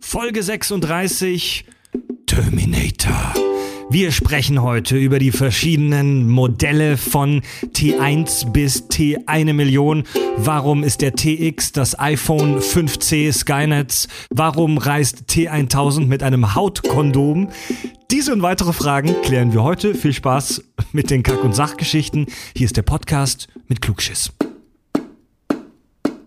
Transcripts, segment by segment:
Folge 36 Terminator. Wir sprechen heute über die verschiedenen Modelle von T1 bis T1 Million. Warum ist der TX das iPhone 5C Skynets? Warum reist T1000 mit einem Hautkondom? Diese und weitere Fragen klären wir heute. Viel Spaß mit den Kack- und Sachgeschichten. Hier ist der Podcast mit Klugschiss.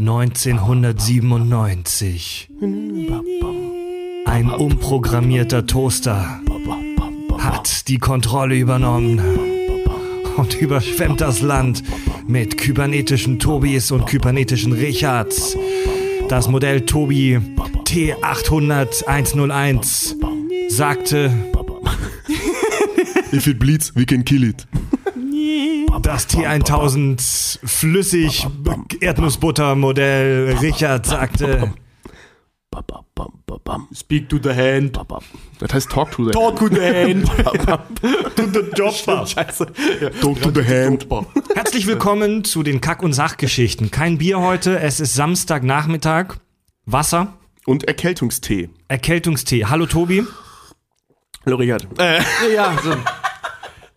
1997. Ein umprogrammierter Toaster hat die Kontrolle übernommen und überschwemmt das Land mit kybernetischen Tobis und kybernetischen Richards. Das Modell Tobi T800 sagte, If it bleeds, we can kill it. Das T1000 flüssig Erdnussbutter Modell Richard sagte, Speak to the hand. Das heißt talk to the Talk to the hand. to the Jobber. Scheiße. Talk to the hand. Herzlich willkommen zu den Kack- und Sachgeschichten. Kein Bier heute, es ist Samstagnachmittag. Wasser, Und Erkältungstee. Erkältungstee. Hallo Tobi. Hallo Richard. Äh, Ja, so.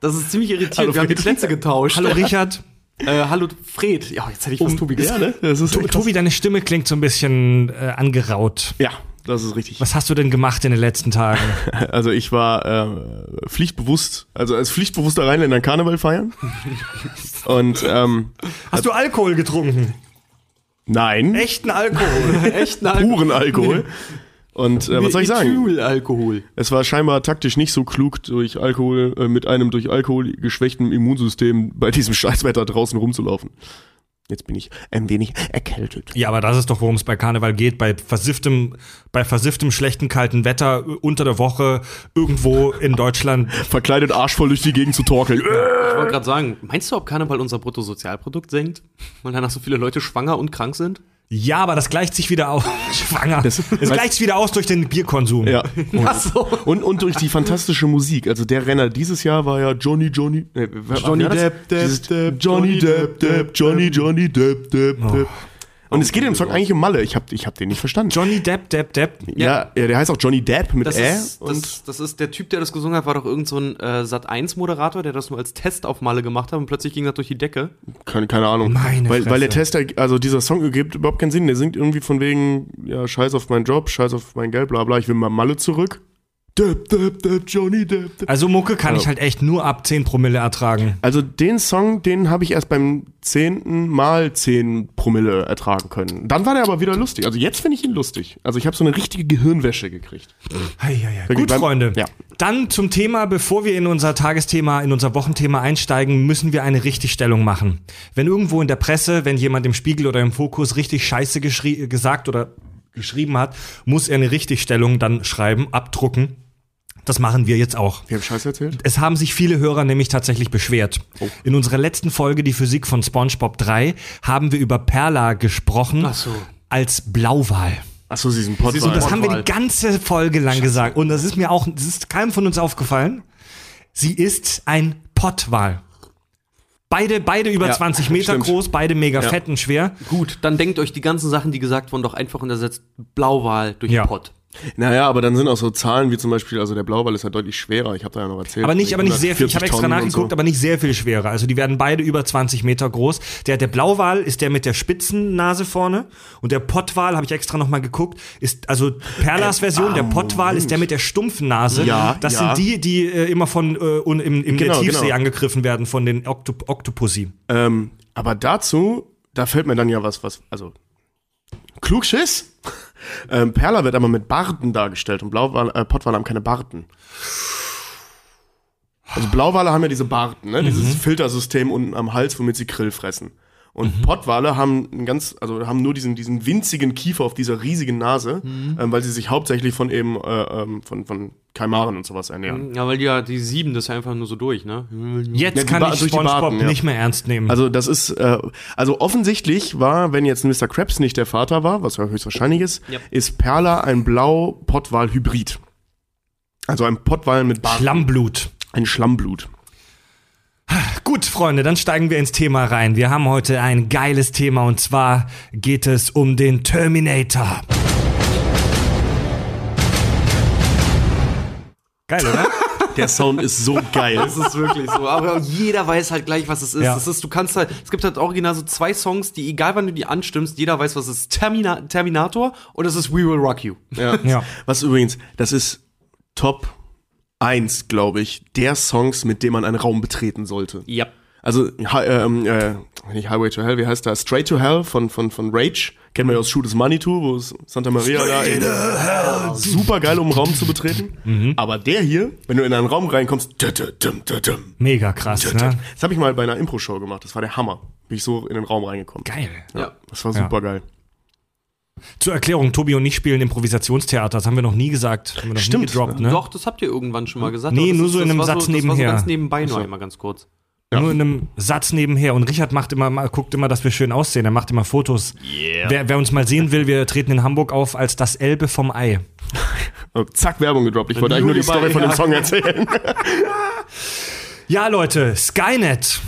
Das ist ziemlich irritierend. Wir haben die Plätze getauscht. Hallo Richard. Äh, hallo Fred. Ja, jetzt hätte ich was Tobi gesagt. ne? Das ist To- Tobi, deine Stimme klingt so ein bisschen äh, angeraut. Ja, das ist richtig. Was hast du denn gemacht in den letzten Tagen? Also ich war äh, pflichtbewusst, also als pflichtbewusster Rheinländer Karneval feiern. Und ähm, Hast du Alkohol getrunken? nein, Echten Alkohol? Echt ein puren Alkohol. Und äh, was soll ich sagen? Alkohol. Es war scheinbar taktisch nicht so klug, durch Alkohol, äh, mit einem durch Alkohol geschwächten Immunsystem bei diesem Scheißwetter draußen rumzulaufen. Jetzt bin ich ein wenig erkältet. ja, aber das ist doch, worum es bei Karneval geht. Bei versifftem, bei versifftem, schlechten, kalten Wetter äh, unter der Woche irgendwo in Deutschland. Verkleidet arschvoll durch die Gegend zu torkeln. Ich wollte gerade sagen, meinst du, ob Karneval unser Bruttosozialprodukt senkt? Weil danach so viele Leute schwanger und krank sind? Ja, aber das gleicht sich wieder aus. Schwanger. Das, es gleicht sich wieder aus durch den Bierkonsum. Ja. Ach so. Und, und durch die fantastische Musik. Also der Renner dieses Jahr war ja Johnny Johnny. Wer- Johnny das? Depp, Depp, Dieses Depp, Johnny Johnny Depp, Depp, Johnny Johnny Depp, Depp. Depp. Und es geht im Song eigentlich um Malle. Ich hab, ich hab den nicht verstanden. Johnny Depp, Depp, Depp. ja, ja, der heißt auch Johnny Depp mit Das Ä. ist, und das, das ist der Typ, der das gesungen hat, war doch irgend so ein äh, Sat1-Moderator, der das nur als Test auf Malle gemacht hat und plötzlich ging das durch die Decke. keine, keine Ahnung. Meine weil, weil der. Tester, also dieser Song gibt überhaupt keinen Sinn. Der singt irgendwie von wegen, ja, scheiß auf meinen Job, scheiß auf mein Geld, bla bla, ich will mal Malle zurück. Depp, Depp, Depp, Johnny Depp, Depp. Also Mucke kann Ja. ich halt echt nur ab 10 Promille ertragen. Also den Song, den habe ich erst beim zehnten Mal 10 Promille ertragen können. Dann war der aber wieder lustig. Also jetzt finde ich ihn lustig. Also ich habe so eine richtige Gehirnwäsche gekriegt. Hei, hei, hei. Gut, beim- Freunde. ja. Dann zum Thema, bevor wir in unser Tagesthema, in unser Wochenthema einsteigen, müssen wir eine Richtigstellung machen. Wenn irgendwo in der Presse, wenn jemand im Spiegel oder im Fokus richtig Scheiße gesagt oder geschrieben hat, muss er eine Richtigstellung dann schreiben, abdrucken. Das machen wir jetzt auch. Wir haben Scheiß erzählt? Es haben sich viele Hörer nämlich tatsächlich beschwert. Oh. In unserer letzten Folge, die Physik von SpongeBob 3, haben wir über Perla gesprochen Ach so. als Blauwal. Achso, sie ist ein Pott. Sie ist ein Und das haben wir die ganze Folge lang gesagt. Und das ist mir auch, das ist keinem von uns aufgefallen. Sie ist ein Pottwal. Beide, beide über Ja, 20 Meter stimmt. groß, beide mega Ja. fett und schwer. Gut, dann denkt euch die ganzen Sachen, die gesagt wurden, doch einfach und ersetzt Blauwal durch Ja. Pott. Naja, aber dann sind auch so Zahlen wie zum Beispiel, also der Blauwal ist ja deutlich schwerer. Ich habe da ja noch erzählt. Aber nicht, aber nicht sehr viel. Ich habe 140 extra nachgeguckt, so. aber nicht sehr viel schwerer. Also die werden beide über 20 Meter groß. Der, der Blauwal ist der mit der spitzen Nase vorne und der Pottwal, habe ich extra nochmal geguckt, ist also Perlas Version. Der Pottwal ist der mit der stumpfen Nase. Ja, das ja. sind die, die äh, immer von äh, im, im Genau, der Tiefsee genau. angegriffen werden von den Oktop Oktopussi. Ähm, aber dazu, da fällt mir dann ja was, was, also Klugschiss. Ähm, Perla wird aber mit Barten dargestellt und äh, Pottwale haben keine Barten. Also Blauwale haben ja diese Barten, ne? Mhm. dieses Filtersystem unten am Hals, womit sie Krill fressen. Und Mhm. Pottwale haben einen ganz, also haben nur diesen, diesen winzigen Kiefer auf dieser riesigen Nase, Mhm. ähm, weil sie sich hauptsächlich von eben äh, ähm, von, von Kaimaren und sowas ernähren. Ja, weil die ja, die sieben das einfach nur so durch, ne? Jetzt Ja, kann Ba- ich SpongeBob Barten, ja. nicht mehr ernst nehmen. Also das ist, äh, also offensichtlich war, wenn jetzt Mr. Krabs nicht der Vater war, was ja höchstwahrscheinlich ist, Ja. ist Perla ein Blau-Pottwal-Hybrid. Also ein Pottwal mit Bart, Schlammblut. ein Schlammblut. Gut, Freunde, dann steigen wir ins Thema rein. Wir haben heute ein geiles Thema und zwar geht es um den Terminator. Geil, oder? Der Sound ist so geil. Das ist wirklich so. Aber jeder weiß halt gleich, was es ist. Ja. Das ist du kannst halt, es gibt halt original so zwei Songs, die, egal wann du die anstimmst, jeder weiß, was es ist. Termina Terminator und es ist We Will Rock You. Ja. Ja. Was übrigens, das ist Top 1, glaube ich, der Songs, mit dem man einen Raum betreten sollte. Ja. Also, hi, ähm, äh, nicht Highway to Hell, wie heißt das? Straight to Hell von, von, von Rage. Kennen wir ja aus Shoot is Money to, wo es Santa Maria da ist. Super geil, um einen Raum zu betreten. Mhm. Aber der hier, wenn du in einen Raum reinkommst, Mega krass, ne? das habe ich mal bei einer Impro-Show gemacht. Das war der Hammer. Bin ich so in den Raum reingekommen. Geil. Ja. Das war super geil. Zur Erklärung, Tobi und ich spielen Improvisationstheater. Das haben wir noch nie gesagt. Haben wir noch Stimmt, nie gedroppt, ne? Doch, das habt ihr irgendwann schon mal gesagt. Nee, das nur ist- so in das einem war Satz so, das nebenher. War so ganz nebenbei nur einmal ganz kurz. Nur in einem Satz nebenher. Und Richard macht immer, mal- guckt immer, dass wir schön aussehen. Er macht immer Fotos. Yeah. Wer, wer uns mal sehen will, wir treten in Hamburg auf als das Elbe vom Ei. Oh, zack, Werbung gedroppt. Ich wollte eigentlich nur die Story von dem ja. Song erzählen. Ja, Leute, Skynet.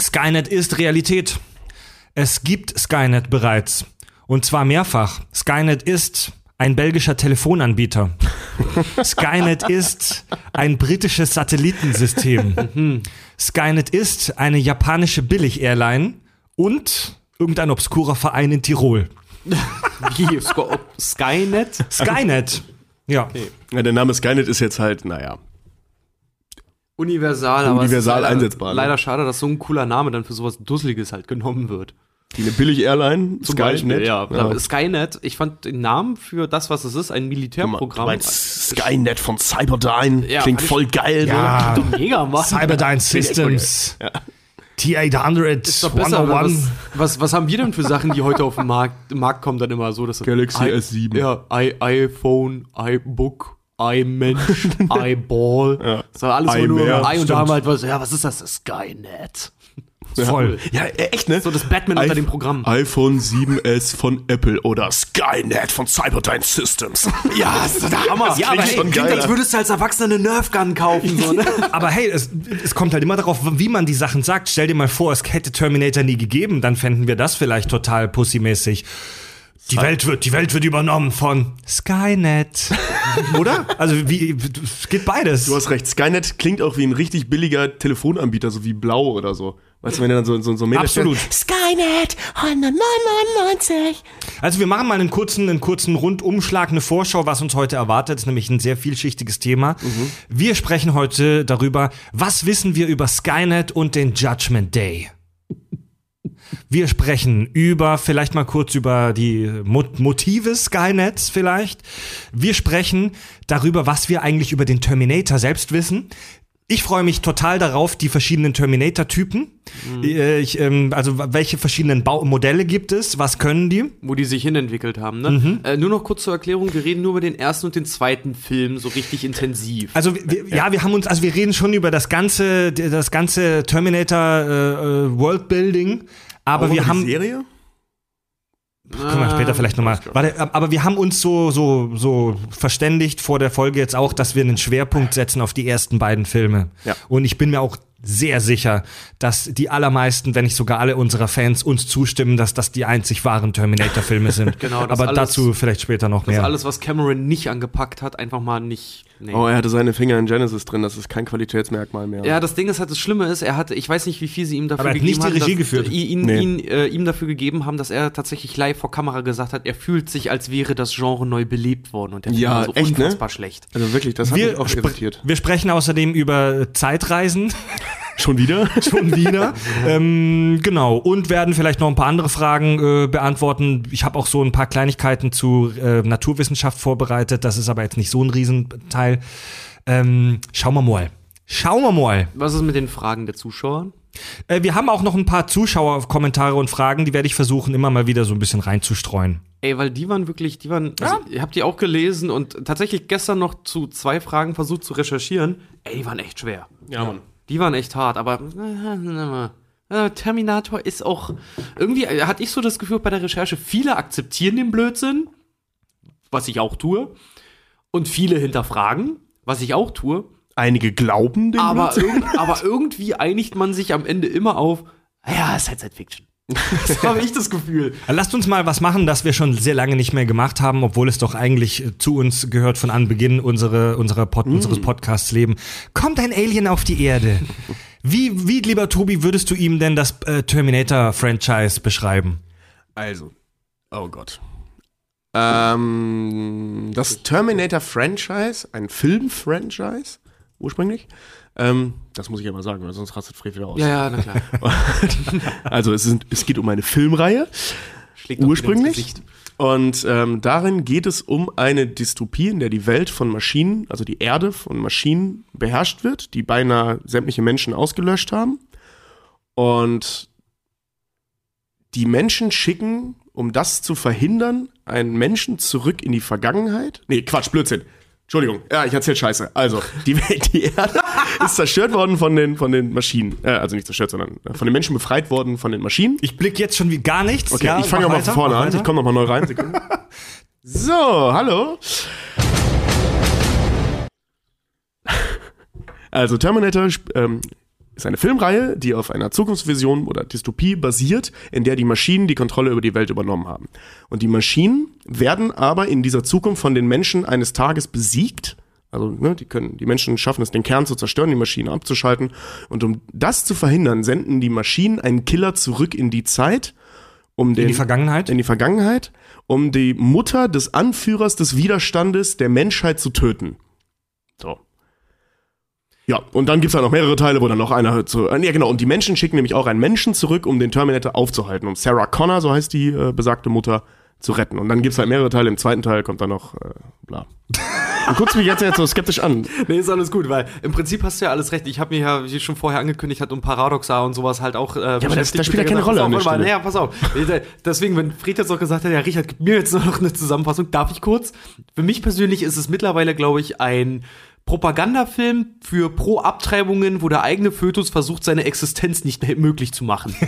Skynet ist Realität. Es gibt Skynet bereits. Und zwar mehrfach. Skynet ist ein belgischer Telefonanbieter. Skynet ist ein britisches Satellitensystem. Skynet ist eine japanische Billig-Airline und irgendein obskurer Verein in Tirol. Skynet? Skynet. Ja. Ja, der Name Skynet ist jetzt halt, naja. Universal, aber es Universal ist leider, einsetzbar, ne? Leider schade, dass so ein cooler Name dann für sowas Dusseliges halt genommen wird. Die eine Billig-Airline, Zum Beispiel, ja. ja. Skynet, ich fand den Namen für das, was es ist, ein Du Militärprogramm. meinst Skynet von Cyberdyne. Ja, Klingt voll geil, Ja. ne? Doch mega, Mann. Cyberdyne Systems. Ja. T800 Ist doch besser, aber 101. was, was, was haben wir denn für Sachen, die heute auf den Markt, Markt kommen, dann immer so? Dass Galaxy I, S7. Ja, I, iPhone, iBook, iMensch, iBall. Ja. Das war alles immer nur I und da haben wir halt was, ja, was ist? Das Skynet. Voll. Ja, äh, echt, ne? So das Batman unter iPh- dem Programm. iPhone 7S von Apple oder Skynet von Cyberdyne Systems. Ja, das ist der Hammer. Ja, aber hey, klingt, als würdest du als Erwachsener eine Nerfgun kaufen. So, ne? Aber hey, es, es kommt halt immer darauf, wie man die Sachen sagt. Stell dir mal vor, es hätte Terminator nie gegeben, dann fänden wir das vielleicht total pussymäßig. Die Welt wird, die Welt wird übernommen von Skynet. Oder? Also wie, es geht beides. Du hast recht, Skynet klingt auch wie ein richtig billiger Telefonanbieter, so wie Blau oder so. Weißt du, wenn dann so, so, so Mail Absolut. Skynet 199. Also wir machen mal einen kurzen, einen kurzen Rundumschlag, eine Vorschau, was uns heute erwartet. Das ist nämlich ein sehr vielschichtiges Thema. Wir sprechen heute darüber, was wissen wir über Skynet und den Judgment Day. Wir sprechen über, vielleicht mal kurz über die Mo Motive Skynets vielleicht. Wir sprechen darüber, was wir eigentlich über den Terminator selbst wissen. Ich freue mich total darauf, die verschiedenen Terminator-Typen. Äh, Ich, ähm, also welche verschiedenen Bau Modelle gibt es? Was können die? Wo die sich hinentwickelt haben, ne? Mhm. Äh, nur noch kurz zur Erklärung, wir reden nur über den ersten und den zweiten Film so richtig intensiv. Also wir, ja. wir haben uns, also wir reden schon über das ganze, das ganze Terminator äh, äh, Worldbuilding, aber wir haben, Serie? Können wir später vielleicht nochmal. Warte, aber wir haben uns so so so verständigt vor der Folge jetzt auch, dass wir einen Schwerpunkt setzen auf die ersten beiden Filme. Ja. Und ich bin mir auch sehr sicher, dass die allermeisten, wenn nicht sogar alle unserer Fans uns zustimmen, dass das die einzig wahren Terminator-Filme sind. Genau, das Aber alles- dazu vielleicht später noch Das mehr. alles, was Cameron nicht angepackt hat, einfach mal nicht. Nee. Oh, er hatte seine Finger in Genesis drin, das ist kein Qualitätsmerkmal mehr. Ja, das Ding ist halt, das Schlimme ist, er hatte, ich weiß nicht, wie viel sie ihm dafür er hat gegeben nicht die haben, Regie dass, geführt. Ihn, Nee. ihn, äh, ihm dafür gegeben haben, dass er tatsächlich live vor Kamera gesagt hat, er fühlt sich, als wäre das Genre neu belebt worden und der Film Ja, war so echt, ne? unfassbar schlecht. Also wirklich, das hat wir, mich auch irritiert. wir sprechen außerdem über Zeitreisen. Schon wieder? schon wieder. ähm, genau. Und werden vielleicht noch ein paar andere Fragen äh, beantworten. Ich habe auch so ein paar Kleinigkeiten zu äh, Naturwissenschaft vorbereitet. Das ist aber jetzt nicht so ein Riesenteil. Ähm, schauen wir mal. Schauen wir mal. Was ist mit den Fragen der Zuschauer? Äh, wir haben auch noch ein paar Zuschauerkommentare und Fragen, die werde ich versuchen, immer mal wieder so ein bisschen reinzustreuen. Ey, weil die waren wirklich, die waren, also, ihr habt die auch gelesen und tatsächlich gestern noch zu zwei Fragen versucht zu recherchieren. Ey, die waren echt schwer. Ja, Mann. Die waren echt hart, aber äh, Terminator ist auch irgendwie äh, hatte ich so das Gefühl bei der Recherche, viele akzeptieren den Blödsinn, was ich auch tue, und viele hinterfragen, was ich auch tue, Einige glauben den aber, Blödsinn. irgend, aber irgendwie einigt man sich am Ende immer auf, ja, Science Fiction. Das habe ich das Gefühl. Lasst uns mal was machen, das wir schon sehr lange nicht mehr gemacht haben, obwohl es doch eigentlich äh, zu uns gehört von Anbeginn unsere, unsere Pod unseres Podcasts leben. Kommt ein Alien auf die Erde. Wie, wie, lieber Tobi, würdest du ihm denn das äh, Terminator-Franchise beschreiben? Also, oh Gott. Ähm, das Terminator-Franchise, ein Film-Franchise, ursprünglich. Ähm, das muss ich aber sagen, weil sonst rastet Fred wieder aus. Ja, ja, na klar. Also es, ist, es geht um eine Filmreihe, Schlägt ursprünglich. Und ähm, darin geht es um eine Dystopie, in der die Welt von Maschinen, also die Erde von Maschinen beherrscht wird, die beinahe sämtliche Menschen ausgelöscht haben. Und die Menschen schicken, um das zu verhindern, einen Menschen zurück in die Vergangenheit. Nee, Quatsch, Blödsinn. Entschuldigung, ja, ich erzähl Scheiße. Also, die, Welt, die Erde ist zerstört worden von den, von den Maschinen. Äh, also nicht zerstört, sondern von den Menschen befreit worden von den Maschinen. Ich blick jetzt schon wie gar nichts. Okay, Ja, ich fange mach auch mal weiter, von vorne an. weiter. Ich komme noch mal neu rein. So, hallo. Also Terminator ähm, ist eine Filmreihe, die auf einer Zukunftsvision oder Dystopie basiert, in der die Maschinen die Kontrolle über die Welt übernommen haben. Und die Maschinen werden aber in dieser Zukunft von den Menschen eines Tages besiegt. Also, ne, die können, die Menschen schaffen es, den Kern zu zerstören, die Maschinen abzuschalten. Und um das zu verhindern, senden die Maschinen einen Killer zurück in die Zeit, um den, In die Vergangenheit? in die Vergangenheit, um die Mutter des Anführers des Widerstandes der Menschheit zu töten. So. Ja, und dann gibt's halt noch mehrere Teile, wo dann noch einer zu. Äh, ja, genau, und die Menschen schicken nämlich auch einen Menschen zurück, um den Terminator aufzuhalten, um Sarah Connor, so heißt die äh, besagte Mutter, zu retten. Und dann gibt's halt mehrere Teile. Im zweiten Teil kommt dann noch äh, bla. Du guckst mich jetzt, jetzt so skeptisch an. Nee, ist alles gut, weil im Prinzip hast du ja alles recht. Ich habe mir ja, wie schon vorher angekündigt, hat um Paradoxa und sowas halt auch. Äh, ja, aber das- das spielt ja keine Rolle an der Stelle. Naja, pass auf. Deswegen, wenn Fred jetzt auch gesagt hat, ja, Richard, gib mir jetzt noch eine Zusammenfassung, darf ich kurz? Für mich persönlich ist es mittlerweile, glaube ich, ein Propagandafilm für Pro-Abtreibungen, wo der eigene Fötus versucht, seine Existenz nicht mehr möglich zu machen.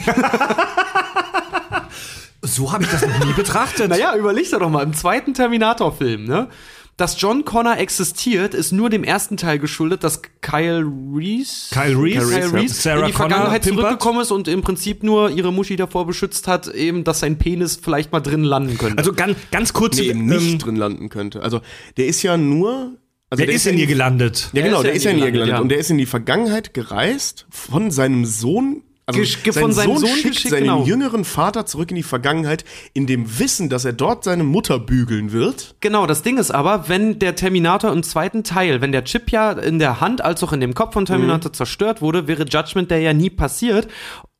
So habe ich das noch nie betrachtet. Naja, überleg doch mal, im zweiten Terminator-Film, ne? Dass John Connor existiert, ist nur dem ersten Teil geschuldet, dass Kyle Reese, Kyle Reese, Kyle. Reese Sarah in die Connor Vergangenheit pimpert. zurückgekommen ist und im Prinzip nur ihre Muschi davor beschützt hat, eben, dass sein Penis vielleicht mal drin landen könnte. Also ganz, ganz kurz. Nee, eben ähm, nicht drin landen könnte. Also, der ist ja nur. Also der ist in ihr gelandet. Ja, Der genau, der in ist ja ihr in ihr gelandet, ja. Und der ist in die Vergangenheit gereist von seinem Sohn. Also Gesch- ge- von seinem Sohn schickt geschickt, seinen genau. jüngeren Vater zurück in die Vergangenheit, in dem Wissen, dass er dort seine Mutter bügeln wird. Genau, das Ding ist aber, wenn der Terminator im zweiten Teil, wenn der Chip ja in der Hand als auch in dem Kopf von Mhm. Terminator zerstört wurde, wäre Judgment Day ja nie passiert.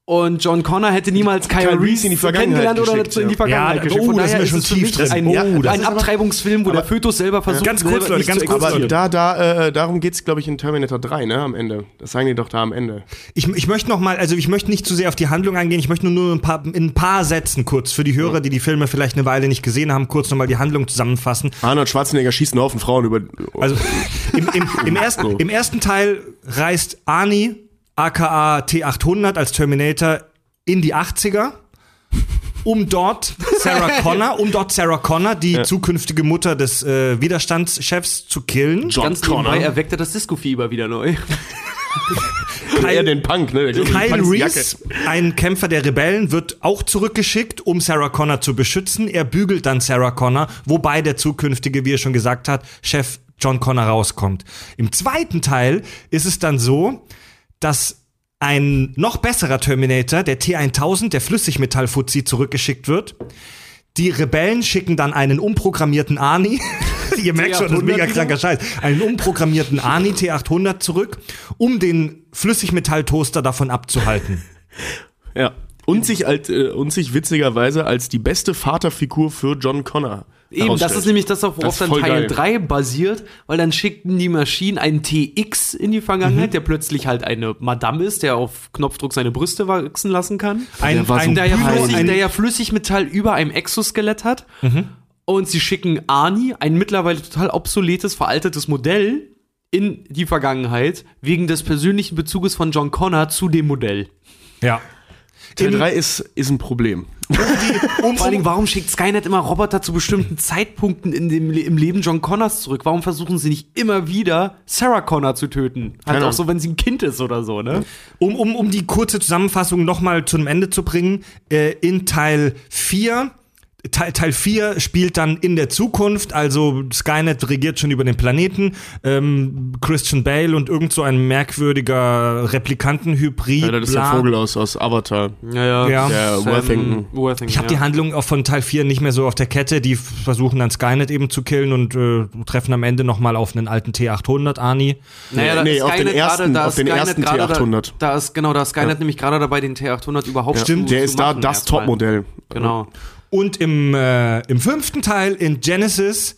Und John Connor hätte niemals Kyle, Kyle Reese in die Vergangenheit kennengelernt oder geschickt, in die. Vergangenheit Ja, geschickt. oh, das ist mir schon es für tief drin. Ein, das ein ist Abtreibungsfilm, wo der Fötus selber versucht, Ganz kurz, Leute, ganz kurz, Aber da, da, äh, darum geht's, glaube ich, in Terminator 3, ne, am Ende. Das sagen die doch da am Ende. Ich, ich möchte noch mal, also ich möchte nicht zu sehr auf die Handlung eingehen. Ich möchte nur, nur ein paar, in ein paar Sätzen kurz für die Hörer, die die Filme vielleicht eine Weile nicht gesehen haben, kurz noch mal die Handlung zusammenfassen. Arnold Schwarzenegger schießt einen Haufen Frauen über. Also im, im, im, ersten, im ersten Teil reist Arnie, aka T800 als Terminator, in die 80er, um dort Sarah Connor, um dort Sarah Connor, die zukünftige Mutter des äh, Widerstandschefs, zu killen. John Ganz nebenbei erweckt er das Disco-Fieber wieder neu. er den Punk, ne? Der Kyle. Reese, ein Kämpfer der Rebellen, wird auch zurückgeschickt, um Sarah Connor zu beschützen. Er bügelt dann Sarah Connor, wobei der zukünftige, wie er schon gesagt hat, Chef John Connor rauskommt. Im zweiten Teil ist es dann so, dass ein noch besserer Terminator, der T1000, der Flüssigmetallfuzzi, zurückgeschickt wird. Die Rebellen schicken dann einen umprogrammierten Arnie. Ihr merkt schon, das ist mega T800 kranker Scheiß. Einen umprogrammierten Arnie T800 zurück, um den Flüssigmetalltoaster davon abzuhalten. Ja. Und sich, als, äh, und sich witzigerweise als die beste Vaterfigur für John Connor Eben, das ist nämlich das, auch, worauf Das dann Teil geil. 3 basiert, weil dann schickten die Maschinen einen TX in die Mhm. Vergangenheit, der plötzlich halt eine Madame ist, der auf Knopfdruck seine Brüste wachsen lassen kann. Ein, Der war so ein, der ja, flüssig, ein, der ja Flüssigmetall über einem Exoskelett hat. Und sie schicken Arnie, ein mittlerweile total obsoletes, veraltetes Modell, in die Vergangenheit, wegen des persönlichen Bezuges von John Connor zu dem Modell. ja. Teil Im- 3 ist, ist ein Problem. Vor allen Dingen, warum schickt Skynet immer Roboter zu bestimmten Zeitpunkten in dem, im Leben John Connors zurück? Warum versuchen sie nicht immer wieder Sarah Connor zu töten? Halt Keine auch so, wenn sie ein Kind ist oder so, ne? Um, um, um die kurze Zusammenfassung nochmal zum Ende zu bringen, äh, in Teil 4, Teil, Teil 4 spielt dann in der Zukunft, also Skynet regiert schon über den Planeten, ähm, Christian Bale und irgend so ein merkwürdiger Replikantenhybrid. Ja, das ist der bla. Vogel aus, aus Avatar. Ja, Ja. Der Worthington. Worthington Ich habe ja. die Handlung auch von Teil 4 nicht mehr so auf der Kette. Die versuchen dann Skynet eben zu killen und äh, treffen am Ende nochmal auf einen alten T800 Ani. Naja, Nee, ist auf den ersten- da auf den Skynet ersten gerade T800. Da, da ist genau, da ist Skynet nämlich gerade dabei, den T800 überhaupt Stimmt, zu, Der zu ist da das. Topmodell. Genau. Und im, äh, im fünften Teil in Genesis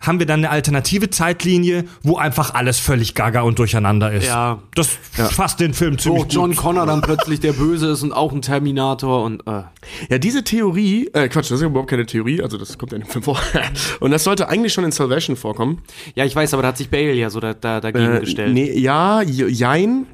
haben wir dann eine alternative Zeitlinie, wo einfach alles völlig gaga und durcheinander ist. Ja. Das fasst den Film Wo ziemlich John gut. Connor dann plötzlich der Böse ist und auch ein Terminator und äh. Ja, diese Theorie, äh, Quatsch, das ist ja überhaupt keine Theorie, also das kommt ja in dem Film vor. Und das sollte eigentlich schon in Salvation vorkommen. Ja, ich weiß, aber da hat sich Bale ja so da, da, dagegen Äh, gestellt. nee, ja, jein.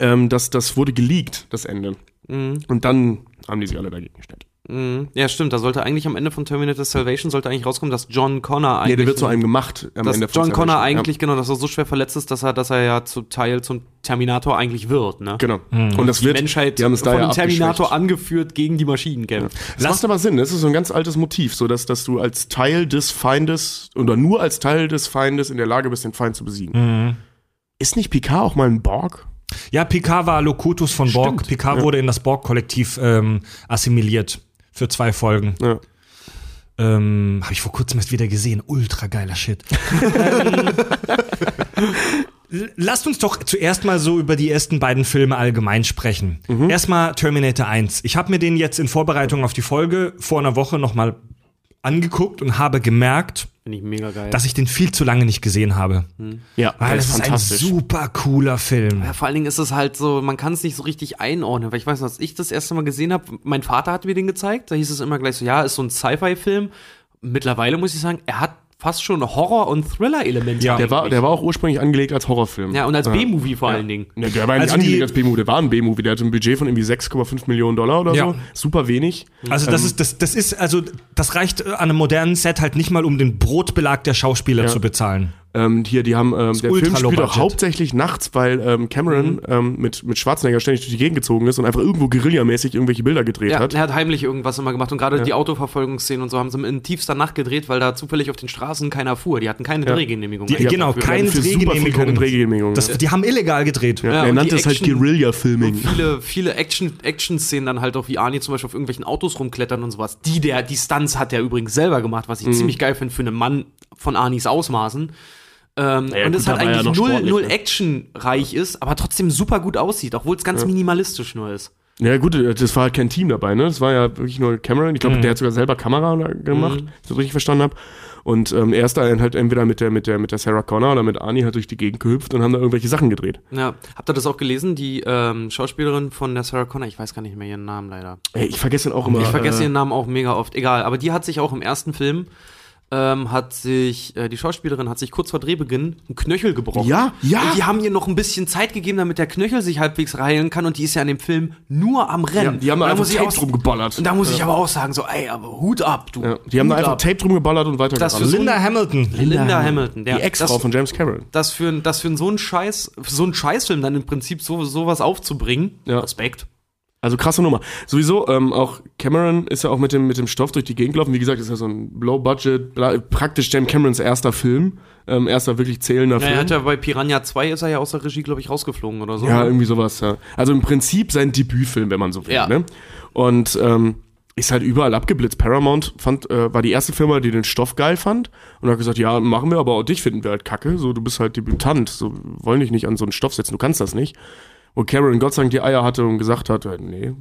Ähm, das, das wurde geleakt, das Ende. Mhm. Und dann haben die sich alle dagegen gestellt. Mhm. Ja, stimmt. Da sollte eigentlich am Ende von Terminator Salvation sollte eigentlich rauskommen, dass John Connor eigentlich. Nee, der wird zu einem gemacht am dass Ende von John Connor Salvation. eigentlich, genau, dass er so schwer verletzt ist, dass er, dass er ja zu Teil zum Terminator eigentlich wird, ne? Ja, genau. Und das Die wird, Menschheit die haben es von da ja dem Terminator angeführt gegen die Maschinen kämpft. Das macht aber Sinn, das ist so ein ganz altes Motiv, so dass, dass du als Teil des Feindes oder nur als Teil des Feindes in der Lage bist, den Feind zu besiegen. Ist nicht Picard auch mal ein Borg? Ja, Picard war Locutus von Borg. Stimmt, Picard ja. wurde in das Borg-Kollektiv ähm, assimiliert. Für zwei Folgen. Ja. Ähm, Habe ich vor kurzem erst wieder gesehen. Ultra geiler Shit. ähm, lasst uns doch zuerst mal so über die ersten beiden Filme allgemein sprechen. Erstmal Terminator 1. Ich habe mir den jetzt in Vorbereitung auf die Folge vor einer Woche nochmal angeguckt und habe gemerkt, ich mega geil. dass ich den viel zu lange nicht gesehen habe. Ja, Weil der das ist ein super cooler Film. ja, vor allen Dingen ist es halt so, man kann es nicht so richtig einordnen, weil ich weiß noch, als ich das erste Mal gesehen habe, mein Vater hat mir den gezeigt, da hieß es immer gleich so, ja, ist so ein Sci-Fi-Film. Mittlerweile muss ich sagen, er hat fast schon Horror- und Thriller-Elemente. Ja. Der war, der war auch ursprünglich angelegt als Horrorfilm. ja, und als B-Movie vor allen Dingen. Ne, der war nicht Also angelegt die- als B-Movie, der war ein B-Movie, der hatte ein Budget von irgendwie 6,5 Millionen Dollar oder Ja. so. Super wenig. Also das ist das das ist also das reicht äh, an einem modernen Set halt nicht mal um den Brotbelag der Schauspieler zu bezahlen. Ähm, hier, die haben, ähm, der ultra Film spielt auch hauptsächlich nachts, weil ähm, Cameron Mhm. ähm, mit, mit Schwarzenegger ständig durch die Gegend gezogen ist und einfach irgendwo guerillamäßig irgendwelche Bilder gedreht Ja, hat. er hat heimlich irgendwas immer gemacht und gerade die Autoverfolgungsszenen und so haben sie in tiefster Nacht gedreht, weil da zufällig auf den Straßen keiner fuhr. Die hatten keine Drehgenehmigung. Die, genau, keine Drehgenehmigung. Drehgenehmigung. Das, die haben illegal gedreht. ja, Ja, er nannte es halt Action- Guerilla-Filming. Viele, viele Action, Action-Szenen dann halt auch wie Arnie zum Beispiel auf irgendwelchen Autos rumklettern und sowas. Die, der, die Stunts hat er übrigens selber gemacht, was ich Mhm. ziemlich geil finde für einen Mann von Arnis Ausmaßen. Ähm, Naja, und es halt eigentlich noch null, null ne? actionreich ist, aber trotzdem super gut aussieht, obwohl es ganz minimalistisch nur ist. Ja gut, das war halt kein Team dabei, ne? Das war ja wirklich nur Cameron. Ich glaube, der hat sogar selber Kamera gemacht, wenn ich das richtig verstanden habe. Und ähm, er ist da halt entweder mit der, mit der, mit der Sarah Connor oder mit Arnie halt durch die Gegend gehüpft und haben da irgendwelche Sachen gedreht. Ja, habt ihr das auch gelesen? Die ähm, Schauspielerin von der Sarah Connor, ich weiß gar nicht mehr ihren Namen leider. Ey, ich vergesse den auch immer. Ich vergesse äh, ihren Namen auch mega oft. Egal, aber die hat sich auch im ersten Film ähm, hat sich, äh, die Schauspielerin hat sich kurz vor Drehbeginn einen Knöchel gebrochen. Ja, ja. Und die haben ihr noch ein bisschen Zeit gegeben, damit der Knöchel sich halbwegs heilen kann und die ist ja in dem Film nur am Ja, Rennen. die haben da einfach muss ich Tape auch- drum geballert. Und da muss ich aber auch sagen, so, ey, aber Hut ab, du. Ja, die haben da einfach ab. Tape drum geballert und weiter Das für Linda Hamilton. Linda, Hamilton, der Die Ex-Frau von James Cameron. das für, das für so einen Scheiß, für so einen Scheißfilm dann im Prinzip so sowas aufzubringen. Ja. Respekt. Also krasse Nummer. Sowieso, ähm, auch Cameron ist ja auch mit dem, mit dem Stoff durch die Gegend gelaufen. Wie gesagt, ist ja so ein Low-Budget, praktisch James Camerons erster Film. Ähm, erster wirklich zählender Ja, er Film. hat ja bei Piranha 2 ist er ja aus der Regie, glaube ich, rausgeflogen oder so. Ja, irgendwie sowas, ja. Also im Prinzip sein Debütfilm, wenn man so will. Ja. Ne? Und ähm, ist halt überall abgeblitzt. Paramount fand, äh, war die erste Firma, die den Stoff geil fand und hat gesagt, ja, machen wir, aber auch dich finden wir halt kacke. So, du bist halt Debütant. So, wir wollen dich nicht an so einen Stoff setzen, du kannst das nicht. Wo Cameron Gott sei Dank die Eier hatte und gesagt hat, äh, nee, äh,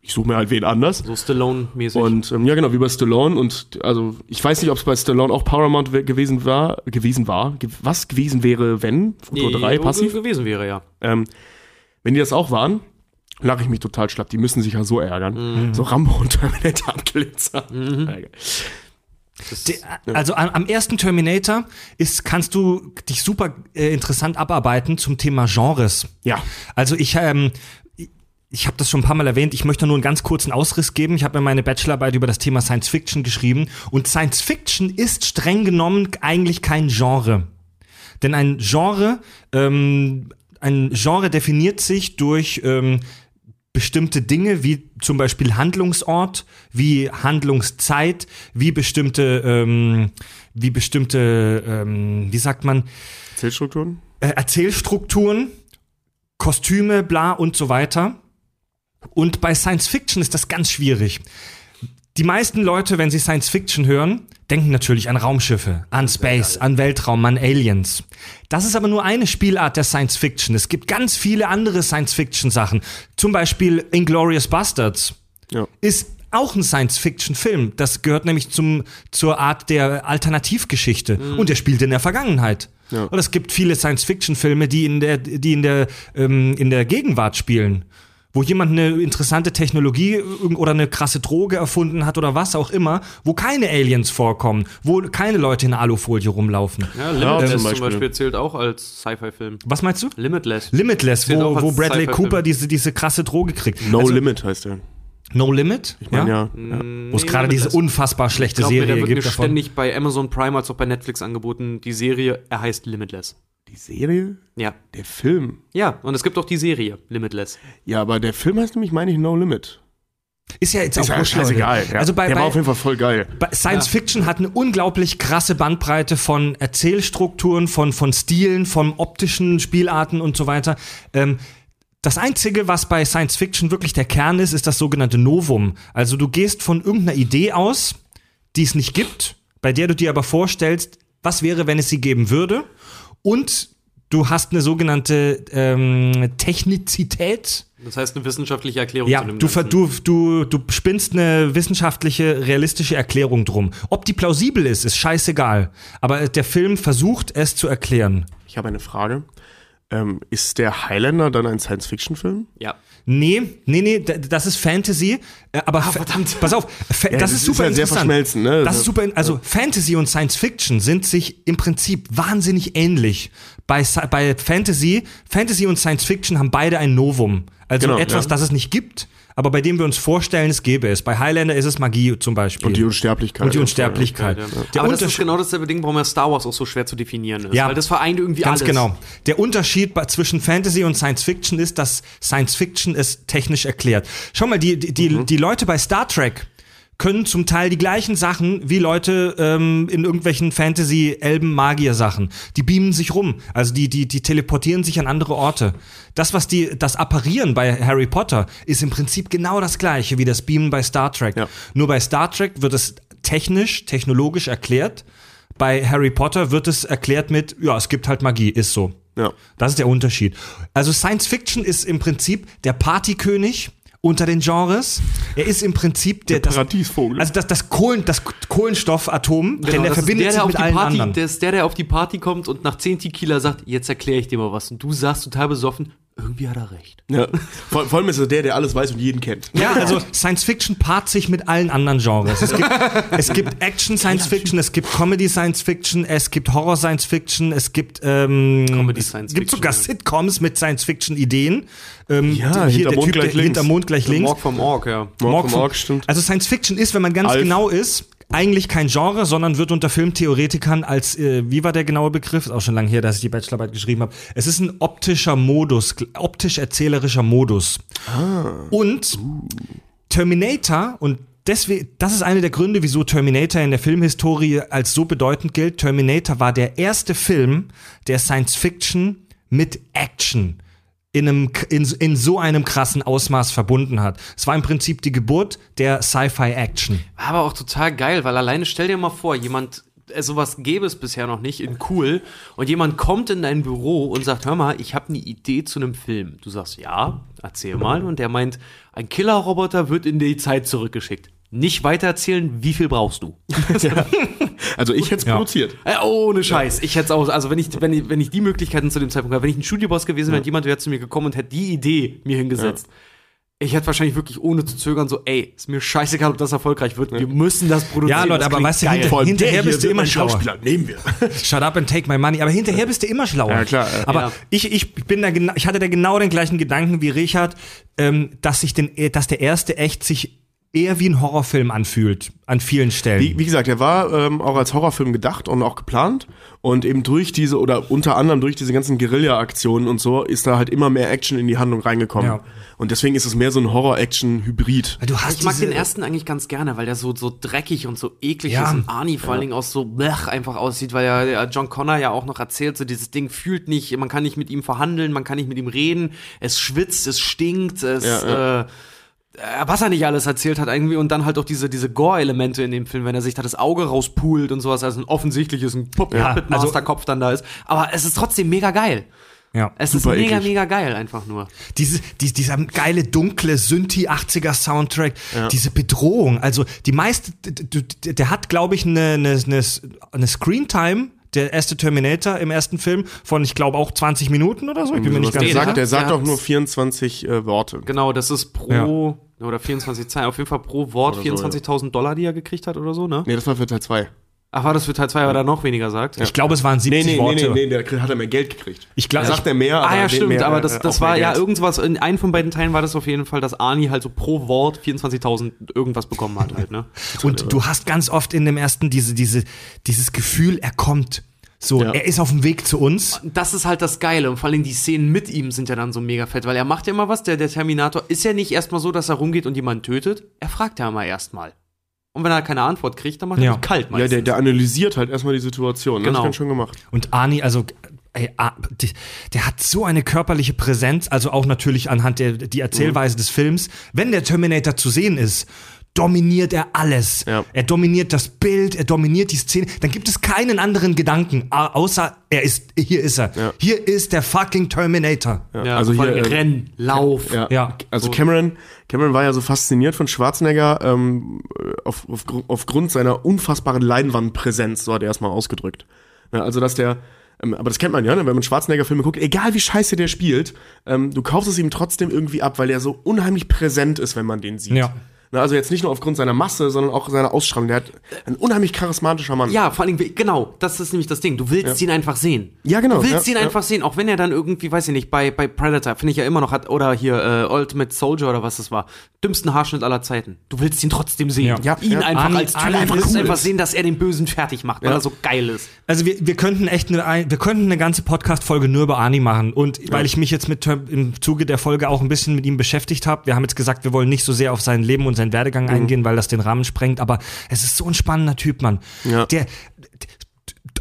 ich suche mir halt wen anders. So Stallone-mäßig. Und ähm, ja, genau, wie bei Stallone. Und also ich weiß nicht, ob es bei Stallone auch Paramount we- gewesen war, gewesen war. Ge was gewesen wäre, wenn? Futur 3, passiv. gewesen wäre, ja. Ähm, wenn die das auch waren, lache ich mich total schlapp. Die müssen sich ja so ärgern. So Rambo und Terminator abglitzer. De, also am, am ersten Terminator ist, kannst du dich super äh, interessant abarbeiten zum Thema Genres. Ja. Also ich, ähm, ich- ich habe das schon ein paar Mal erwähnt, ich möchte nur einen ganz kurzen Ausriss geben. Ich habe mir meine Bachelorarbeit über das Thema Science Fiction geschrieben und Science Fiction ist streng genommen eigentlich kein Genre. Denn ein Genre, ähm, ein Genre definiert sich durch ähm, bestimmte Dinge, wie zum Beispiel Handlungsort, wie Handlungszeit, wie bestimmte, ähm, wie bestimmte, ähm, wie sagt man, Zellstrukturen? äh, Erzählstrukturen, Kostüme, bla und so weiter. Und bei Science Fiction ist das ganz schwierig. Die meisten Leute, wenn sie Science Fiction hören, denken natürlich an Raumschiffe, an Space, an Weltraum, an Aliens. Das ist aber nur eine Spielart der Science Fiction. Es gibt ganz viele andere Science Fiction Sachen. Zum Beispiel Inglorious Bastards Ja. ist auch ein Science-Fiction-Film. Das gehört nämlich zum, zur Art der Alternativgeschichte. Und der spielt in der Vergangenheit. Ja. Und es gibt viele Science-Fiction-Filme, die in der, die in der, ähm, in der Gegenwart spielen. Wo jemand eine interessante Technologie irgend- oder eine krasse Droge erfunden hat oder was auch immer, wo keine Aliens vorkommen, wo keine Leute in Alufolie rumlaufen. Ja, Ja, Limitless zum zum Beispiel. Beispiel. zählt auch als Sci-Fi-Film. Was meinst du? Limitless. Limitless, wo, wo Bradley. Cooper diese, diese krasse Droge kriegt. No Also, Limit heißt der. No Limit? Ich meine, ja. ja. Wo es gerade diese unfassbar schlechte Ich glaube, mir, Serie wird mir gibt davon. ständig bei Amazon Prime als auch bei Netflix angeboten. Die Serie, er heißt Limitless. Die Serie? Ja. Der Film. Ja, und es gibt auch die Serie, Limitless. Ja, aber der Film heißt nämlich, meine ich, No Limit. Ist ja jetzt Ist auch ja scheißegal. Ja. Also bei, der war auf bei, jeden Fall voll geil. bei Science Fiction hat eine unglaublich krasse Bandbreite von Erzählstrukturen, von, von Stilen, von optischen Spielarten und so weiter. Ähm, das Einzige, was bei Science Fiction wirklich der Kern ist, ist das sogenannte Novum. Also du gehst von irgendeiner Idee aus, die es nicht gibt, bei der du dir aber vorstellst, was wäre, wenn es sie geben würde. Und du hast eine sogenannte ähm, Technizität. Das heißt, eine wissenschaftliche Erklärung Ja, zu dem du, Ganzen. du, du, du spinnst eine wissenschaftliche, realistische Erklärung drum. Ob die plausibel ist, ist scheißegal. Aber der Film versucht es zu erklären. Ich habe eine Frage. Ähm, ist der Highlander dann ein Science-Fiction-Film? Ja. Nee, nee, nee, das ist Fantasy. äh, Aber fa- verdammt. pass auf, fa- das, das ist ist super ja sehr interessant. verschmelzend, ne? Das ist super. in- Also Fantasy und Science Fiction sind sich im Prinzip wahnsinnig ähnlich. Bei, bei Fantasy, Fantasy und Science Fiction haben beide ein Novum. Also Genau, etwas, ja. das es nicht gibt, aber bei dem wir uns vorstellen, es gäbe es. Bei Highlander ist es Magie zum Beispiel. Und die Unsterblichkeit. Und die Unsterblichkeit. Ja. Der Aber das ist genau dasselbe Ding, warum ja Star Wars auch so schwer zu definieren ist. Ja. Weil das vereint irgendwie Ganz alles. genau. Der Unterschied zwischen Fantasy und Science Fiction ist, dass Science Fiction es technisch erklärt. Schau mal, die, die, die, die Leute bei Star Trek können zum Teil die gleichen Sachen wie Leute ähm, in irgendwelchen Fantasy-Elben-Magier-Sachen. Die beamen sich rum. Also die, die, die teleportieren sich an andere Orte. Das, was die, das Apparieren bei Harry Potter ist im Prinzip genau das gleiche wie das Beamen bei Star Trek. Ja. Nur bei Star Trek wird es technisch, technologisch erklärt. Bei Harry Potter wird es erklärt mit, ja, es gibt halt Magie, ist so. Ja. Das ist der Unterschied. Also Science Fiction ist im Prinzip der Partykönig unter den Genres. Er ist im Prinzip der, das, Paradiesvogel. also das, das, Kohlen, das Kohlenstoffatom, denn Genau, der das ist verbindet der, der sich auf mit allen Party, anderen. Der ist der, der auf die Party kommt und nach 10 Tequila sagt, jetzt erkläre ich dir mal was. Und du sagst total besoffen, irgendwie hat er recht. ja. Vor, vor allem ist er der, der alles weiß und jeden kennt. Ja, also Science Fiction paart sich mit allen anderen Genres. Es gibt, es gibt Action Science Fiction, es gibt Comedy Science Fiction, es gibt Horror Science Fiction, es gibt ähm, Comedy es Science gibt Fiction, sogar ja. Sitcoms mit Science Fiction Ideen. Ähm, Ja, die- hinter der Mond Typ, gleich der, links. hinter Mond gleich links. Morg vom Org, ja. Morg vom vom- Org, stimmt. Also Science Fiction ist, wenn man ganz Alf. genau ist, eigentlich kein Genre, sondern wird unter Filmtheoretikern als, äh, wie war der genaue Begriff? Ist auch schon lange her, dass ich die Bachelorarbeit geschrieben habe. Es ist ein optischer Modus, optisch-erzählerischer Modus. Und Terminator und Deswegen, das ist einer der Gründe, wieso Terminator in der Filmhistorie als so bedeutend gilt. Terminator war der erste Film, der Science Fiction mit Action in, einem, in, in so einem krassen Ausmaß verbunden hat. Es war im Prinzip die Geburt der Sci-Fi-Action. Aber auch total geil, weil alleine stell dir mal vor, jemand äh, sowas gäbe es bisher noch nicht in cool und jemand kommt in dein Büro und sagt, hör mal, ich habe eine Idee zu einem Film. Du sagst, ja, erzähl mal und der meint, ein Killerroboter wird in die Zeit zurückgeschickt. Nicht weitererzählen, wie viel brauchst du? Also ich hätte es produziert. Äh, ohne Scheiß. Ich hätte es auch, also wenn ich, wenn ich, wenn ich die Möglichkeiten zu dem Zeitpunkt habe, wenn ich ein Studioboss gewesen wäre jemand wäre zu mir gekommen und hätte die Idee mir hingesetzt. Ich hätte wahrscheinlich wirklich ohne zu zögern so, ey, ist mir scheißegal, ob das erfolgreich wird. Wir müssen das produzieren. Ja, Leute, aber weißt du, hinter- hinterher bist du immer ein schlauer. Schauspieler, nehmen wir. Shut up and take my money. Aber hinterher bist du immer schlauer. Ja, klar, ja. Aber Ja. ich, ich bin da genau, ich hatte da genau den gleichen Gedanken wie Richard, ähm, dass sich den, dass der erste echt sich eher wie ein Horrorfilm anfühlt an vielen Stellen. Wie, wie gesagt, er war ähm, auch als Horrorfilm gedacht und auch geplant. Und eben durch diese, oder unter anderem durch diese ganzen Guerilla-Aktionen und so, ist da halt immer mehr Action in die Handlung reingekommen. Ja. Und deswegen ist es mehr so ein Horror-Action-Hybrid. du hast Ich mag den ersten eigentlich ganz gerne, weil der so, so dreckig und so eklig Ja. ist und Arnie vor allen Dingen auch so blech einfach aussieht, weil ja John Connor ja auch noch erzählt, so dieses Ding fühlt nicht, man kann nicht mit ihm verhandeln, man kann nicht mit ihm reden, es schwitzt, es stinkt, es, Ja, äh, was er nicht alles erzählt hat irgendwie und dann halt auch diese, diese Gore-Elemente in dem Film, wenn er sich da das Auge rauspult und sowas, also ein offensichtliches ein Pupp Ja, also- dann da ist. Aber es ist trotzdem mega geil. Ja. Es ist mega, eklig. mega geil einfach nur. Diese, die, dieser geile, dunkle Synthi 80er Soundtrack, diese Bedrohung, also die meiste, der hat, glaube ich, eine, eine, eine, eine Screentime, der erste Terminator im ersten Film, von, ich glaube, auch 20 Minuten oder so. Ich bin mir nicht der ganz sagt, sicher. der sagt Ja. auch nur 24 äh, Worte. Genau, das ist pro oder 24 Zeilen, auf jeden Fall pro Wort so, 24.000 Dollar, die er gekriegt hat oder so, ne? Nee, das war für Teil 2. Ach, war das für Teil 2, weil er noch weniger sagt? Ich glaube, es waren 70 Nee, nee, nee, Worte. nee, nee, der kriegt- hat er mehr Geld gekriegt. Ich glaub- Er sagt er mehr, Ah ja, stimmt, mehr, aber äh, das, das auch war ja irgendwas, in einem von beiden Teilen war das auf jeden Fall, dass Arnie halt so pro Wort 24.000 irgendwas bekommen hat halt, ne? Und du hast ganz oft in dem ersten diese, diese, dieses Gefühl, er kommt. So, Ja. er ist auf dem Weg zu uns. Das ist halt das Geile und vor allem die Szenen mit ihm sind ja dann so mega fett, weil er macht ja immer was, der, der Terminator ist ja nicht erstmal so, dass er rumgeht und jemanden tötet, er fragt ja immer erstmal. Und wenn er keine Antwort kriegt, dann macht Ja. er die kalt Ja, meistens. der, der analysiert halt erstmal die Situation. Ne? Genau. Das ist ganz schön gemacht. Und Arnie, also, ey, ah, der hat so eine körperliche Präsenz, also auch natürlich anhand der die Erzählweise des Films. Wenn der Terminator zu sehen ist, dominiert er alles. Ja. Er dominiert das Bild, er dominiert die Szene. Dann gibt es keinen anderen Gedanken, au- außer er ist, hier ist er. Ja. Hier ist der fucking Terminator. Ja, ja, also hier, äh, Renn, Lauf. Ja, Ja. also So. Cameron, Cameron war ja so fasziniert von Schwarzenegger ähm, auf, auf, aufgrund seiner unfassbaren Leinwandpräsenz, so hat er erstmal ausgedrückt. Ja, also dass der, ähm, aber das kennt man ja, ne? wenn man Schwarzenegger-Filme guckt, egal wie scheiße der spielt, ähm, du kaufst es ihm trotzdem irgendwie ab, weil er so unheimlich präsent ist, wenn man den sieht. Ja. Na, also jetzt nicht nur aufgrund seiner Masse, sondern auch seiner Ausstrahlung. Der hat ein unheimlich charismatischer Mann. Ja, vor allem, genau, das ist nämlich das Ding. Du willst ihn einfach sehen. Ja, genau, Du willst ja, ihn ja. einfach sehen, auch wenn er dann irgendwie, weiß ich nicht, bei, bei Predator, finde ich ja immer noch hat, oder hier äh, Ultimate Soldier oder was das war, dümmsten Haarschnitt aller Zeiten. Du willst ihn trotzdem sehen. Ja. Ja, ihn ja. einfach als Typ. Du willst cool einfach ist. sehen, dass er den Bösen fertig macht, weil Ja. er so geil ist. Also wir, wir könnten echt eine, ein- wir könnten eine ganze Podcast-Folge nur über Arnie machen. Und weil ich mich jetzt mit im Zuge der Folge auch ein bisschen mit ihm beschäftigt habe, wir haben jetzt gesagt, wir wollen nicht so sehr auf sein Leben und seinen Werdegang Mhm. eingehen, weil das den Rahmen sprengt. Aber es ist so ein spannender Typ, Mann. Ja. Der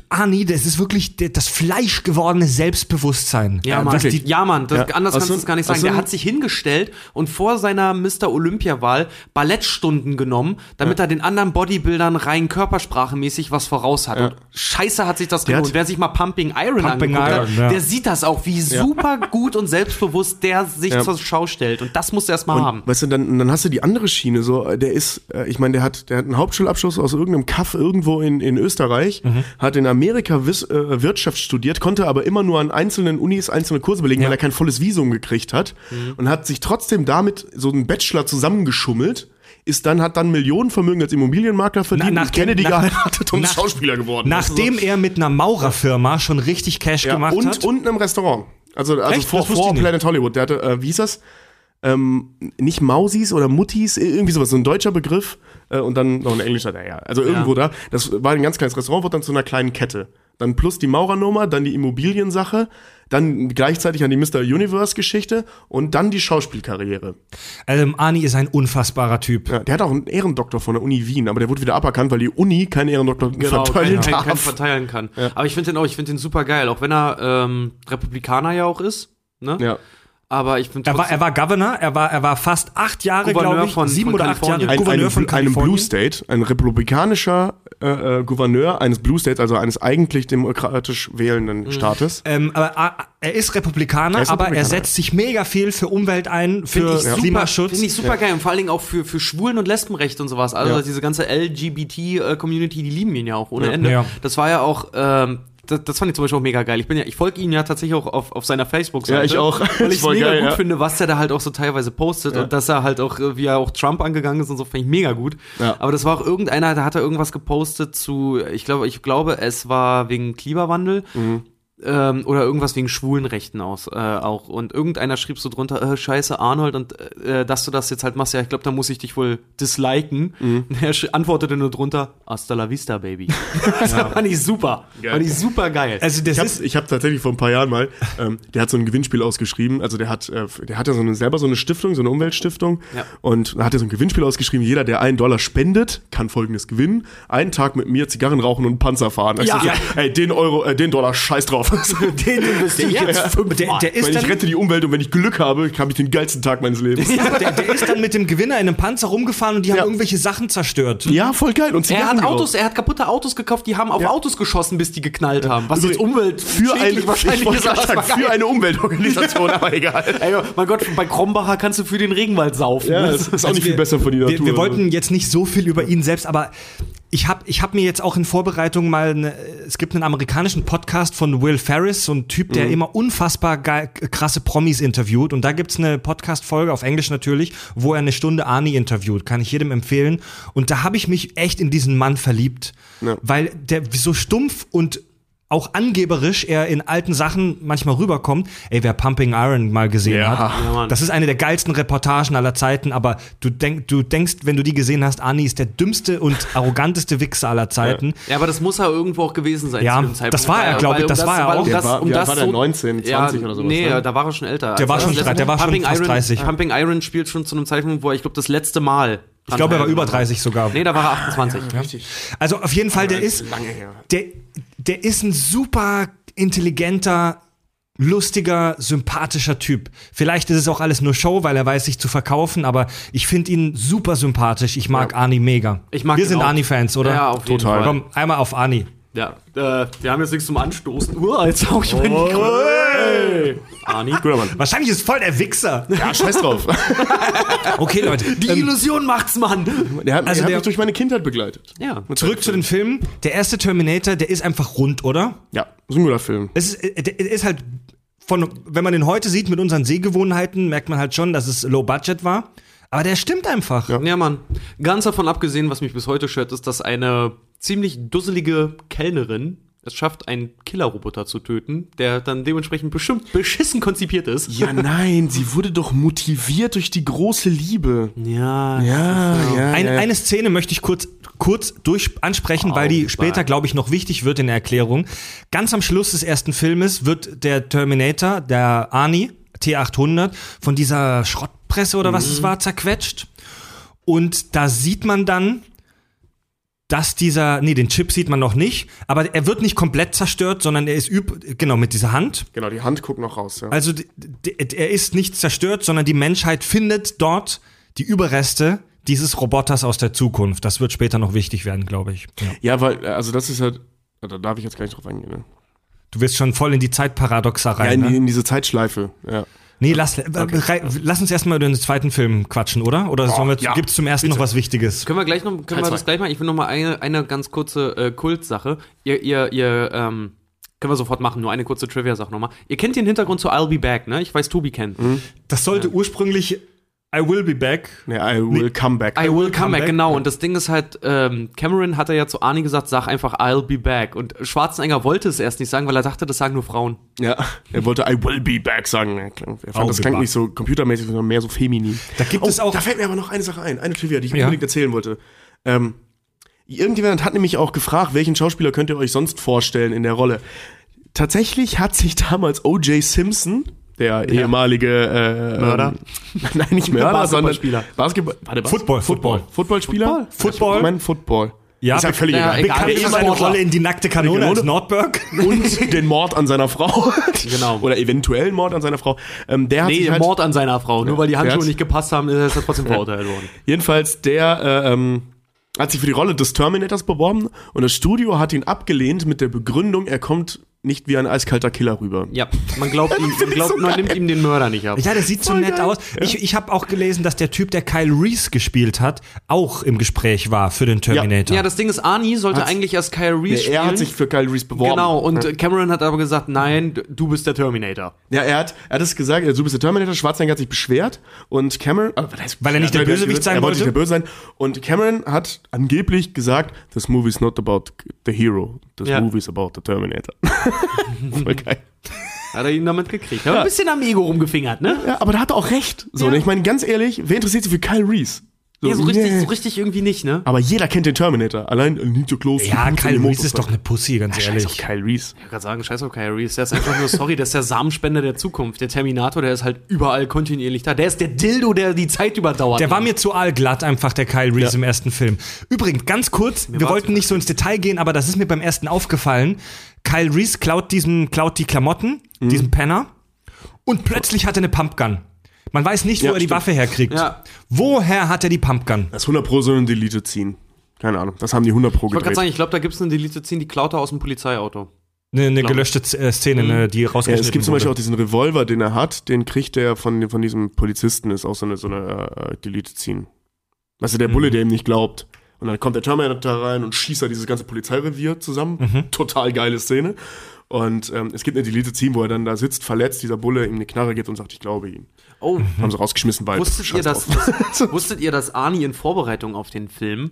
Arnie, das ist wirklich das fleischgewordene Selbstbewusstsein. Ja, Äh, Mann. was die- ja, Mann. Das, Ja, anders kannst du es gar nicht sagen. Der einem- hat sich hingestellt und vor seiner Mr. Olympia-Wahl Ballettstunden genommen, damit er den anderen Bodybuildern rein körpersprachemäßig was voraus hat. Ja. Und scheiße hat sich das Der gelohnt. Wer sich mal Pumping Iron Pumping angeguckt Iron, hat, ja. der sieht das auch, wie super gut und selbstbewusst der sich Ja. zur Schau stellt. Und das musst du erst mal haben. Weißt du, dann, dann hast du die andere Schiene, so, äh, der ist, äh, ich meine, der hat, der hat einen Hauptschulabschluss aus irgendeinem Kaff irgendwo in, in Österreich, Mhm. hat in Amerika Wiss, äh, Wirtschaft studiert, konnte aber immer nur an einzelnen Unis einzelne Kurse belegen, Ja. weil er kein volles Visum gekriegt hat Mhm. und hat sich trotzdem damit so einen Bachelor zusammengeschummelt. Ist dann, hat dann Millionenvermögen als Immobilienmakler verdient, Na- und nachdem- Kennedy nach- geheiratet und nach- Schauspieler geworden. Nachdem ist er mit einer Maurerfirma schon richtig Cash ja, gemacht und, hat. und einem Restaurant. Also, also Echt? vor, vor. Planet Hollywood. Der hatte, äh, wie hieß das? ähm, nicht Mausis oder Muttis, irgendwie sowas, so ein deutscher Begriff äh, und dann noch ein englischer, naja, also irgendwo da. Das war ein ganz kleines Restaurant, wurde dann zu einer kleinen Kette. Dann plus die Maurernummer, dann die Immobiliensache, dann gleichzeitig an die Mr. Universe-Geschichte und dann die Schauspielkarriere. ähm, Arnie ist ein unfassbarer Typ. Ja, der hat auch einen Ehrendoktor von der Uni Wien, aber der wurde wieder aberkannt, weil die Uni keinen Ehrendoktor Genau, verteilen kein, kein, kein darf. verteilen kann. Aber ich finde den auch, ich finde den super geil, auch wenn er ähm, Republikaner ja auch ist. Ne? ja. Aber ich finde Er war, er war Governor, er war, er war fast acht Jahre, Gouverneur glaube ich, von- sieben von oder acht. Jahre ein, Gouverneur einem, von einem Kalifornien. Blue State, ein republikanischer äh, äh, Gouverneur eines Blue States, also eines eigentlich demokratisch wählenden Mhm. Staates. Ähm, aber ah, er ist Republikaner, Er ist aber er Republikaner. setzt sich mega viel für Umwelt ein, für Finde ich, super, Klimaschutz. find ich super geil und vor allen Dingen auch für, für Schwulen- und Lesbenrechte und sowas. Also Ja. diese ganze LGBT-Community, die lieben ihn ja auch ohne Ja. Ende. Ja. Das war ja auch, ähm, das, das fand ich zum Beispiel auch mega geil. Ich bin ja, ich folge ihn ja tatsächlich auch auf, auf seiner Facebook-Seite. Ja, ich auch. Weil ich es mega geil, gut ja. finde, was er da halt auch so teilweise postet Ja. und dass er halt auch, äh, wie er auch Trump angegangen ist und so, fand ich mega gut. Ja. Aber das war auch irgendeiner, da hat er irgendwas gepostet zu, ich glaube, ich glaube, es war wegen Klimawandel. Mhm. Ähm, oder irgendwas wegen Schwulenrechten aus äh, auch und irgendeiner schrieb so drunter äh, Scheiße Arnold und äh, dass du das jetzt halt machst ja ich glaube da muss ich dich wohl disliken Mhm. und er antwortete nur drunter Hasta la vista baby das fand ich super Geil. fand ich super geil Also das Ich ist habe ich hab tatsächlich vor ein paar Jahren mal, ähm, der hat so ein Gewinnspiel ausgeschrieben, also der hat, äh, der hatte so eine, selber so eine Stiftung, so eine Umweltstiftung Ja. und da hat er so ein Gewinnspiel ausgeschrieben, jeder, der einen Dollar spendet, kann folgendes gewinnen, einen Tag mit mir Zigarren rauchen und einen Panzer fahren. Ich Ja. so, ey, den Euro, äh, den Dollar, scheiß drauf. den investiere ich jetzt fünfmal der, der ist Weil ich dann, rette die Umwelt und wenn ich Glück habe, habe ich den geilsten Tag meines Lebens. der, der ist dann mit dem Gewinner in einem Panzer rumgefahren und die haben Ja. irgendwelche Sachen zerstört. Ja, voll geil. Und er hat Autos, er hat kaputte Autos gekauft, die haben auf Ja. Autos geschossen, bis die geknallt haben. Was jetzt Umwelt für eine, ich wollte gerade sagen, für eine Umweltorganisation, aber egal. Ey, mein Gott, bei Krombacher kannst du für den Regenwald saufen. Ja, Das- ist auch nicht viel besser für die Natur. Wir, wir wollten jetzt nicht so viel über ihn selbst, aber ich habe ich hab mir jetzt auch in Vorbereitung mal, eine, es gibt einen amerikanischen Podcast von Will Ferris, so ein Typ, Mhm. der immer unfassbar geil, krasse Promis interviewt. Und da gibt's eine Podcast-Folge, auf Englisch natürlich, wo er eine Stunde Arnie interviewt. Kann ich jedem empfehlen. Und da habe ich mich echt in diesen Mann verliebt. Ja. Weil der so stumpf und auch angeberisch er in alten Sachen manchmal rüberkommt. Ey, wer Pumping Iron mal gesehen Ja. hat, Ja, das ist eine der geilsten Reportagen aller Zeiten, aber du, denk, du denkst, wenn du die gesehen hast, Arnie ist der dümmste und arroganteste Wichser aller Zeiten. Ja, aber das muss er irgendwo auch gewesen sein. Ja, zu dem Zeitpunkt. das war er, Weil- glaub ich, um das war er auch. Um Der das, war- um das war der? so- 19, 20 oder sowas, Nee, ne? da war er schon älter. Der war Also schon das drei- letzte- der war schon Pumping fast Iron, 30. Pumping Iron spielt schon zu einem Zeitpunkt, wo er, ich glaube, das letzte Mal. Ich glaube, er war über 30 sogar. Nee, da war er 28. Also auf jeden Fall, der das ist, ist lange her. der, der ist ein super intelligenter, lustiger, sympathischer Typ. Vielleicht ist es auch alles nur Show, weil er weiß sich zu verkaufen, aber ich finde ihn super sympathisch. Ich mag Arnie mega. Ich mag Wir sind auch. Arnie-Fans, oder? Ja, auf jeden Total. Fall. Komm, einmal auf Arnie. Ja, äh, wir haben jetzt nichts zum Anstoßen. Uah, jetzt hau ich mein Mikro. Arni. Guter Mann. Wahrscheinlich ist voll der Wichser. Ja, scheiß drauf. Okay, Leute. Die ähm, Illusion macht's, Mann. Der hat, Also der hat der- mich durch meine Kindheit begleitet. Ja. zurück zu den Filmen. Der erste Terminator, der ist einfach rund, oder? Ja, ist ein guter Film. Es ist, äh, der ist halt von, wenn man den heute sieht mit unseren Sehgewohnheiten, merkt man halt schon, dass es Low Budget war. Aber der stimmt einfach. Ja. Ja, Mann. Ganz davon abgesehen, was mich bis heute stört, ist, dass eine ziemlich dusselige Kellnerin es schafft, einen Killerroboter zu töten, der dann dementsprechend bestimmt beschissen konzipiert ist. Ja, nein, sie wurde doch motiviert durch die große Liebe. Ja. Ja, ja. Ein. Eine Szene möchte ich kurz, kurz durch ansprechen, weil die später, glaube ich, noch wichtig wird in der Erklärung. Ganz am Schluss des ersten Filmes wird der Terminator, der Arnie, T800, von dieser Schrottpresse oder was es war, zerquetscht. Und da sieht man dann, dass dieser, nee, den Chip sieht man noch nicht, aber er wird nicht komplett zerstört, sondern er ist üb, genau, mit dieser Hand. Genau, die Hand guckt noch raus. Ja. Also er ist nicht zerstört, sondern die Menschheit findet dort die Überreste dieses Roboters aus der Zukunft. Das wird später noch wichtig werden, glaube ich. Ja. Ja, weil, also das ist halt, da darf ich jetzt gar nicht drauf eingehen. Ne? Du wirst schon voll in die Zeitparadoxa Ja, rein. in, die, ne? in diese Zeitschleife. Ja. Nee, lass, äh, rei- lass uns erstmal über den zweiten Film quatschen, oder? Oder sollen wir, ja, gibt's zum ersten noch was Wichtiges? Können wir gleich noch, können Teil wir das gleich mal? Ich will noch mal eine, eine ganz kurze äh, Kultsache. Ihr, ihr, ihr, ähm, können wir sofort machen, nur eine kurze Trivia-Sache nochmal. Ihr kennt den Hintergrund zu I'll Be Back, ne? Ich weiß, Tobi kennt. Das sollte ursprünglich I Will Be Back. Nee, I will come back. I will come back, back. genau. Und das Ding ist halt, ähm, Cameron hat ja zu Arnie gesagt, sag einfach I'll be back. Und Schwarzenegger wollte es erst nicht sagen, weil er dachte, das sagen nur Frauen. ja, er wollte I will be back sagen. Er, klang, er fand, das klang back. nicht so computermäßig, sondern mehr so feminin. Da gibt es auch. Da fällt mir aber noch eine Sache ein, eine Trivia, die ich Ja. unbedingt erzählen wollte. Ähm, irgendjemand hat nämlich auch gefragt, welchen Schauspieler könnt ihr euch sonst vorstellen in der Rolle? Tatsächlich hat sich damals O.J. Simpson, der ehemalige äh, Mörder? Ähm, nein, nicht Mörder, sondern Basketballspieler. Basketball, warte, was? Football, Football. Footballspieler? Football? Ich meine Football. Ja, ist ja völlig ja, egal. Bekannt ist seine. Rolle in die nackte Kanone als Nordberg. Und den Mord an seiner Frau. Genau. Oder eventuellen Mord an seiner Frau. Ähm, der hat Nee, sich halt, Mord an seiner Frau. Nur weil die Handschuhe nicht gepasst haben, ist er trotzdem verurteilt worden. Jedenfalls, der äh, ähm, hat sich für die Rolle des Terminators beworben und das Studio hat ihn abgelehnt mit der Begründung, er kommt nicht wie ein eiskalter Killer rüber. Ja, man glaubt ihm, man, glaubt, so man nimmt ihm den Mörder nicht ab. Ja, der sieht so Voll nett geil. aus. Ich, ich habe auch gelesen, dass der Typ, der Kyle Reese gespielt hat, auch im Gespräch war für den Terminator. Ja, das Ding ist, Arnie sollte Hat's- eigentlich als Kyle Reese Nee, spielen. er hat sich für Kyle Reese beworben. Genau, und Cameron hat aber gesagt, nein, du bist der Terminator. Ja, er hat, er hat es gesagt, du bist der Terminator, Schwarzenegger hat sich beschwert und Cameron, äh, Weil er nicht der? Bösewicht sein er wollte. wollte? nicht der Böse sein. Und Cameron hat angeblich gesagt, this movie is not about the hero, this Ja. movie is about the Terminator. Voll geil. Hat er ihn damit gekriegt. Hat ein bisschen am Ego rumgefingert, ne? Ja, aber da hat er auch recht. So, Ja. ich meine, ganz ehrlich, wer interessiert sich für Kyle Reese? Ja, so richtig, nee. so richtig irgendwie nicht, ne? Aber jeder kennt den Terminator. Allein, need to close. Ja, Kyle Reese ist doch eine Pussy, ganz Scheiß ehrlich. auf Kyle Reese. Ich kann gerade sagen, scheiß auf Kyle Reese. Der ist einfach nur, sorry, der ist der Samenspender der Zukunft. Der Terminator, der ist halt überall kontinuierlich da. Der ist der Dildo, der die Zeit überdauert. Der war mir zu aalglatt, einfach der Kyle Reese Ja. im ersten Film. Übrigens, ganz kurz, wir war's wollten nicht so ins Detail gehen, aber das ist mir beim ersten aufgefallen. Kyle Reese klaut, diesen, klaut die Klamotten, Mhm. diesen Penner, und plötzlich hat er eine Pumpgun. Man weiß nicht, wo Ja, er die. Waffe herkriegt. Ja. Woher hat er die Pumpgun? Das ist 100 Pro so ein Delete ziehen. Keine Ahnung. Das haben die 100 Pro Ich wollte gerade gedreht. sagen, ich glaube, da gibt es eine Delete-Szene, die klaut er aus dem Polizeiauto. Eine, eine gelöschte äh, Szene, ne, die Ja, rausgeschnitten es gibt zum Beispiel auch diesen Revolver, den er hat, den kriegt er von, von diesem Polizisten, ist auch so eine, so eine äh, Delete ziehen. Weißt du, der Bulle, der ihm nicht glaubt. Und dann kommt der Terminator rein und schießt da dieses ganze Polizeirevier zusammen. Total geile Szene. Und ähm, es gibt eine Delete ziehen, wo er dann da sitzt, verletzt, dieser Bulle ihm eine Knarre gibt und sagt, ich glaube ihm. Oh, Haben sie rausgeschmissen, weil wusstet ihr, wusstet ihr, dass Arnie in Vorbereitung auf den Film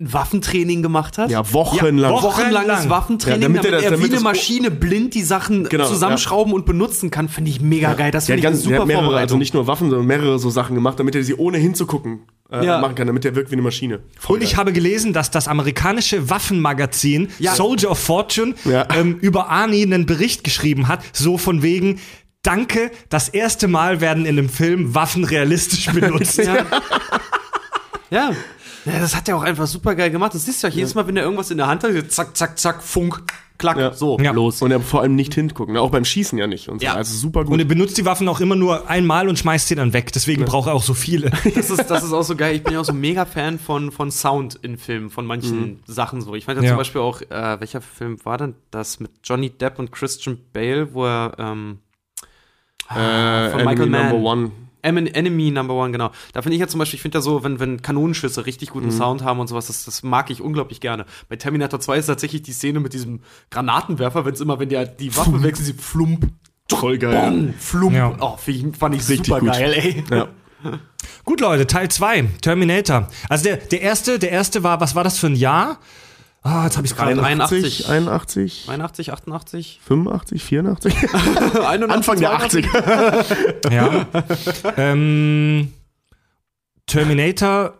Waffentraining gemacht hat? Ja, wochenlang. Ja, Wochen- Wochenlanges Wochenlang. Waffentraining, Ja, damit damit, er das- er damit wie eine das- Maschine blind die Sachen Genau, zusammenschrauben und benutzen kann, finde ich mega geil. Das Der finde hat, ich ganz, super mehrere, also nicht nur Waffen, sondern mehrere so Sachen gemacht, damit er sie ohne hinzugucken äh, Ja. machen kann, damit er wirkt wie eine Maschine. Voll Und ich geil. habe gelesen, dass das amerikanische Waffenmagazin Ja. Soldier of Fortune Ja. ähm, über Arnie einen Bericht geschrieben hat, so von wegen, danke, das erste Mal werden in einem Film Waffen realistisch benutzt. Ja. ja. Ja, das hat er auch einfach super geil gemacht. Das ist ja jedes Mal, wenn er irgendwas in der Hand hat, zack, zack, zack, Funk, klack, Ja. so, Ja. los. Und er vor allem nicht hingucken, ne? auch beim Schießen ja nicht. Und so. Ja. Also super Und gut. er benutzt die Waffen auch immer nur einmal und schmeißt sie dann weg. Deswegen braucht er auch so viele. Das ist, das ist auch so geil. Ich bin ja auch so mega Fan von, von Sound in Filmen, von manchen Sachen so. Ich fand ja, Ja. zum Beispiel auch, äh, welcher Film war denn das mit Johnny Depp und Christian Bale, wo er ähm, äh, von Enemy Michael Mann. Number One. Em- Enemy Number One, genau. Da finde ich ja zum Beispiel, ich finde ja so, wenn, wenn Kanonenschüsse richtig guten Sound haben und sowas, das, das mag ich unglaublich gerne. Bei Terminator 2 ist tatsächlich die Szene mit diesem Granatenwerfer, wenn es immer, wenn der die Waffe wechselt, sie flump, Voll geil. bong, flump. Ja. Oh, fand ich Richtig super gut. geil, ey. Ja. Gut, Leute, Teil 2, Terminator. Also der, der erste, der erste war, was war das für ein Jahr? Ah, jetzt habe ich es gerade. 83. 81, 81, 88, 85, 84? 81, Anfang der 82. 80er. Ja. ähm, Terminator,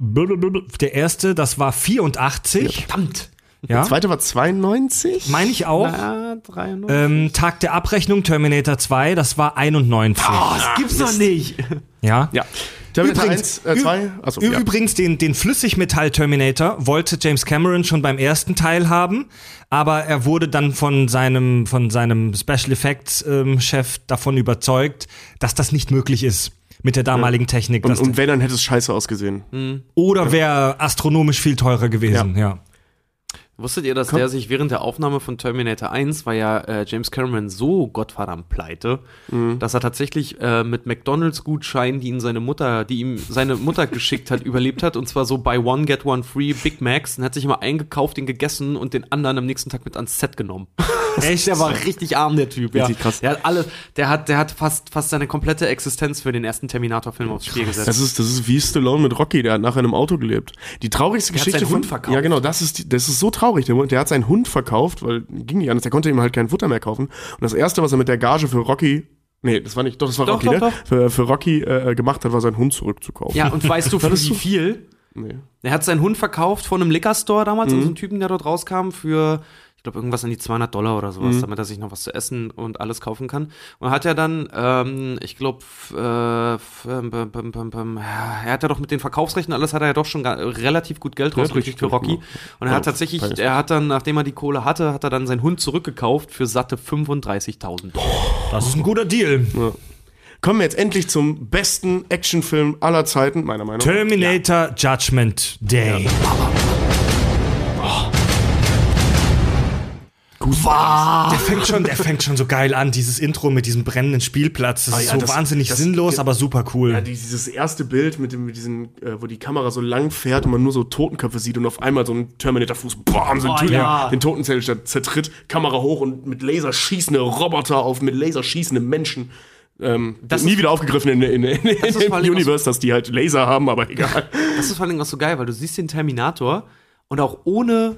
der erste, das war 84. Verdammt. Der Ja, zweite war 92? meine ich auch. Na, 93. Ähm, Tag der Abrechnung, Terminator 2, das war 91. oh, das gibt's doch nicht. Ja. Ja. Terminator Übrigens, 1, äh, 2, achso, Ü- ja. Übrigens, den, den Flüssigmetall-Terminator wollte James Cameron schon beim ersten Teil haben, aber er wurde dann von seinem, von seinem Special Effects-Chef davon überzeugt, dass das nicht möglich ist mit der damaligen Technik. Und, und wenn, dann hätte es scheiße ausgesehen. oder wäre astronomisch viel teurer gewesen, ja. Wusstet ihr, dass der sich während der Aufnahme von Terminator 1 war ja äh, James Cameron so gottverdammt pleite, dass er tatsächlich äh, mit McDonalds-Gutscheinen, die ihn seine Mutter, die ihm seine Mutter geschickt hat, überlebt hat. Und zwar so buy one, get one free Big Macs. Und hat sich immer eingekauft, den gegessen und den anderen am nächsten Tag mit ans Set genommen. Echt? Der war richtig arm, der Typ. Ja. Richtig krass. Der hat alle, der hat, der hat fast, fast seine komplette Existenz für den ersten Terminator-Film aufs Spiel gesetzt. Das ist, das ist wie Stallone mit Rocky, der hat nachher in einem Auto gelebt. Die traurigste Der hat Geschichte seinen Hund verkauft. Ja, genau, das ist, die, das ist so traurig. Der, der hat seinen Hund verkauft, weil ging nicht anders. Der konnte ihm halt kein Futter mehr kaufen. Und das erste, was er mit der Gage für Rocky, nee, das war nicht, doch, das war Doch, Rocky, doch, ne? doch. Für, für Rocky äh, gemacht hat, war seinen Hund zurückzukaufen. ja, und weißt du, für wie so- viel? Nee. Er hat seinen Hund verkauft von einem Liquor Store damals, an so einen Typen, der dort rauskam, für, ich glaube, irgendwas an die 200 Dollar oder sowas, damit er sich noch was zu essen und alles kaufen kann. Und hat er dann, ähm, ich glaube, äh, ähm, ja, er hat ja doch mit den Verkaufsrechten alles, hat er ja doch schon relativ gut Geld rausgekriegt für Rocky. Und er hat tatsächlich, er hat dann, nachdem er die Kohle hatte, hat er dann seinen Hund zurückgekauft für satte 35.000 Dollar. Das ist ein guter Deal. Kommen wir jetzt endlich zum besten Actionfilm aller Zeiten, meiner Meinung nach. Terminator Judgment Day. Der fängt, schon, der fängt schon so geil an, dieses Intro mit diesem brennenden Spielplatz. Das Ah ist ja, so das- wahnsinnig das- sinnlos, aber super cool. Ja, dieses erste Bild mit, dem, mit diesen, äh, wo die Kamera so lang fährt und man nur so Totenköpfe sieht und auf einmal so ein Terminator-Fuß, bam, so Oh, den, ja. den Totenzellenstadt zertritt, Kamera hoch und mit Laser schießende Roboter auf mit Laser schießende Menschen. Ähm, das nie ist- wieder aufgegriffen in, in, in, ist in dem Universe, dass die halt Laser haben, aber egal. Das ist vor allem auch so geil, weil du siehst den Terminator und auch ohne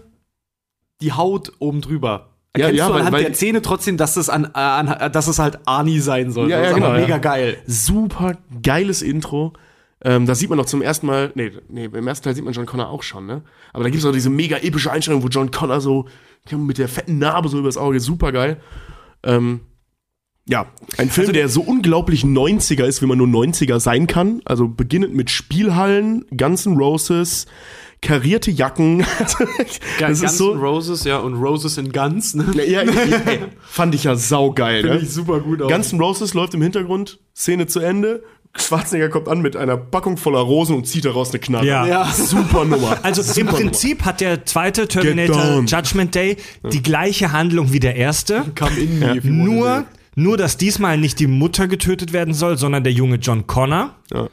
die Haut oben drüber. Ja, Erkennst ja, du weil- anhand weil- der Zähne trotzdem, dass es, an, an, dass es halt Arnie sein soll. Ja, ja, genau, ja. mega geil. Super geiles Intro. Ähm, da sieht man noch zum ersten Mal, nee, nee, im ersten Teil sieht man John Connor auch schon, ne? Aber da gibt es auch diese mega epische Einstellung, wo John Connor so mit der fetten Narbe so übers Auge, super geil. Ähm, ja, ein Film, der so unglaublich 90er ist, wie man nur 90er sein kann. Also beginnend mit Spielhallen, Guns N' Roses, karierte Jacken. das ist so. Roses, ja, und Roses in Guns, ne? Ja, ja, ja, fand ich ja saugeil, ne? Finde ich super gut aus. Guns N' Roses läuft im Hintergrund, Szene zu Ende. Schwarzenegger kommt an mit einer Packung voller Rosen und zieht daraus eine Knarre. Ja. Ja. Super Nummer. Also im Super Prinzip hat der zweite Terminator. Judgment Day die gleiche Handlung wie der erste. Come in me Nur, nur, dass diesmal nicht die Mutter getötet werden soll, sondern der junge John Connor. Nummer.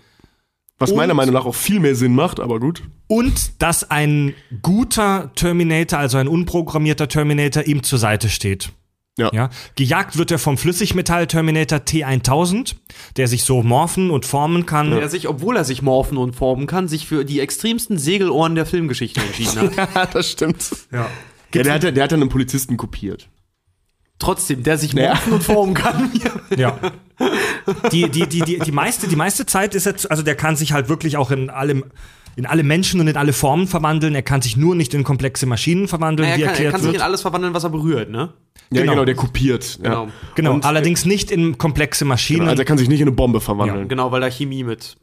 Was meiner Und- Meinung nach auch viel mehr Sinn macht, aber gut. Und dass ein guter Terminator, also ein unprogrammierter Terminator, ihm zur Seite steht. Ja. Ja, gejagt wird er vom Flüssigmetall-Terminator T1000, der sich so morphen und formen kann. Der sich, obwohl er sich morphen und formen kann, sich für die extremsten Segelohren der Filmgeschichte entschieden hat. Ja, das stimmt. Ja. Ja, der, hat, der hat dann einen Polizisten kopiert. Trotzdem, der sich morphen und formen kann. Ja. Die, die, die, die, die, meiste, die meiste Zeit ist er, also der kann sich halt wirklich auch in allem, in alle Menschen und in alle Formen verwandeln. Er kann sich nur nicht in komplexe Maschinen verwandeln, er wie kann, er erklärt kann sich wird. in alles verwandeln, was er berührt, ne? Ja, Genau. genau, der kopiert. Genau. Ja. genau, Und, allerdings nicht in komplexe Maschinen. Also er kann sich nicht in eine Bombe verwandeln. Genau, weil da Chemie mit.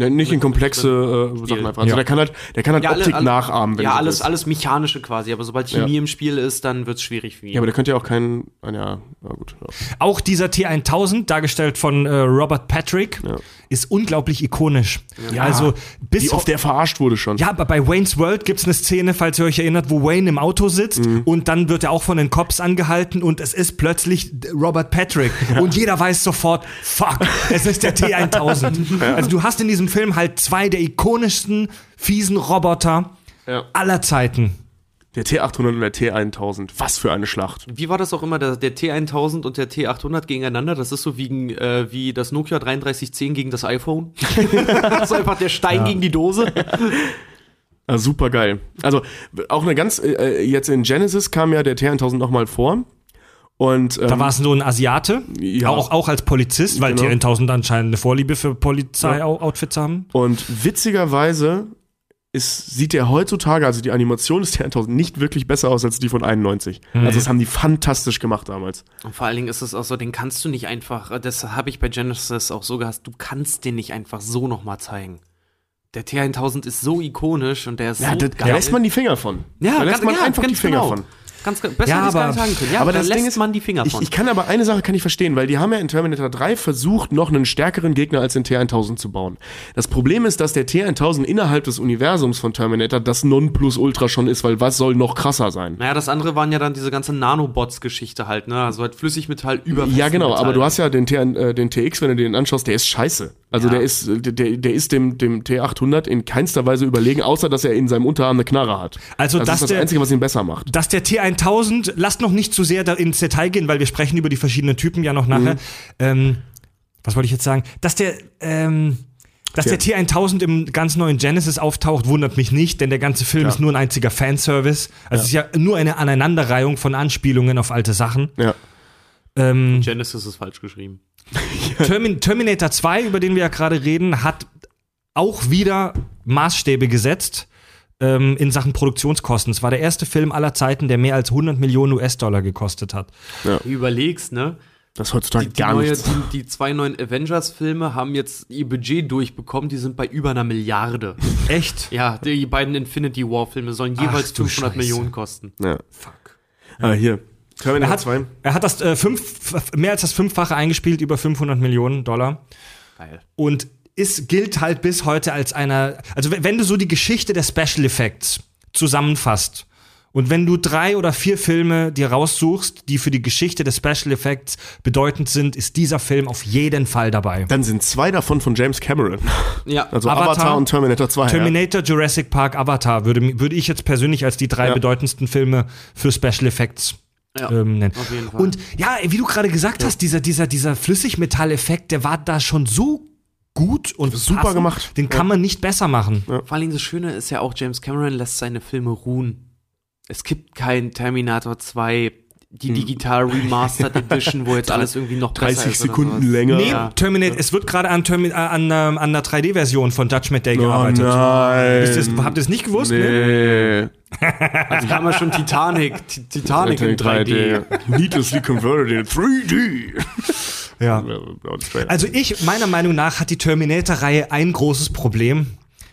Ja, nicht in komplexe äh, Sachen einfach. Also Ja. der kann halt, der kann halt Ja, alle- Optik alle- nachahmen, wenn ja, alles, willst. alles Mechanische quasi, aber sobald Chemie Ja. im Spiel ist, dann wird's schwierig für ihn. Ja, aber der könnte ja auch keinen. ah, Ja, na gut. Ja. Auch dieser T1000, dargestellt von äh, Robert Patrick, Ja. ist unglaublich ikonisch. Ja. Also bis Wie oft der verarscht wurde schon. Ja, aber bei Wayne's World gibt's eine Szene, falls ihr euch erinnert, wo Wayne im Auto sitzt Mhm. und dann wird er auch von den Cops angehalten und es ist plötzlich Robert Patrick und jeder weiß sofort, fuck, es ist der T1000. Also du hast in diesem Film halt zwei der ikonischsten fiesen Roboter Ja. aller Zeiten. Der T800 und der T1000. Was für eine Schlacht. Wie war das auch immer, der, der T1000 und der T800 gegeneinander? Das ist so wie, äh, wie das Nokia 3310 gegen das iPhone. das ist einfach der Stein gegen die Dose. Ah, super geil. Also auch eine ganz, äh, jetzt in Genesis kam ja der T1000 nochmal vor. Und ähm, Da war es so ein Asiate, Ja. auch, auch als Polizist, weil Genau. T1000 anscheinend eine Vorliebe für Polizei-Outfits haben. Und witzigerweise ist, sieht der heutzutage, also die Animation des T1000 nicht wirklich besser aus als die von 91. Also das haben die fantastisch gemacht damals. Und vor allen Dingen ist es auch so, den kannst du nicht einfach, das habe ich bei Genesis auch so gehasst, du kannst den nicht einfach so nochmal zeigen. Der T1000 ist so ikonisch und der ist Ja, so da, geil. da lässt man die Finger von. ja, da lässt ganz, man ja, einfach die Finger genau. von. Ganz, besser Ja, ich's gar aber- nicht sagen können. Ja, aber da das Ding lässt ist, man die Finger Ich, von. ich kann aber eine Sache kann ich verstehen, weil die haben ja in Terminator 3 versucht, noch einen stärkeren Gegner als den T1000 zu bauen. Das Problem ist, dass der T1000 innerhalb des Universums von Terminator das Nonplusultra schon ist, weil was soll noch krasser sein? naja, das andere waren ja dann diese ganze Nanobots-Geschichte halt, ne? Also halt Flüssigmetall über Ja, genau, Metall. aber du hast ja den, T, äh, den TX, wenn du den anschaust, der ist scheiße. Also Ja. der ist, der, der ist dem, dem T800 in keinster Weise überlegen, außer dass er in seinem Unterarm eine Knarre hat. Also, das dass ist das der- Einzige, was ihn besser macht. dass der T1000, lasst noch nicht zu sehr da ins Detail gehen, weil wir sprechen über die verschiedenen Typen ja noch nachher. Ähm, was wollte ich jetzt sagen? Dass der, ähm, dass Tja. der T1000 im ganz neuen Genesis auftaucht, wundert mich nicht, denn der ganze Film ist nur ein einziger Fanservice. Also es ist ja nur eine Aneinanderreihung von Anspielungen auf alte Sachen. Ja. Ähm, Genesis ist falsch geschrieben. Termin Terminator 2, über den wir ja gerade reden, hat auch wieder Maßstäbe gesetzt. ähm, in Sachen Produktionskosten. Es war der erste Film aller Zeiten, der mehr als 100 Millionen US-Dollar gekostet hat. Du überlegst, ne? Das ist heutzutage Die, die, gar neue, die, die zwei neuen Avengers-Filme haben jetzt ihr Budget durchbekommen, die sind bei über einer Milliarde. Echt? ja, die beiden Infinity War-Filme sollen jeweils Ach du 500 Scheiße. Millionen kosten. Ja. Fuck. Ah, hier. Er Terminator hat, 2. er hat das äh, fünf, mehr als das Fünffache eingespielt, über 500 Millionen Dollar. Geil. Und ist, gilt halt bis heute als einer, also wenn du so die Geschichte der Special Effects zusammenfasst und wenn du drei oder vier Filme dir raussuchst, die für die Geschichte der Special Effects bedeutend sind, ist dieser Film auf jeden Fall dabei. Dann sind zwei davon von James Cameron. Ja, Also Avatar, Avatar, und Terminator 2. Terminator, Jurassic Park, Avatar würde, würde ich jetzt persönlich als die drei Ja. bedeutendsten Filme für Special Effects Ja, ähm, nennen. auf jeden Fall. Und ja, wie du gerade gesagt hast, dieser, dieser, dieser Flüssigmetalleffekt, der war da schon so gut und Super passend, gemacht. Den kann man nicht besser machen. Vor allem das Schöne ist ja auch, James Cameron lässt seine Filme ruhen. Es gibt kein Terminator 2, die digital Remastered Edition, wo jetzt alles irgendwie noch ja. besser 30 ist. Sekunden sowas. länger. Nee, Ja. Terminator, es wird gerade an, Termi- äh, an, ähm, an der 3D-Version von Judgment Day Oh gearbeitet. nein. Ihr das- habt ihr es nicht gewusst? Ne? Nee. Also kam ja schon Titanic, Ti- Titanic in 3D. Needlessly converted in 3D. Ja. Also ich, meiner Meinung nach, hat die Terminator-Reihe ein großes Problem,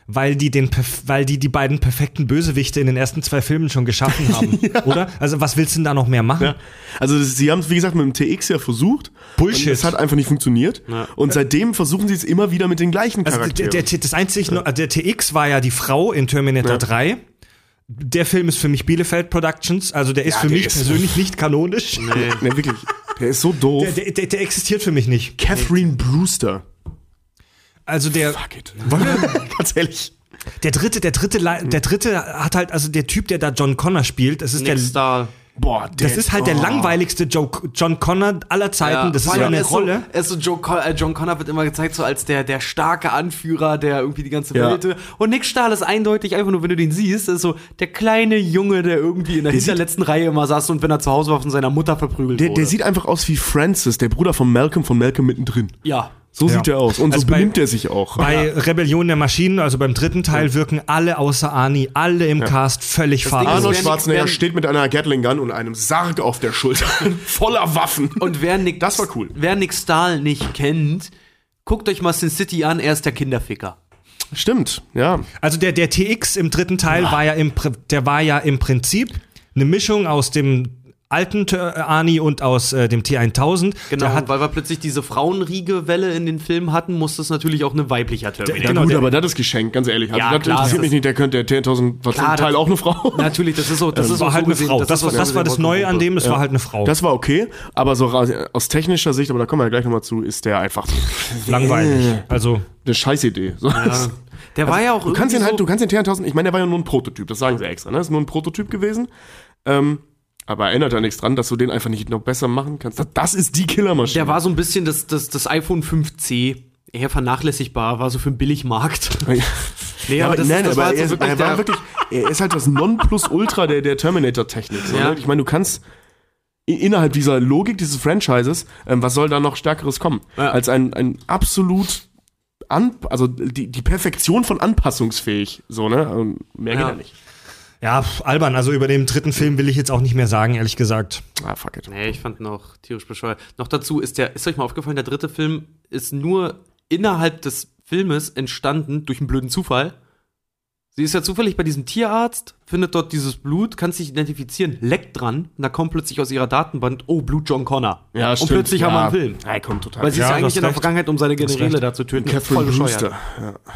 weil die, den, weil die die beiden perfekten Bösewichte in den ersten zwei Filmen schon geschaffen haben, oder? Also was willst du denn da noch mehr machen? Ja. Also das- sie haben es, wie gesagt, mit dem TX ja versucht. Bullshit. Es hat einfach nicht funktioniert. Und seitdem versuchen sie es immer wieder mit den gleichen Also der, Charakteren. der, das einzig, nur- der TX war ja die Frau in Terminator Ja. 3. Der Film ist für mich Bielefeld Productions, also der ist Ja, für der mich ist- persönlich nicht kanonisch. Nee. nee, wirklich. Der ist so doof. Der, der, der, der existiert für mich nicht. Catherine Brewster. Also der, Fuck it. Ganz ehrlich. der dritte, der dritte, der dritte hat halt, also der Typ, der da John Connor spielt, das ist Nick der, Stahl. Boah, der, das ist halt der oh. langweiligste Joe, John Connor aller Zeiten. das ist ja eine ist Rolle. So, ist so Joe Con äh, John Connor wird immer gezeigt so als der, der starke Anführer, der irgendwie die ganze Ja. Welt. Und Nick Stahl ist eindeutig einfach nur, wenn du den siehst, ist so der kleine Junge, der irgendwie in der Der sieht- hinterletzten Reihe immer saß und wenn er zu Hause war, von seiner Mutter verprügelt Der, wurde. der sieht einfach aus wie Francis, der Bruder von Malcolm, von Malcolm mittendrin. ja. So Ja. sieht er aus. Und Also so bei- benimmt er sich auch. Bei Rebellion der Maschinen, also beim dritten Teil, wirken alle außer Arnie, alle im Cast völlig ist, Arnold Schwarzenegger wer- steht mit einer Gatling Gun und einem Sarg auf der Schulter. Voller Waffen. Und wer Nick, Das war cool. Wer Nick Stahl nicht kennt, guckt euch mal Sin City an, er ist der Kinderficker. Stimmt, ja. Also der, der TX im dritten Teil war ja im, der war ja im Prinzip eine Mischung aus dem alten T- Arnie und aus äh, dem T1000. Genau, Der hat, weil wir plötzlich diese Frauenriege-Welle in den Filmen hatten, musste es natürlich auch eine weiblicher Terminator. Ja Genau, gut, der- aber das ist geschenkt, ganz ehrlich. Also Ja, das klar, interessiert das mich nicht, der könnte der 10.000 war zum Klar, Teil das- auch eine Frau. Natürlich, das ist so, das ist war auch halt so eine gesehen, Frau. das, Das, war, so das war das gesehen Neue an dem, das Ja. war halt eine Frau. Das war okay, aber so aus technischer Sicht, aber da kommen wir ja gleich nochmal zu, ist der einfach langweilig. Also eine Scheißidee. So. Der war ja auch Du kannst den irgendwie halt, du kannst den T1000, ich meine, der war ja nur ein Prototyp, das sagen sie extra, ne? Das ist nur ein Prototyp gewesen. Ähm, aber erinnert da nichts dran, dass du den einfach nicht noch besser machen kannst. Das, das ist die Killermaschine. Der war so ein bisschen das, das, das iPhone 5C. Eher vernachlässigbar, war so für den Billigmarkt. Nee, ja, aber, das, nein, das aber war er, halt so ist, er war wirklich, er ist halt das Nonplusultra der, der Terminator-Technik. So, Ja. ne? Ich meine, du kannst innerhalb dieser Logik dieses Franchises, ähm, was soll da noch Stärkeres kommen? Ja. Als ein, ein absolut an, also die, die Perfektion von anpassungsfähig, so, ne? Ähm, Mehr geht ja nicht. Ja, albern. Also über den dritten Film will ich jetzt auch nicht mehr sagen, ehrlich gesagt. Ah, fuck it. Nee, ich fand noch tierisch bescheuert. Noch dazu ist der, ist euch mal aufgefallen, der dritte Film ist nur innerhalb des Filmes entstanden durch einen blöden Zufall. Sie ist ja zufällig bei diesem Tierarzt, findet dort dieses Blut, kann sich identifizieren, leckt dran, und da kommt plötzlich aus ihrer Datenbank, oh, Blut John Connor. Ja, und plötzlich haben wir einen Film. Ja, kommt total. Weil sie Ja, ist ja eigentlich in der recht. Vergangenheit, um seine Generäle da zu töten. Catherine Voll Brewster. bescheuert. Ja.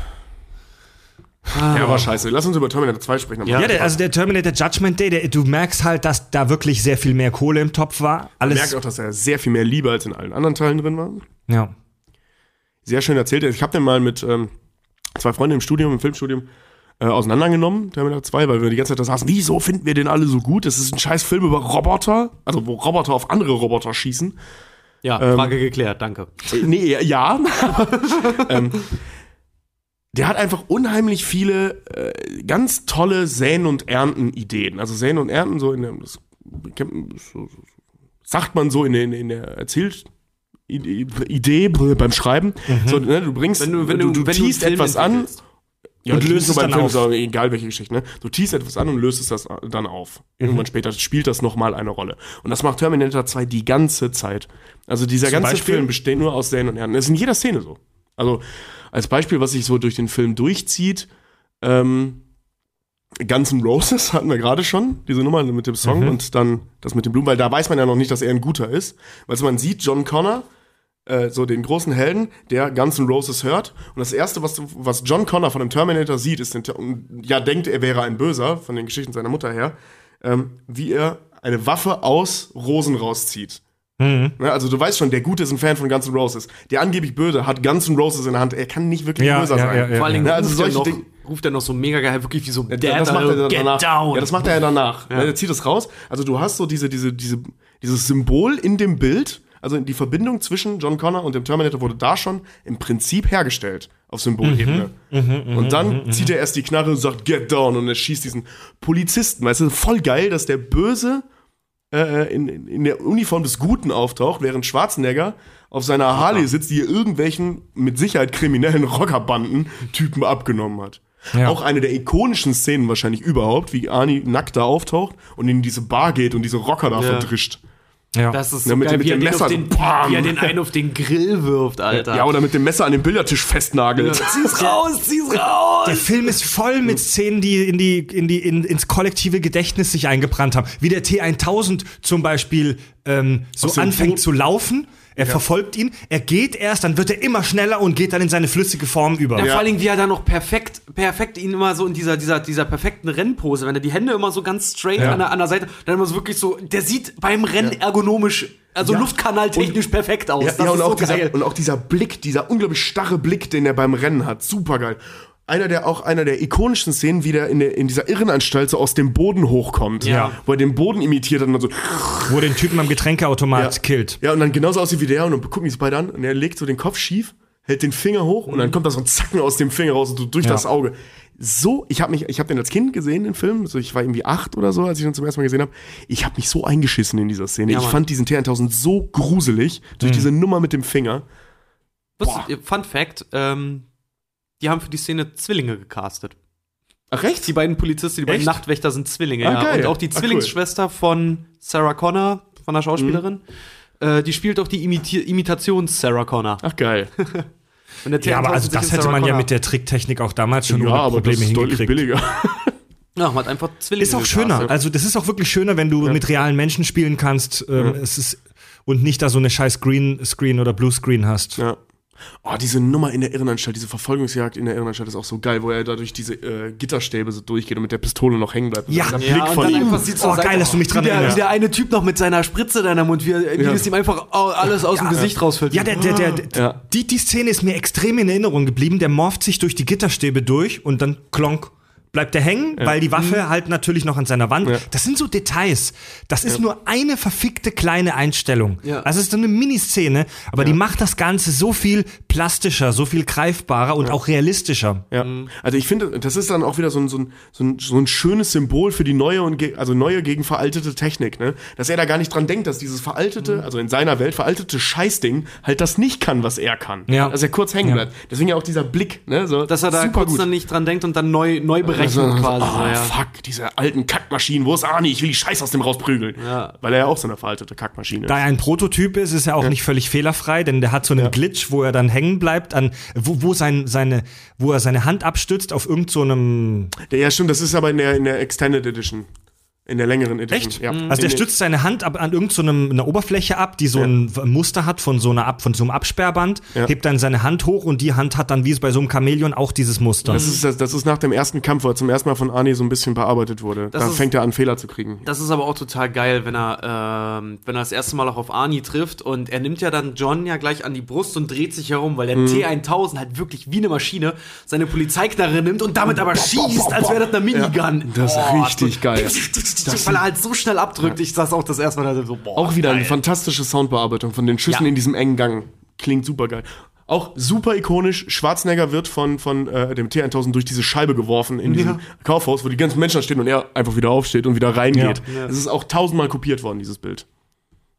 Ah. ja, war scheiße. Lass uns über Terminator 2 sprechen. Ja. Der, also der Terminator Judgment Day, der, du merkst halt, dass da wirklich sehr viel mehr Kohle im Topf war. Man Alles. merkt auch, dass er sehr viel mehr Liebe als in allen anderen Teilen drin war. ja. Sehr schön erzählt. Ich habe den mal mit ähm, zwei Freunden im Studium, im Filmstudium, äh, auseinandergenommen, Terminator 2, weil wir die ganze Zeit da saßen, wieso finden wir den alle so gut? Das ist ein scheiß Film über Roboter, also wo Roboter auf andere Roboter schießen. Ja, Ähm, Frage geklärt, danke. Äh, nee, ja. ähm, der hat einfach unheimlich viele äh, ganz tolle Säen- und Ernten-Ideen. Also Säen und Ernten, so in der, das, so, sagt man so in der, in der Erzählt. Idee beim Schreiben. So, ne, du bringst, Wenn du, wenn du, du, du Film etwas an. Ja, und das löst es dann Film, auf. ist egal welche Geschichte, ne? Du teast etwas an und löst es das dann auf. Mhm. Irgendwann später spielt das nochmal eine Rolle. Und das macht Terminator 2 die ganze Zeit. Also dieser Zum ganze Beispiel? Film besteht nur aus Serien und Herren. Das ist in jeder Szene so. Also als Beispiel, was sich so durch den Film durchzieht, ähm, Guns N' Roses hatten wir gerade schon, diese Nummer mit dem Mhm. Song und dann das mit dem Blumen, weil da weiß man ja noch nicht, dass er ein guter ist. Weil man sieht John Connor, äh, so den großen Helden, der Guns N' Roses hört. Und das Erste, was, was John Connor von dem Terminator sieht, ist, den, ja, denkt, er wäre ein Böser, von den Geschichten seiner Mutter her, ähm, wie er eine Waffe aus Rosen rauszieht. Mhm. Also du weißt schon, der Gute ist ein Fan von Guns N' Roses. Der angeblich Böse hat Guns N' Roses in der Hand. Er kann nicht wirklich Ja, böser ja, sein. ja, ja. Vor allen Dingen Ja, also ruft, solche er noch, Dinge- ruft er noch so mega geil, wirklich wie so Ja, das macht er get danach. down. Ja, das macht er ja danach. Ja. Ne, Der zieht es raus. Also du hast so diese, diese, diese, dieses Symbol in dem Bild. Also die Verbindung zwischen John Connor und dem Terminator wurde da schon im Prinzip hergestellt auf Symbolebene. und dann zieht er erst die Knarre und sagt Get down und er schießt diesen Polizisten. Weißt du, voll geil, dass der Böse äh, in, in der Uniform des Guten auftaucht, während Schwarzenegger auf seiner Harley sitzt, die er irgendwelchen mit Sicherheit kriminellen Rockerbanden-Typen abgenommen hat. Ja. Auch eine der ikonischen Szenen wahrscheinlich überhaupt, wie Arnie nackt da auftaucht und in diese Bar geht und diese Rocker da Ja. verdrischt. Ja. Das ist Ja, mit geil, wie, er mit dem Messer den, wie er den einen auf den Grill wirft, Alter. Ja, oder mit dem Messer an den Billardtisch festnagelt. Zieh's raus, zieh's raus! Der Film ist voll mit Szenen, die in die, in die, in, ins kollektive Gedächtnis sich eingebrannt haben. Wie der T1000 zum Beispiel ähm, so anfängt Boot- zu laufen. Er verfolgt ihn, er geht erst, dann wird er immer schneller und geht dann in seine flüssige Form über. Ja, Ja. vor allen Dingen, wie er da noch perfekt, perfekt ihn immer so in dieser, dieser, dieser perfekten Rennpose, wenn er die Hände immer so ganz straight Ja. an, der, an der Seite, dann immer so wirklich so, der sieht beim Rennen ergonomisch, also Ja. luftkanaltechnisch perfekt aus. Ja, das ja, ist und, so auch geil. dieser, und auch dieser Blick, dieser unglaublich starre Blick, den er beim Rennen hat. Super geil. Einer der, auch einer der ikonischen Szenen, wie der in, der in dieser Irrenanstalt so aus dem Boden hochkommt. Ja. Wo er den Boden imitiert hat und dann so. Wo er den Typen am Getränkeautomat Ja. killt. Ja, und dann genauso aussieht wie der und dann gucken die sich beide an und er legt so den Kopf schief, hält den Finger hoch und dann kommt da so ein Zacken aus dem Finger raus und so durch Ja. das Auge. So, ich habe mich, ich habe den als Kind gesehen, den Film. So, ich war irgendwie acht oder so, als ich ihn zum ersten Mal gesehen habe. Ich habe mich so eingeschissen in dieser Szene. Ja, ich fand diesen T1000 so gruselig durch diese Nummer mit dem Finger. Ihr, Fun Fact, ähm, die haben für die Szene Zwillinge gecastet. Ach, recht? Die beiden Polizisten, die beiden Echt? Nachtwächter sind Zwillinge, Ah, ja. geil. Und auch die Ah, cool. Zwillingsschwester von Sarah Connor, von der Schauspielerin, äh, die spielt auch die Imiti Imitations-Sarah Connor. Ach, geil. Und der Ja, aber T1000 also das hätte Sarah man ja Connor- mit der Tricktechnik auch damals schon ja, ohne aber das Probleme ist deutlich hingekriegt. billiger. Ja, man hat einfach Zwillinge Ist auch schöner. Also das ist auch wirklich schöner, wenn du mit realen Menschen spielen kannst. Ähm, Es ist und nicht da so eine scheiß Green Screen oder Blue Screen hast. Ja. Oh, diese Nummer in der Irrenanstalt, diese Verfolgungsjagd in der Irrenanstalt ist auch so geil, wo er da durch diese äh, Gitterstäbe so durchgeht und mit der Pistole noch hängen bleibt. Ja. Ja, Blick und von dann ihm. Oh, geil, dass du mich dran wie der, erinnerst. Wie der eine Typ noch mit seiner Spritze da in der Mund, wie, wie Ja. das ihm einfach oh, alles aus dem Gesicht rausfällt. Ja, der, der, der, der Ja. die, die Szene ist mir extrem in Erinnerung geblieben. Der morpht sich durch die Gitterstäbe durch und dann klonk. Bleibt er hängen, weil die Waffe halt natürlich noch an seiner Wand. Ja. Das sind so Details. Das ist nur eine verfickte kleine Einstellung. Ja. Also es ist so eine Miniszene, aber die macht das Ganze so viel plastischer, so viel greifbarer und auch realistischer. Ja. Also ich finde, das ist dann auch wieder so ein, so ein, so ein, so ein schönes Symbol für die neue und also neue gegen veraltete Technik, ne? Dass er da gar nicht dran denkt, dass dieses veraltete, also in seiner Welt veraltete Scheißding halt das nicht kann, was er kann. Ja. Dass er kurz hängen Ja. bleibt. Deswegen ja auch dieser Blick, ne? So, Dass er da kurz gut. dann nicht dran denkt und dann neu, neu berechnet Also, quasi. oh, so, ja. fuck, diese alten Kackmaschinen, wo ist Arnie? Ich will die Scheiß aus dem rausprügeln. Ja. Weil er ja auch so eine veraltete Kackmaschine Da ist. er ein Prototyp ist, ist er auch nicht völlig fehlerfrei, denn der hat so einen Glitch, wo er dann hängen bleibt, an, wo, wo, sein, seine, wo er seine Hand abstützt auf irgendeinem so einem ja, stimmt, das ist aber in der, in der Extended Edition. In der längeren Edition. Echt? Ja. Also In der stützt seine Hand ab an irgendeiner Oberfläche ab, die so ein Muster hat von so einer ab, von so einem Absperrband, Ja. hebt dann seine Hand hoch und die Hand hat dann wie es bei so einem Chamäleon auch dieses Muster. Das ist, das, das ist nach dem ersten Kampf, wo er zum ersten Mal von Arnie so ein bisschen bearbeitet wurde. Das da ist- fängt er an, Fehler zu kriegen. Das ist aber auch total geil, wenn er, ähm, wenn er das erste Mal auch auf Arnie trifft und er nimmt ja dann John ja gleich an die Brust und dreht sich herum, weil der Mhm. T1000 halt wirklich wie eine Maschine seine Polizeiknarre nimmt und damit aber schießt, als wäre das eine Minigun. Das ist richtig geil. weil er halt so schnell abdrückt. Ich saß auch das erste Mal da so, boah. Auch wieder eine geil. fantastische Soundbearbeitung von den Schüssen Ja. in diesem engen Gang. Klingt super geil. Auch super ikonisch, Schwarzenegger wird von, von äh, dem T1000 durch diese Scheibe geworfen in diesem Kaufhaus, wo die ganzen Menschen stehen und er einfach wieder aufsteht und wieder reingeht. Ja. Es ist auch tausendmal kopiert worden, dieses Bild.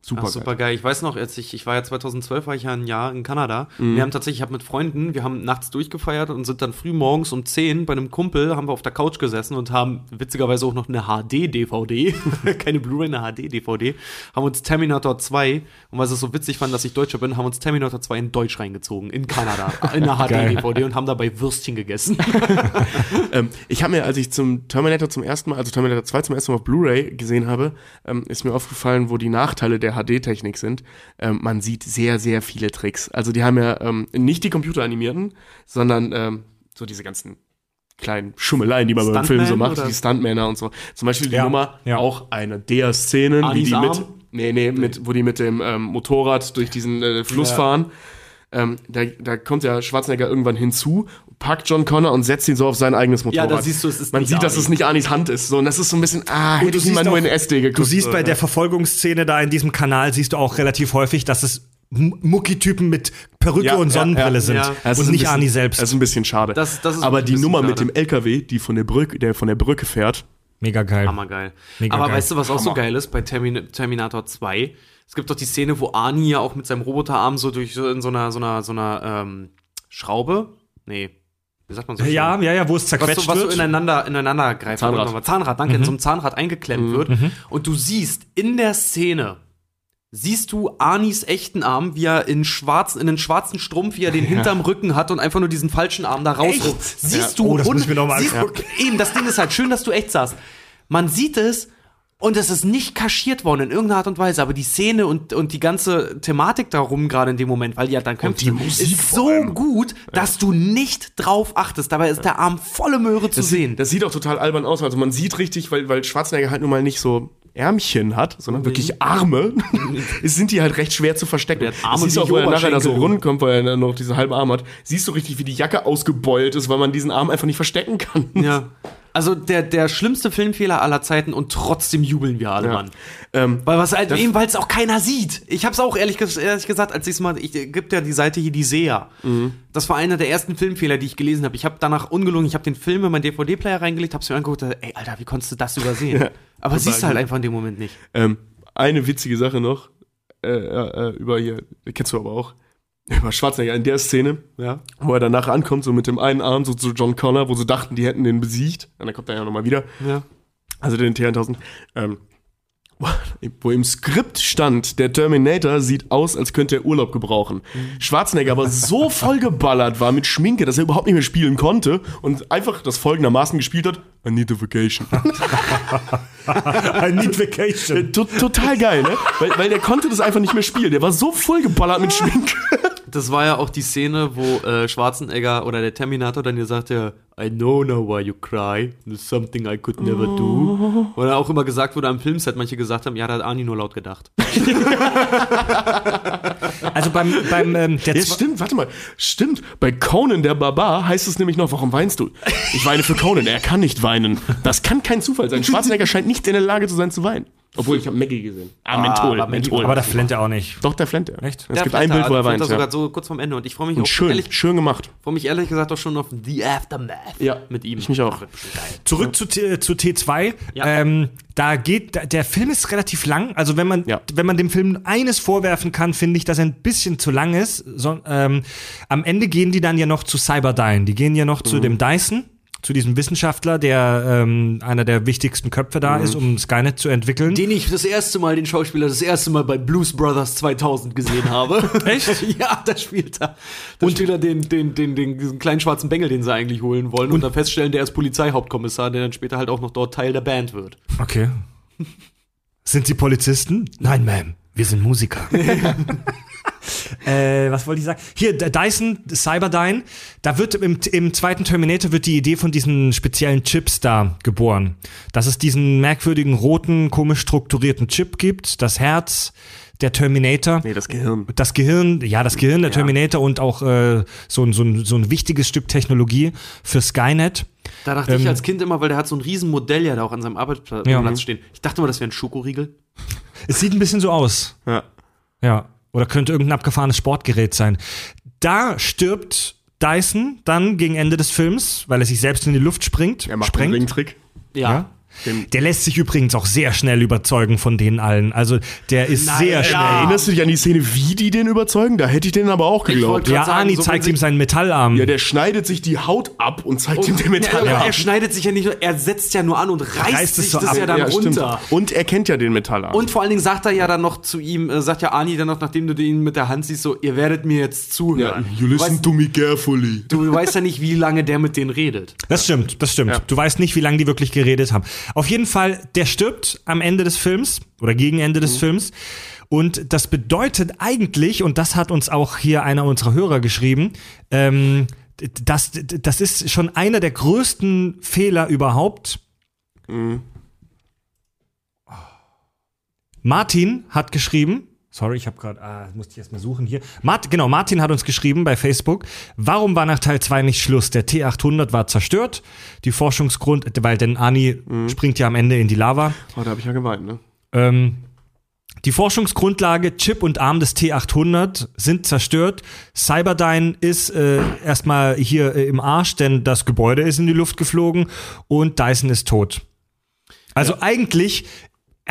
Super. Ach, super geil. Ich weiß noch, als ich, ich war ja 2012, war ich ja ein Jahr in Kanada. Wir haben tatsächlich, ich habe mit Freunden, wir haben nachts durchgefeiert und sind dann früh morgens um 10 bei einem Kumpel, haben wir auf der Couch gesessen und haben witzigerweise auch noch eine HD-DVD, keine Blu-ray, eine HD-DVD, haben uns Terminator 2, und weil es so witzig fanden, dass ich Deutscher bin, haben uns Terminator 2 in Deutsch reingezogen, in Kanada, in einer HD-DVD und haben dabei Würstchen gegessen. Ähm, ich habe mir, als ich zum Terminator zum ersten Mal, also Terminator 2 zum ersten Mal auf Blu-ray gesehen habe, ähm, ist mir aufgefallen, wo die Nachteile der HD-Technik sind. Ähm, man sieht sehr, sehr viele Tricks. Also die haben ja ähm, nicht die computeranimierten, sondern ähm, so diese ganzen kleinen Schummeleien, die man beim Film so macht, oder? die Stuntmänner und so. Zum Beispiel die Ja, Nummer, ja. auch eine der Szenen, wie die mit, nee, nee, mit, wo die mit dem ähm, Motorrad durch diesen äh, Fluss Ja. fahren. Ähm, da, da kommt ja Schwarzenegger irgendwann hinzu, packt John Connor und setzt ihn so auf sein eigenes Motorrad. Ja, da siehst du, es ist Man nicht sieht, dass es nicht Anis Hand ist. So, und das ist so ein bisschen, ah, hätte ich siehst mal nur auch- in SD geguckt. Du siehst so, bei der Verfolgungsszene da in diesem Kanal, siehst du auch relativ häufig, dass es Mucki-Typen mit Perücke Ja, und Sonnenbrille ja. sind. Ja. Ist Und nicht bisschen- Arnie selbst. Das ist ein bisschen schade. Das- das ist Aber die Nummer mit schade. dem LKW, die von der Brücke, der von der Brücke fährt, Mega geil. Hammergeil. Mega Aber geil. weißt du, was auch so Hammer. geil ist bei Termin Terminator 2? Es gibt doch die Szene, wo Arnie ja auch mit seinem Roboterarm so durch so in so einer, so einer, so einer ähm, Schraube. Nee. Wie sagt man so? Ja, schön? ja, ja, wo es Was zerquetscht so, was so wird. ineinander, ineinander greift. Zahnrad. Zahnrad, Zahnrad danke, in so einem Zahnrad eingeklemmt wird. Und du siehst in der Szene, siehst du Arnis echten Arm, wie er in, schwarzen, in einen schwarzen Strumpf, wie er den hinterm Rücken hat und einfach nur diesen falschen Arm da rausruft. Siehst Ja. du, Oh, das muss ich mir noch mal siehst, angucken. Eben, das Ding ist halt schön, dass du echt sagst. Man sieht es und es ist nicht kaschiert worden in irgendeiner Art und Weise, aber die Szene und, und die ganze Thematik darum gerade in dem Moment, weil ja dann kämpft, die Musik ist so allem. gut, dass du nicht drauf achtest. Dabei ist der Arm volle Möhre zu das, sehen. sieht, das sieht auch total albern aus. Also man sieht richtig, weil, weil Schwarzenegger halt nun mal nicht so Ärmchen hat, sondern wirklich Arme, es sind die halt recht schwer zu verstecken. Der Arme siehst du auch, wo er nachher da so rundkommt, weil er dann noch diese halbe Arm hat. Siehst du richtig, wie die Jacke ausgebeult ist, weil man diesen Arm einfach nicht verstecken kann. Ja. Also der, der schlimmste Filmfehler aller Zeiten und trotzdem jubeln wir alle, Ja. Mann. Ähm, Weil was halt eben, weil es auch keiner sieht. Ich hab's auch ehrlich, ehrlich gesagt, als ich's mal, ich äh, gibt ja die Seite hier die SEA. Mhm. Das war einer der ersten Filmfehler, die ich gelesen habe. Ich habe danach ungelungen, ich habe den Film in meinen DVD-Player reingelegt, hab's mir angeguckt, dachte, ey, Alter, wie konntest du das übersehen? Aber siehst du halt einfach in dem Moment nicht. Ähm, eine witzige Sache noch, äh, äh, über hier, kennst du aber auch, über Schwarzenegger in der Szene, Ja. wo er danach ankommt, so mit dem einen Arm, so zu John Connor, wo sie dachten, die hätten den besiegt. Und dann kommt er ja nochmal wieder, Ja. also den T-1000. Ähm, wo im Skript stand, der Terminator sieht aus, als könnte er Urlaub gebrauchen. Schwarzenegger aber so vollgeballert war mit Schminke, dass er überhaupt nicht mehr spielen konnte und einfach das folgendermaßen gespielt hat, I need a vacation. I need vacation. To- Total geil, ne? Weil, weil der konnte das einfach nicht mehr spielen. Der war so vollgeballert mit Schminke. Das war ja auch die Szene, wo äh, Schwarzenegger oder der Terminator dann gesagt hat, I know now why you cry. It's something I could never do. Oder auch immer gesagt wurde am Filmset, manche gesagt haben, ja, da hat Arnie nur laut gedacht. Also beim, beim ähm, der Ja, stimmt, warte mal. Stimmt. Bei Conan der Barbar heißt es nämlich noch, warum weinst du? Ich weine für Conan, er kann nicht weinen. Das kann kein Zufall sein. Schwarzenegger scheint nicht in der Lage zu sein zu weinen. Obwohl, ich habe Maggie gesehen. Ah, Menthol, aber Menthol. aber da flennt er auch nicht. Doch, der flennt er. Echt? Es Der gibt ein Bild, wo er weint. Sogar Ja. so kurz vorm Ende und ich freue mich Und auch schön, ehrlich, schön gemacht. freue mich ehrlich gesagt auch schon auf The Aftermath Ja, mit ihm. ich mich auch. Das wird bestimmt geil. Zurück zu, T- zu T2. Ja. Ähm, da geht, da- der Film ist relativ lang. Also wenn man, Ja. wenn man dem Film eines vorwerfen kann, finde ich, dass er ein bisschen zu lang ist. So, ähm, am Ende gehen die dann ja noch zu Cyberdyne. Die gehen ja noch zu dem Dyson, zu diesem Wissenschaftler, der ähm, einer der wichtigsten Köpfe da ist, um Skynet zu entwickeln. Den ich das erste Mal, den Schauspieler, das erste Mal bei Blues Brothers 2000 gesehen habe. Echt? ja, da spielt er. Da spielt er den, den, den, den, diesen kleinen schwarzen Bengel, den sie eigentlich holen wollen. Und, dann feststellen, der ist Polizeihauptkommissar, der dann später halt auch noch dort Teil der Band wird. Okay. Sind Sie Polizisten? Nein, Ma'am. Wir sind Musiker. äh, was wollte ich sagen? Hier, Dyson, Cyberdyne, da wird im, im zweiten Terminator wird die Idee von diesen speziellen Chips da geboren. Dass es diesen merkwürdigen, roten, komisch strukturierten Chip gibt, das Herz, der Terminator. Nee, das Gehirn. Das Gehirn, ja, das Gehirn der Terminator und auch äh, so, ein- so, ein, so ein wichtiges Stück Technologie für Skynet. Da dachte Ähm, ich als Kind immer, weil der hat so ein riesen Modell ja da auch an seinem Arbeitsplatz Ja. Stehen. Ich dachte immer, das wäre ein Schokoriegel. Es sieht ein bisschen so aus. Ja. Ja. Oder könnte irgendein abgefahrenes Sportgerät sein. Da stirbt Dyson dann gegen Ende des Films, weil er sich selbst in die Luft springt. Er macht sprengt. einen Ringtrick. Ja. Ja. Dem- Der lässt sich übrigens auch sehr schnell überzeugen von denen allen. Also der ist Nein, sehr ja. schnell. Erinnerst du dich an die Szene, wie die den überzeugen? Da hätte ich den aber auch geglaubt. Ja, sagen, Arnie so zeigt ihm seinen Metallarm. Ja, der schneidet sich die Haut ab und zeigt ihm den Metall Ja. Er schneidet sich ja nicht nur, er setzt ja nur an und reißt, Reißt es sich so das ab. ja dann ja, stimmt. runter. Und er kennt ja den Metallarm. Und vor allen Dingen sagt er ja dann noch zu ihm, äh, sagt ja Arnie dann noch, nachdem du ihn mit der Hand siehst, so, ihr werdet mir jetzt ja, zuhören. you du, listen weißt, to me carefully. du weißt ja nicht, wie lange der mit denen redet. Das stimmt, das stimmt. Ja. Du weißt nicht, wie lange die wirklich geredet haben. Auf jeden Fall, der stirbt am Ende des Films oder gegen Ende Mhm. des Films. Und das bedeutet eigentlich, und das hat uns auch hier einer unserer Hörer geschrieben, ähm, das, das ist schon einer der größten Fehler überhaupt. Mhm. Martin hat geschrieben, sorry, ich habe gerade, ah, musste ich erst mal suchen hier. Mart, genau, Martin hat uns geschrieben bei Facebook, warum war nach Teil 2 nicht Schluss? Der T800 war zerstört, die Forschungsgrund, weil denn Ani springt ja am Ende in die Lava. Oh, da habe ich ja geweint, ne? Ähm, die Forschungsgrundlage, Chip und Arm des T800 sind zerstört. Cyberdyne ist äh, erstmal hier äh, im Arsch, denn das Gebäude ist in die Luft geflogen und Dyson ist tot. Also eigentlich,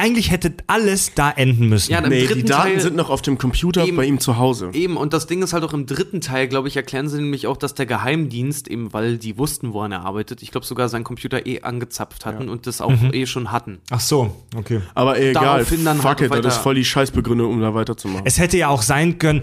eigentlich hätte alles da enden müssen. Ja, im Nee, die Daten Teil- sind noch auf dem Computer Eben. bei ihm zu Hause. Eben, und das Ding ist halt auch im dritten Teil, glaube ich, erklären sie nämlich auch, dass der Geheimdienst, eben weil die wussten, woran er arbeitet, ich glaube sogar seinen Computer eh angezapft hatten und das auch eh schon hatten. Ach so, okay. Aber egal, Daraufhin dann fuck halt it, weiter- das ist voll die Scheißbegründung, um da weiterzumachen. Es hätte ja auch sein können,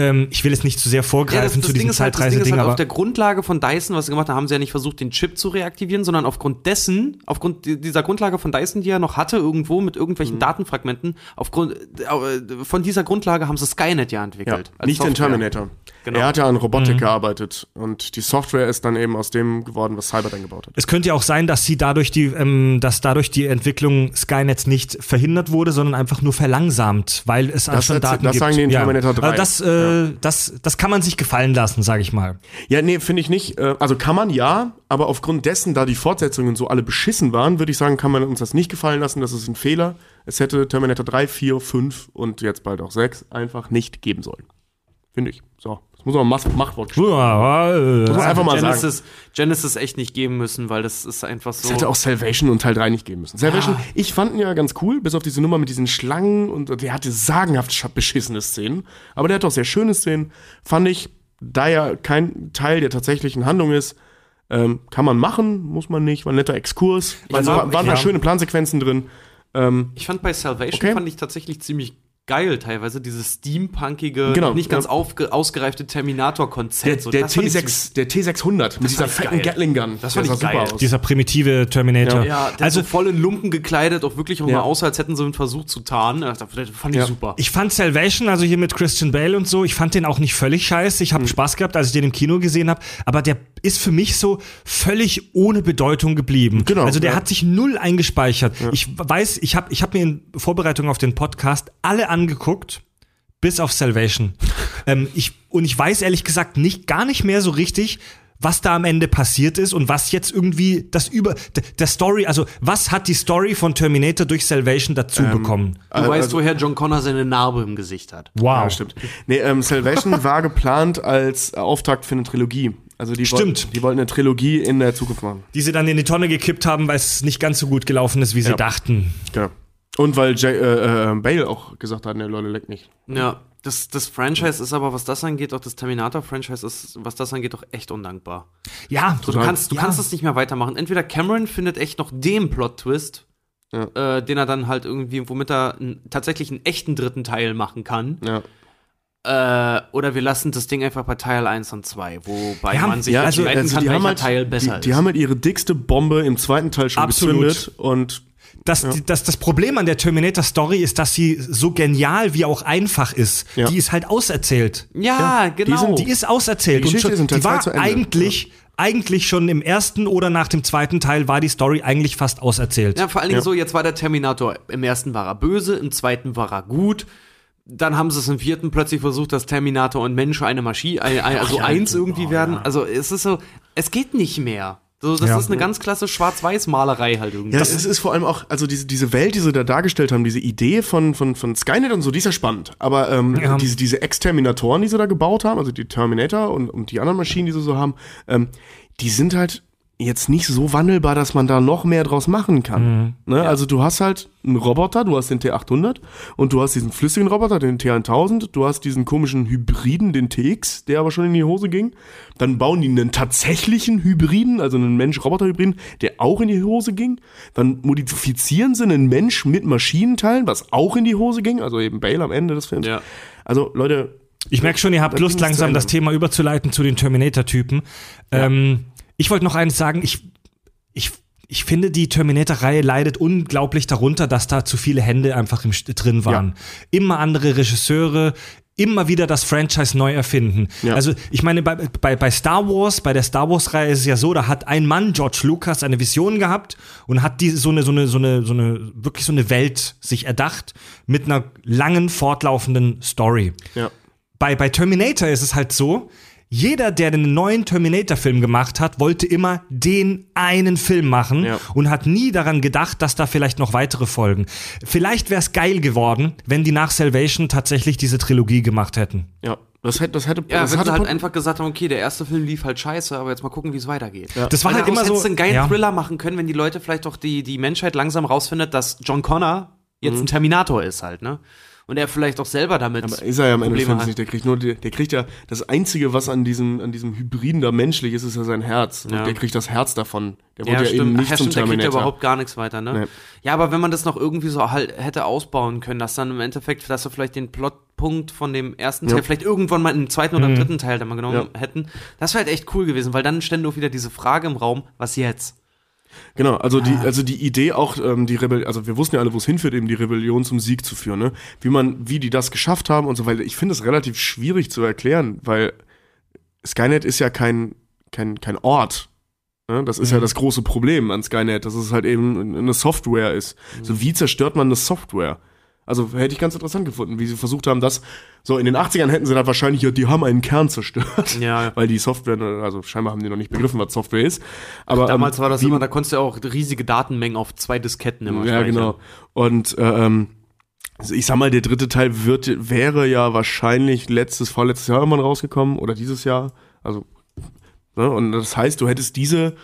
ähm, ich will jetzt nicht zu sehr vorgreifen zu diesem ist halt, das Ding Zeitreise-Ding, ist halt aber auf der Grundlage von Dyson, was sie gemacht haben, haben sie ja nicht versucht, den Chip zu reaktivieren, sondern aufgrund dessen, aufgrund di- dieser Grundlage von Dyson, die er noch hatte, irgendwo mit irgendwelchen Mhm. Datenfragmenten, aufgrund äh, von dieser Grundlage haben sie Skynet ja ja, entwickelt. als nicht den Software. Terminator. Genau. Er hat ja an Robotik gearbeitet und die Software ist dann eben aus dem geworden, was Cyberdyne gebaut hat. Es könnte ja auch sein, dass sie dadurch die, ähm, dass dadurch die Entwicklung Skynets nicht verhindert wurde, sondern einfach nur verlangsamt, weil es Das schon erzählt- Daten das gibt. sagen die in Terminator 3. Also das, äh, das, das kann man sich gefallen lassen, sage ich mal. Ja, nee, finde ich nicht. Äh, Also kann man ja, aber aufgrund dessen, da die Fortsetzungen so alle beschissen waren, würde ich sagen, kann man uns das nicht gefallen lassen. Das ist ein Fehler. Es hätte Terminator 3, 4, 5 und jetzt bald auch 6 einfach nicht geben sollen. Finde ich. So, das muss man Macht Machtwort Ja, Muss man einfach mal sagen. Genesis, Genesis echt nicht geben müssen, weil das ist einfach so. Es hätte auch Salvation und Teil 3 nicht geben müssen. Salvation, ich fand ihn ja ganz cool, bis auf diese Nummer mit diesen Schlangen und der hatte sagenhaft beschissene Szenen. Aber der hat auch sehr schöne Szenen. Fand ich, da ja kein Teil der tatsächlichen Handlung ist, ähm, kann man machen, muss man nicht. War ein netter Exkurs. War- waren ja. da schöne Plansequenzen drin. Ähm, Ich fand bei Salvation Okay. fand ich tatsächlich ziemlich geil teilweise dieses steampunkige, Genau, noch nicht ganz ja. aufge ausgereifte der, Terminator-Konzept. So, der, fand ich T6, der T600 mit dieser fand fetten geil. Gatling Gun. Das Der fand ich sah geil. aus. Dieser primitive Terminator. Ja, der also so voll in Lumpen gekleidet, auch wirklich auch Ja. mal aus, als hätten sie einen Versuch zu tarnen. Das fand ich Ja. super. ich fand Salvation, also hier mit Christian Bale und so, ich fand den auch nicht völlig scheiße. Ich habe Spaß gehabt, als ich den im Kino gesehen habe, aber der ist für mich so völlig ohne Bedeutung geblieben. Genau, Also der ja. hat sich null eingespeichert. Ich weiß, ich habe ich hab mir in Vorbereitung auf den Podcast alle angeguckt, bis auf Salvation. ähm, ich, und ich weiß ehrlich gesagt nicht, gar nicht mehr so richtig, was da am Ende passiert ist und was jetzt irgendwie das über der Story, also was hat die Story von Terminator durch Salvation dazu Ähm, bekommen? Du weißt, woher John Connor seine Narbe im Gesicht hat. Wow. Ja, stimmt. Nee, ähm, Salvation war geplant als Auftakt für eine Trilogie. Also die Stimmt. Wollten, die wollten eine Trilogie in der Zukunft machen. die sie dann in die Tonne gekippt haben, weil es nicht ganz so gut gelaufen ist, wie sie Ja. dachten. Genau. Und weil Jay, äh, äh, Bale auch gesagt hat, ne, Leute, leck nicht. Ja, das, das Franchise ist aber, was das angeht, auch das Terminator-Franchise ist, was das angeht, doch echt undankbar. Ja, So, du kannst, du Ja. kannst das nicht mehr weitermachen. Entweder Cameron findet echt noch den Plot-Twist, Ja. äh, den er dann halt irgendwie, womit er n, tatsächlich einen echten dritten Teil machen kann. Ja. Äh, oder wir lassen das Ding einfach bei Teil 1 und 2, wobei Ja, man sich ja, also, entscheiden kann, welcher halt, Teil besser die, die haben halt ihre dickste Bombe im zweiten Teil schon Absolut. gezündet und Das, das, das Problem an der Terminator-Story ist, dass sie so genial wie auch einfach ist. Ja. Die ist halt auserzählt. ja, genau. sind- Die ist auserzählt. Die Geschichte schon, ist die war zu Ende. eigentlich, eigentlich schon im ersten oder nach dem zweiten Teil war die Story eigentlich fast auserzählt. Ja, vor allen Dingen Ja. so, jetzt war der Terminator, im ersten war er böse, im zweiten war er gut. Dann haben sie es im vierten plötzlich versucht, dass Terminator und Mensch eine Maschine, also ja, eins oh, irgendwie werden. Also es ist so, es geht nicht mehr. So, das Ja. ist eine ganz klasse Schwarz-Weiß-Malerei halt irgendwie. Ja, es ist vor allem auch, also diese, diese Welt, die sie da dargestellt haben, diese Idee von, von, von Skynet und so, die ist ja spannend. Aber ähm, Ja. diese, diese Exterminatoren, die sie da gebaut haben, also die Terminator und, und die anderen Maschinen, die sie so haben, ähm, die sind halt jetzt nicht so wandelbar, dass man da noch mehr draus machen kann. Mhm. Ne? Also du hast halt einen Roboter, du hast den T800 und du hast diesen flüssigen Roboter, den T1000, du hast diesen komischen Hybriden, den TX, der aber schon in die Hose ging. Dann bauen die einen tatsächlichen Hybriden, also einen Mensch-Roboter-Hybriden, der auch in die Hose ging. Dann modifizieren sie einen Mensch mit Maschinenteilen, was auch in die Hose ging, also eben Bale am Ende des Films. Ja. Also Leute, Ich merke schon, ihr habt Lust, langsam das Thema überzuleiten zu den Terminator-Typen. Ähm, ich wollte noch eines sagen. Ich, ich, ich finde, die Terminator-Reihe leidet unglaublich darunter, dass da zu viele Hände einfach im, drin waren. Immer andere Regisseure, immer wieder das Franchise neu erfinden. Ja. Also ich meine, bei, bei, bei Star Wars, bei der Star Wars-Reihe ist es ja so, da hat ein Mann, George Lucas, eine Vision gehabt und hat die, so eine, so eine, so eine, so eine, wirklich so eine Welt sich erdacht mit einer langen, fortlaufenden Story ja. bei, bei Terminator ist es halt so, jeder, der den neuen Terminator-Film gemacht hat, wollte immer den einen Film machen Ja. und hat nie daran gedacht, dass da vielleicht noch weitere folgen. Vielleicht wäre es geil geworden, wenn die nach Salvation tatsächlich diese Trilogie gemacht hätten. Ja, das hätte, das hätte, Ja, das wenn sie halt einfach gesagt haben, okay, der erste Film lief halt scheiße, aber jetzt mal gucken, wie es weitergeht. Das war Weil halt immer so. hättest du einen geilen ja. Thriller machen können, wenn die Leute vielleicht doch die, die Menschheit langsam rausfindet, dass John Connor jetzt Mhm. ein Terminator ist halt, ne? Und er vielleicht auch selber damit Aber ist er ja am Ende des Films nicht. Der kriegt nur, der, der kriegt ja das Einzige, was an diesem, an diesem Hybriden da menschlich ist, ist ja sein Herz. Und Ja. der kriegt das Herz davon. Der Ja, wurde ja, stimmt. eben Ach, nicht ja, zum stimmt, der kriegt ja Terminator. überhaupt gar nichts weiter, ne? Nee. Ja, aber wenn man das noch irgendwie so halt hätte ausbauen können, dass dann im Endeffekt, dass wir vielleicht den Plotpunkt von dem ersten Teil Ja. vielleicht irgendwann mal im zweiten oder im dritten Teil dann mal genommen Ja. hätten, das wäre halt echt cool gewesen, weil dann stände auch wieder diese Frage im Raum, was jetzt? Genau, also die, Ah. also die Idee auch, ähm, die Rebellion, also wir wussten ja alle, wo es hinführt, eben die Rebellion zum Sieg zu führen, ne? Wie man, wie die das geschafft haben und so, weil ich finde es relativ schwierig zu erklären, weil Skynet ist ja kein, kein, kein Ort. Ne? Das ist ja das große Problem an Skynet, dass es halt eben eine Software ist. So, wie zerstört man eine Software? Also hätte ich ganz interessant gefunden, wie sie versucht haben, das so in den 80ern hätten sie dann wahrscheinlich, ja, die haben einen Kern zerstört. Ja. Weil die Software, also scheinbar haben die noch nicht begriffen, was Software ist. Aber Damals ähm, war das immer, da konntest du auch riesige Datenmengen auf zwei Disketten immer ja, speichern. genau. Und äh, ähm, ich sag mal, der dritte Teil wird, wäre ja wahrscheinlich letztes, vorletztes Jahr irgendwann rausgekommen oder dieses Jahr. Also, ne? und das heißt, du hättest diese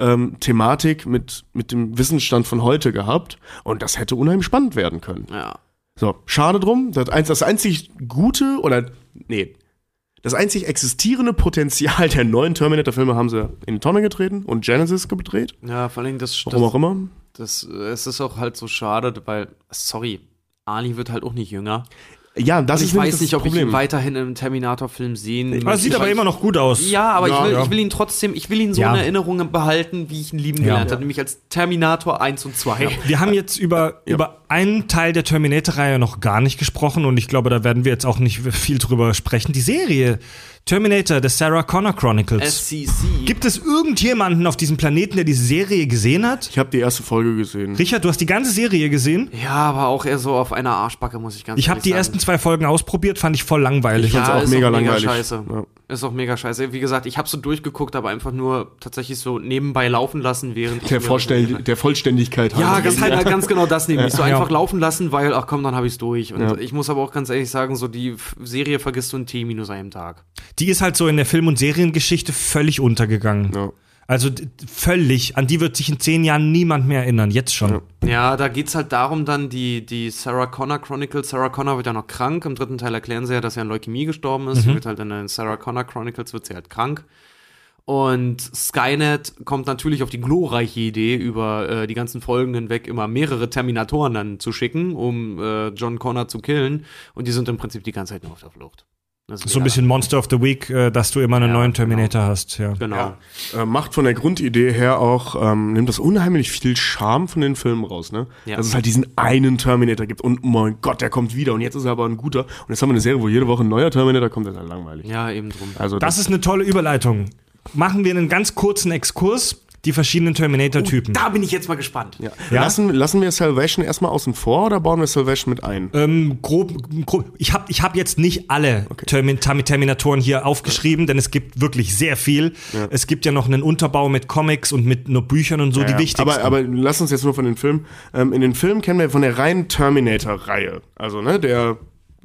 ähm, Thematik mit, mit dem Wissensstand von heute gehabt und das hätte unheimlich spannend werden können. Ja. So, schade drum. Das, das einzig gute oder nee, das einzig existierende Potenzial der neuen Terminator-Filme haben sie in die Tonne getreten und Genesis gedreht. Ja, vor allem das, Warum auch das, immer. das, es ist auch halt so schade, weil, sorry, Arnie wird halt auch nicht jünger. Ja, das Und ist ich nämlich weiß das nicht, ob ich Problem. ihn weiterhin im Terminator-Film sehen Aber möchte. sieht aber Ich- immer noch gut aus. Ja, aber Ja, ich, will, ja. ich will ihn trotzdem, ich will ihn so Ja. in Erinnerung behalten, wie ich ihn lieben gelernt habe, nämlich als Terminator 1 und 2. Wir haben jetzt über, über einen Teil der Terminator-Reihe noch gar nicht gesprochen und ich glaube, da werden wir jetzt auch nicht viel drüber sprechen. Die Serie Terminator, The Sarah Connor Chronicles. SCC. Gibt es irgendjemanden auf diesem Planeten, der diese Serie gesehen hat? Ich habe die erste Folge gesehen. Richard, du hast die ganze Serie gesehen? ja, aber auch eher so auf einer Arschbacke, muss ich ganz Ich habe ehrlich die sagen. ersten zwei Folgen ausprobiert, fand ich voll langweilig. fand's ja, auch ist mega auch mega langweilig. scheiße. Ja. Ist auch mega scheiße. Wie gesagt, ich habe so durchgeguckt, aber einfach nur tatsächlich so nebenbei laufen lassen, während ich Der, mir- Vorstell der Vollständigkeit Ja, halber. ganz, halt, ganz genau das nämlich. So Ja. einfach laufen lassen, weil, ach komm, dann habe ich's durch. Und Ja. ich muss aber auch ganz ehrlich sagen, so die Serie vergisst du in T minus einem Tag. Die ist halt so in der Film- und Seriengeschichte völlig untergegangen. Ja. Also völlig. An die wird sich in zehn Jahren niemand mehr erinnern. Jetzt schon. Ja, da geht's halt darum dann, die, die Sarah Connor Chronicles. Sarah Connor wird ja noch krank. Im dritten Teil erklären sie ja, dass sie an Leukämie gestorben ist. Sie wird halt in den Sarah Connor Chronicles wird sie halt krank. Und Skynet kommt natürlich auf die glorreiche Idee, über äh, die ganzen Folgen hinweg immer mehrere Terminatoren dann zu schicken, um äh, John Connor zu killen. Und die sind im Prinzip die ganze Zeit nur auf der Flucht. Das ist So ein bisschen Monster of the Week, äh, dass du immer einen Ja, neuen genau. Terminator hast. Ja. Genau. Äh, macht von der Grundidee her auch, ähm, nimmt das unheimlich viel Charme von den Filmen raus, ne? Ja. Dass es halt diesen einen Terminator gibt und oh mein Gott, der kommt wieder und jetzt ist er aber ein guter. Und jetzt haben wir eine Serie, wo jede Woche ein neuer Terminator kommt, das ist halt langweilig. Ja, eben drum. Also Das ist eine tolle Überleitung. Machen wir einen ganz kurzen Exkurs, die verschiedenen Terminator-Typen. Da bin ich jetzt mal gespannt. ja. Ja? Lassen, lassen wir Salvation erstmal außen vor oder bauen wir Salvation mit ein? Ähm, grob, grob, ich habe ich hab jetzt nicht alle Termin, Termi- Terminatoren hier aufgeschrieben, denn es gibt wirklich sehr viel. Es gibt ja noch einen Unterbau mit Comics und mit nur Büchern und so, die Ja, wichtigsten. Aber, aber lass uns jetzt nur von den Filmen. Ähm, in den Filmen kennen wir von der reinen Terminator-Reihe. Also, ne, der,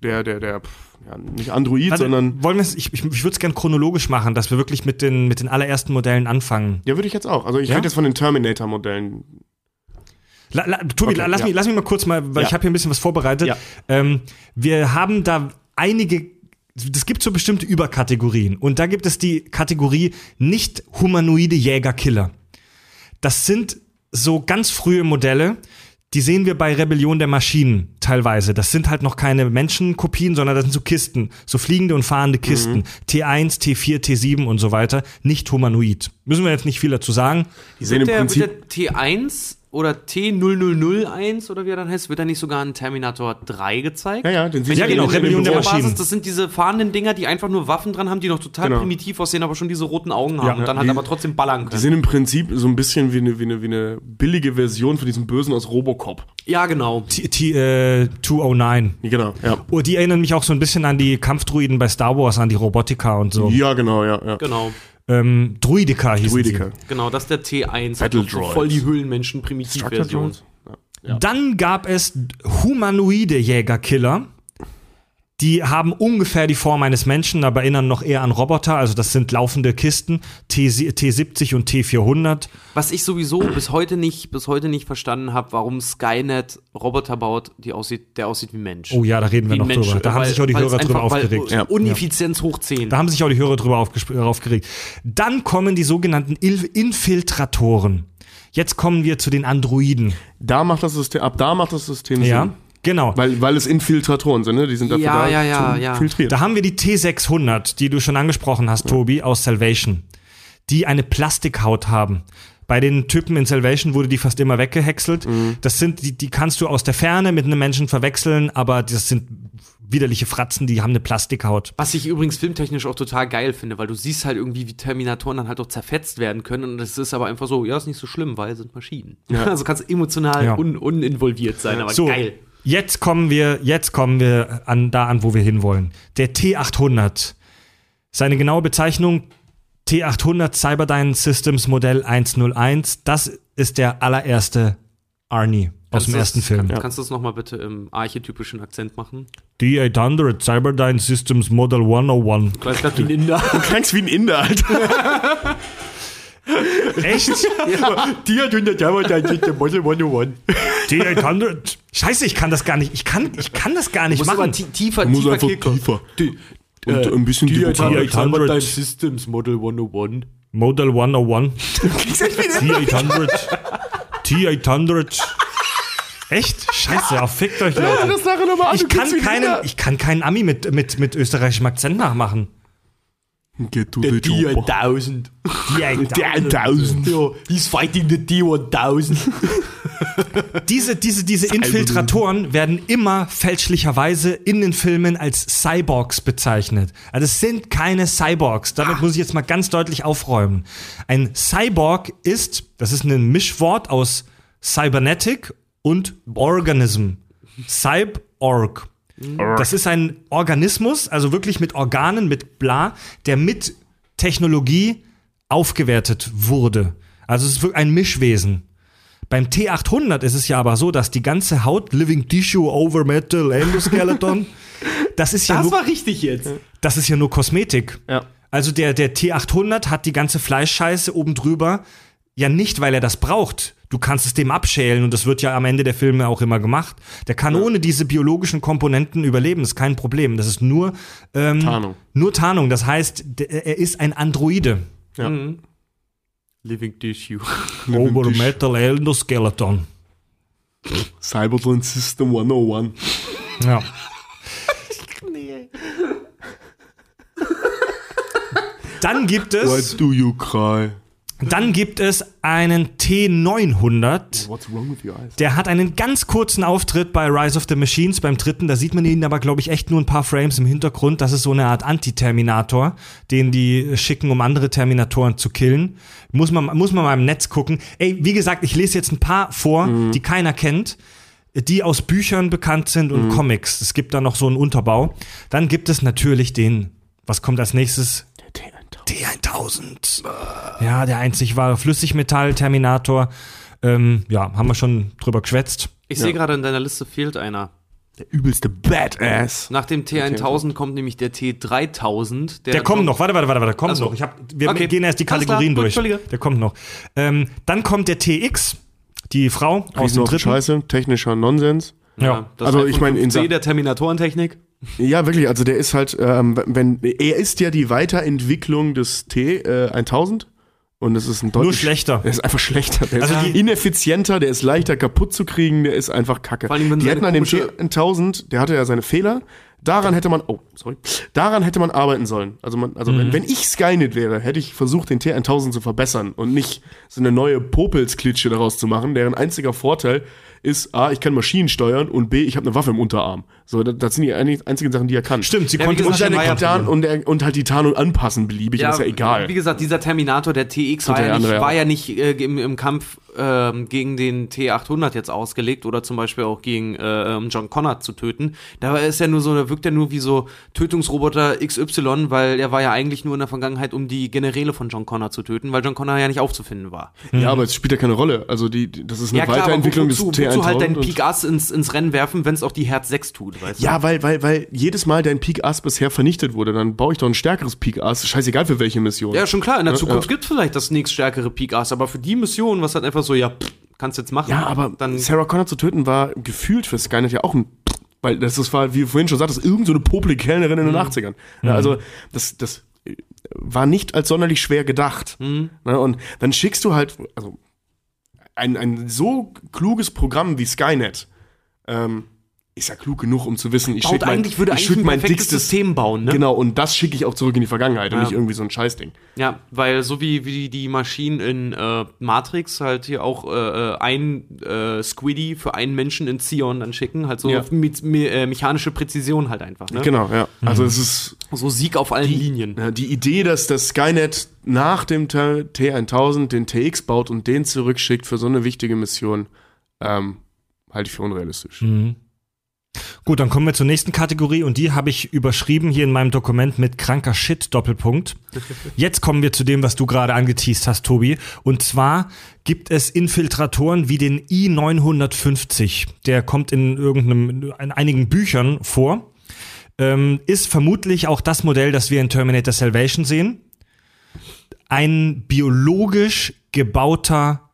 der, der, der, pff, ja, nicht Android, Warte, sondern. wollen wir es, ich, ich, würde es gerne chronologisch machen, dass wir wirklich mit den, mit den allerersten Modellen anfangen. Ja, würde ich jetzt auch. Also ich Ja? rede jetzt von den Terminator-Modellen. La, la, Tobi, Okay, la- lass, ja. mich, lass mich mal kurz mal, weil Ja. ich habe hier ein bisschen was vorbereitet. Ähm, wir haben da einige, es gibt so bestimmte Überkategorien. Und da gibt es die Kategorie nicht humanoide Jäger-Killer. Das sind so ganz frühe Modelle, die sehen wir bei Rebellion der Maschinen teilweise. Das sind halt noch keine Menschenkopien, sondern das sind so Kisten, so fliegende und fahrende Kisten. T1, T4, T7 und so weiter. Nicht humanoid. Müssen wir jetzt nicht viel dazu sagen. Die sehen im der, Prinzip. wird der T1 oder T0001 oder wie er dann heißt, wird da nicht sogar ein Terminator 3 gezeigt? Ja, ja, den sieht Ja, genau, in- in Rebellion der. Maschinen. Basis, das sind diese fahrenden Dinger, die einfach nur Waffen dran haben, die noch total Genau. primitiv aussehen, aber schon diese roten Augen haben Ja, und dann halt die- aber trotzdem ballern Die können. sind im Prinzip so ein bisschen wie eine, wie eine, wie eine billige Version von diesem Bösen aus Robocop. Ja, genau. T, T äh, 209. Ja, Genau, ja. Oh, die erinnern mich auch so ein bisschen an die Kampfdruiden bei Star Wars, an die Robotika und so. Ja, genau, ja, ja. Genau. Ähm, Druidika hießen Druidika. Genau, das ist der T1. Battle so Droids. voll die Höhlenmenschen-Primitiv-Version. Ja. Ja. Dann gab es humanoide Jägerkiller. Die haben ungefähr die Form eines Menschen, aber erinnern noch eher an Roboter. Also das sind laufende Kisten, T, T70 und T400. Was ich sowieso bis heute nicht, bis heute nicht verstanden habe, warum Skynet Roboter baut, die aussieht, der aussieht wie Mensch. Oh ja, da reden wir Wie noch Mensch, drüber. Da haben weil- sich auch die Hörer drüber einfach- weil- aufgeregt. Ja. Uneffizienz hoch 10. Da haben sich auch die Hörer drüber aufgesp- aufgeregt. Dann kommen die sogenannten Il Infiltratoren. Jetzt kommen wir zu den Androiden. Da macht das System, ab da macht das System Ja, Sinn. Genau. Weil, weil es Infiltratoren sind, ne? Die sind dafür Ja, da ja, ja, zu ja. filtrieren. Da haben wir die T600, die du schon angesprochen hast, Tobi, aus Salvation, die eine Plastikhaut haben. Bei den Typen in Salvation wurde die fast immer weggehäckselt. Das sind, die, die kannst du aus der Ferne mit einem Menschen verwechseln, aber das sind widerliche Fratzen, die haben eine Plastikhaut. Was ich übrigens filmtechnisch auch total geil finde, weil du siehst halt irgendwie, wie Terminatoren dann halt auch zerfetzt werden können und es ist aber einfach so, ja, ist nicht so schlimm, weil es sind Maschinen. Also kannst du emotional Ja. un uninvolviert sein, aber So, geil. Jetzt kommen wir, jetzt kommen wir an, da an, wo wir hinwollen. Der T800. Seine genaue Bezeichnung T800 Cyberdyne Systems Modell 101. Das ist der allererste Arnie aus dem Kannst du ersten das- Film. Kann, Kannst du das nochmal bitte im archetypischen Akzent machen? D800 Cyberdyne Systems Model 101. Gleich grad wie ein Inder. Du klangst wie ein Inder, Alter. Echt? Die hat 100 Jahre der Model 101. D800? Scheiße, ich kann das gar nicht. Ich kann, ich kann das gar nicht Muss machen. aber tie- tiefer, Muss tiefer einfach Kicker. tiefer. Die, Und äh, ein bisschen die die hat Vokale. 800. Systems Model 101. Model 101. T800. T800. Echt? Scheiße, ja, fickt euch, Leute. An, Ich du kann, keinen, ich kann keinen Ami mit, mit, mit österreichischem Akzent nachmachen. Get to the D chopper. 1000. Die, 1000. Ja, he's fighting the D 1000. diese, diese, diese Infiltratoren werden immer fälschlicherweise in den Filmen als Cyborgs bezeichnet. Also es sind keine Cyborgs. Damit muss ich jetzt mal ganz deutlich aufräumen. Ein Cyborg ist, das ist ein Mischwort aus Cybernetic und Organism. Cyborg. Das ist ein Organismus, also wirklich mit Organen, mit bla, der mit Technologie aufgewertet wurde. Also es ist wirklich ein Mischwesen. Beim T800 ist es ja aber so, dass die ganze Haut, Living Tissue over Metal Endoskeleton, das ist ja Das nur, war richtig jetzt. das ist ja nur Kosmetik. Ja. Also der, der T800 hat die ganze Fleischscheiße oben drüber, ja nicht, weil er das braucht. Du kannst es dem abschälen und das wird ja am Ende der Filme auch immer gemacht. Der kann ohne diese biologischen Komponenten überleben, das ist kein Problem. Das ist nur ähm, Tarnung. Nur Tarnung. Das heißt, er ist ein Androide. Ja. Living Tissue. Over Metal Endoskeleton. Cybertron System 101. Ja. Dann gibt Why es, do you cry? Dann gibt es einen T900. What's wrong with your eyes? Der hat einen ganz kurzen Auftritt bei Rise of the Machines beim dritten. Da sieht man ihn aber, glaube ich, echt nur ein paar Frames im Hintergrund. Das ist so eine Art Anti-Terminator, den die schicken, um andere Terminatoren zu killen. Muss man, muss man mal im Netz gucken. Ey, wie gesagt, ich lese jetzt ein paar vor, die keiner kennt, die aus Büchern bekannt sind und Comics. Es gibt da noch so einen Unterbau. Dann gibt es natürlich den, was kommt als nächstes? T1000. Ja, der einzig wahre Flüssigmetall-Terminator. Ähm, ja, haben wir schon drüber geschwätzt. Ich sehe gerade in deiner Liste fehlt einer. Der übelste Badass. Nach dem T1000 kommt nämlich der T3000. Der kommt noch, warte, warte, warte, warte, kommt Ach so. noch. Ich hab, wir Okay. gehen erst die klar, Kategorien gut, durch. Der kommt noch. Ähm, dann kommt der TX, die Frau aus dem dritten. Scheiße, technischer Nonsens. Ja. das Also, ich meine, in 5C Sa- der Terminatorentechnik. Ja, wirklich, also der ist halt, ähm, wenn, er ist ja die Weiterentwicklung des T1000 und es ist ein deutlich schlechter. Der ist einfach schlechter, der Also ist die- ineffizienter, der ist leichter kaputt zu kriegen, der ist einfach kacke. Vor allem, wenn die hätten an dem komische- T1000, der hatte ja seine Fehler, daran hätte man, oh, sorry, daran hätte man arbeiten sollen. Also, man, also Mhm. wenn, wenn ich Skynet wäre, hätte ich versucht, den T1000 zu verbessern und nicht so eine neue Popelsklitsche daraus zu machen, deren einziger Vorteil ist, A, ich kann Maschinen steuern und B, ich habe eine Waffe im Unterarm. So, das, das sind die ein- einzigen Sachen, die er kann. Stimmt, sie Ja, konnte gesagt, Und ja Tarn und, der, und halt die Tarnung anpassen beliebig, ist ja egal. Wie gesagt, dieser Terminator, der TX, war der ja, nicht, andere, ja. war ja nicht äh, im, im Kampf ähm, gegen den T800 jetzt ausgelegt oder zum Beispiel auch gegen äh, ähm, John Connor zu töten. Da ist ja nur so, da wirkt er nur wie so Tötungsroboter XY, weil er war ja eigentlich nur in der Vergangenheit, um die Generäle von John Connor zu töten, weil John Connor ja nicht aufzufinden war. Ja, aber es spielt ja keine Rolle. Also die, das ist eine Ja klar, aber Weiterentwicklung wozu, des T1000. wozu halt deinen Peak Ass ins, ins Rennen werfen, wenn es auch die Herz 6 tut, weißt du? Ja, weil, weil, weil jedes Mal dein Peak Ass bisher vernichtet wurde, dann baue ich doch ein stärkeres Peak Ass. Scheißegal für welche Mission. Ja, schon klar. In der Zukunft ja. gibt es vielleicht das nächststärkere Peak Ass, aber für die Mission, was halt einfach so, ja, pff, kannst jetzt machen. Ja, aber dann Sarah Connor zu töten war gefühlt für Skynet ja auch ein. Weil das, das war, wie du vorhin schon sagtest, irgend so eine popelige Kellnerin in den 80ern. Ja, also das, das war nicht als sonderlich schwer gedacht. Mhm. Ne, und dann schickst du halt, also ein, ein so kluges Programm wie Skynet ähm, ist ja klug genug, um zu wissen, ich schicke mein, eigentlich, würde ich eigentlich ein mein dickstes System bauen, ne? Genau, und das schicke ich auch zurück in die Vergangenheit und Ja. nicht irgendwie so ein Scheißding. Ja, weil so wie, wie die Maschinen in äh, Matrix halt hier auch äh, äh, ein äh, Squiddy für einen Menschen in Zion dann schicken, halt so Ja. mit, me äh, mechanische Präzision halt einfach, ne? Genau, ja. Also es ist So Sieg auf allen Linien. ja, die Idee, dass das Skynet nach dem T- T1000 den TX baut und den zurückschickt für so eine wichtige Mission, ähm, halte ich für unrealistisch. Mhm. Gut, dann kommen wir zur nächsten Kategorie und die habe ich überschrieben hier in meinem Dokument mit kranker Shit Doppelpunkt. Jetzt kommen wir zu dem, was du gerade angeteased hast, Tobi. Und zwar gibt es Infiltratoren wie den i950. Der kommt in irgendeinem, in einigen Büchern vor. Ähm, ist vermutlich auch das Modell, das wir in Terminator Salvation sehen. Ein biologisch gebauter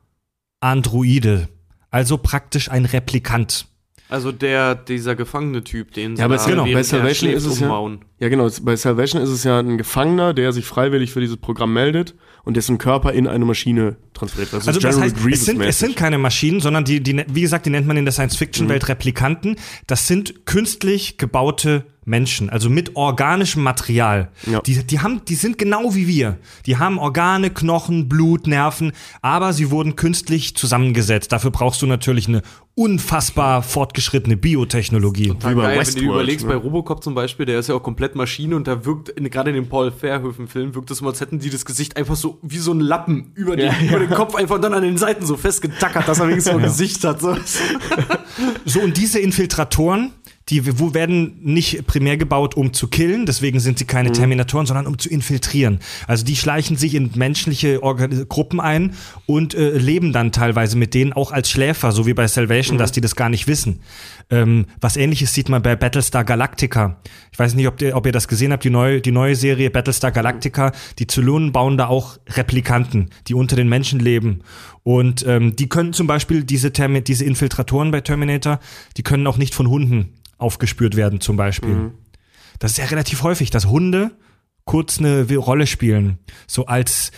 Androide. Also praktisch ein Replikant. Also der, dieser gefangene Typ, den sie Ja, aber da, genau, bei Salvation ist es ja, umbauen. ja genau, bei Salvation ist es ja ein Gefangener, der sich freiwillig für dieses Programm meldet und dessen Körper in eine Maschine transferiert. Das ist Also das General heißt, es sind, es sind keine Maschinen, sondern die, die, wie gesagt, die nennt man in der Science-Fiction-Welt Replikanten. Das sind künstlich gebaute Menschen, also mit organischem Material. Ja. Die, die, haben, die sind genau wie wir. Die haben Organe, Knochen, Blut, Nerven, aber sie wurden künstlich zusammengesetzt. Dafür brauchst du natürlich eine unfassbar fortgeschrittene Biotechnologie. Wie bei Geil, wenn du überlegst, ne? bei Robocop zum Beispiel, der ist ja auch komplett Maschine und da wirkt, gerade in dem Paul Verhoeven-Film, wirkt es immer, als hätten die das Gesicht einfach so wie so ein Lappen über, den, über den Kopf einfach und dann an den Seiten so festgetackert, dass er wenigstens so ein Gesicht hat. So. So, und diese Infiltratoren, die wo werden nicht primär gebaut, um zu killen, deswegen sind sie keine Terminatoren, sondern um zu infiltrieren. Also die schleichen sich in menschliche Organ Gruppen ein und äh, leben dann teilweise mit denen auch als Schläfer, so wie bei Salvation, dass die das gar nicht wissen. Ähm, was ähnliches sieht man bei Battlestar Galactica. Ich weiß nicht, ob ihr, ob ihr das gesehen habt, die neue, die neue Serie Battlestar Galactica. Die Zylonen bauen da auch Replikanten, die unter den Menschen leben. Und ähm, die können zum Beispiel diese, Termi diese Infiltratoren bei Terminator, die können auch nicht von Hunden aufgespürt werden, zum Beispiel. Das ist ja relativ häufig, dass Hunde kurz eine Rolle spielen. So als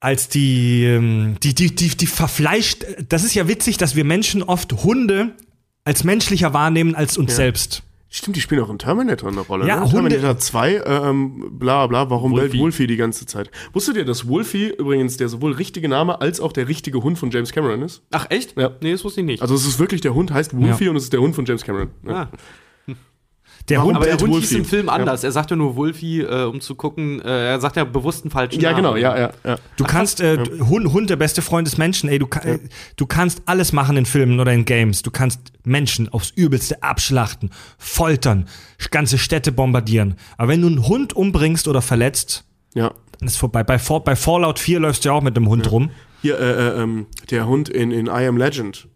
als die, ähm, die, die, die, die verfleischt, das ist ja witzig, dass wir Menschen oft Hunde als menschlicher wahrnehmen als uns selbst. Stimmt, die spielen auch in Terminator eine Rolle. Ja, ne? Terminator 2, ähm, bla bla, warum Wolfie. bellt Wolfie die ganze Zeit? Wusstet ihr, dass Wolfie übrigens der sowohl richtige Name als auch der richtige Hund von James Cameron ist? Ach, echt? Ja. Nee, das wusste ich nicht. Also es ist wirklich, der Hund heißt Wolfie und es ist der Hund von James Cameron. Ne? ah. Der Warum Hund, Aber der Hund Wolfie? hieß im Film Ja. anders. Er sagt ja nur Wolfie, äh, um zu gucken, äh, er sagt ja bewusst einen falschen Ja, Namen. genau, ja, ja, ja. du kannst, äh, Hund, Hund, der beste Freund des Menschen, ey, du, ka- äh, du kannst alles machen in Filmen oder in Games. Du kannst Menschen aufs Übelste abschlachten, foltern, ganze Städte bombardieren. Aber wenn du einen Hund umbringst oder verletzt, ja. dann ist vorbei. Bei, bei Fallout 4 läufst du ja auch mit einem Hund rum. Hier, äh, äh, ähm, der Hund in, in I Am Legend.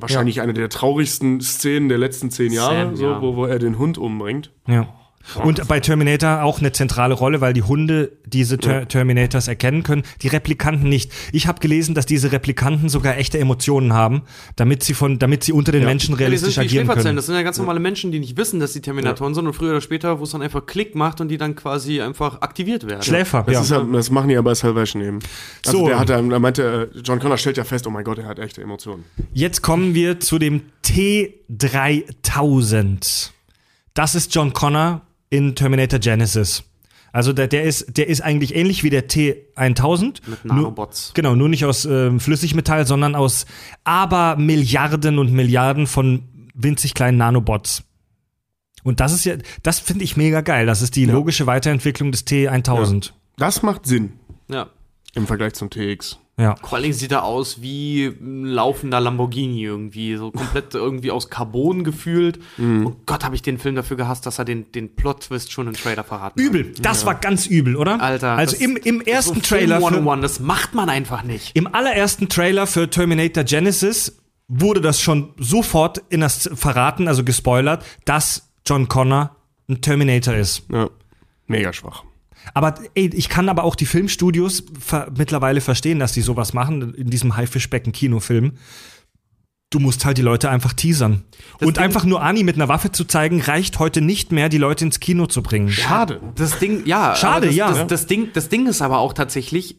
Wahrscheinlich eine der traurigsten Szenen der letzten zehn Jahre, Sam, so, ja. wo, wo er den Hund umbringt. Ja. Und bei Terminator auch eine zentrale Rolle, weil die Hunde diese Ter Terminators erkennen können, die Replikanten nicht. Ich habe gelesen, dass diese Replikanten sogar echte Emotionen haben, damit sie von, damit sie unter den Menschen Ja, die realistisch sind wie agieren können. Das sind ja ganz normale Menschen, die nicht wissen, dass sie Terminatoren sind und früher oder später, wo es dann einfach Klick macht und die dann quasi einfach aktiviert werden. Schläfer, Das, ja. ist ja, das machen die ja bei Salvation eben. Also So. der hat, da meinte, äh, John Connor stellt ja fest, oh mein Gott, er hat echte Emotionen. Jetzt kommen wir zu dem T3000. Das ist John Connor in Terminator Genesis. Also der, der ist, der ist eigentlich ähnlich wie der T1000. Mit Nanobots. Nur, genau, nur nicht aus ähm, Flüssigmetall, sondern aus aber Milliarden und Milliarden von winzig kleinen Nanobots. Und das ist ja, das finde ich mega geil. Das ist die logische Weiterentwicklung des T1000. Das macht Sinn Ja. Im Vergleich zum TX. Ja. Vor allen Dingen sieht er aus wie ein laufender Lamborghini irgendwie, so komplett irgendwie aus Carbon gefühlt. Oh Gott, habe ich den Film dafür gehasst, dass er den, den Plot-Twist schon im Trailer verraten Übel. Das war ganz übel, oder? Alter. Also das- im, im hat. ersten so Trailer. Film Für, 101, das macht man einfach nicht. Im allerersten Trailer für Terminator Genesis wurde das schon sofort in das verraten, also gespoilert, dass John Connor ein Terminator ist. Ja. Mega schwach. Aber ey, ich kann aber auch die Filmstudios ver mittlerweile verstehen, dass die sowas machen in diesem Haifischbecken-Kinofilm. Du musst halt die Leute einfach teasern. Und Ding- einfach nur Ani mit einer Waffe zu zeigen, reicht heute nicht mehr, die Leute ins Kino zu bringen. Schade. Das Ding, ja. Schade, das, ja. Das, das, Ding, das Ding ist aber auch tatsächlich,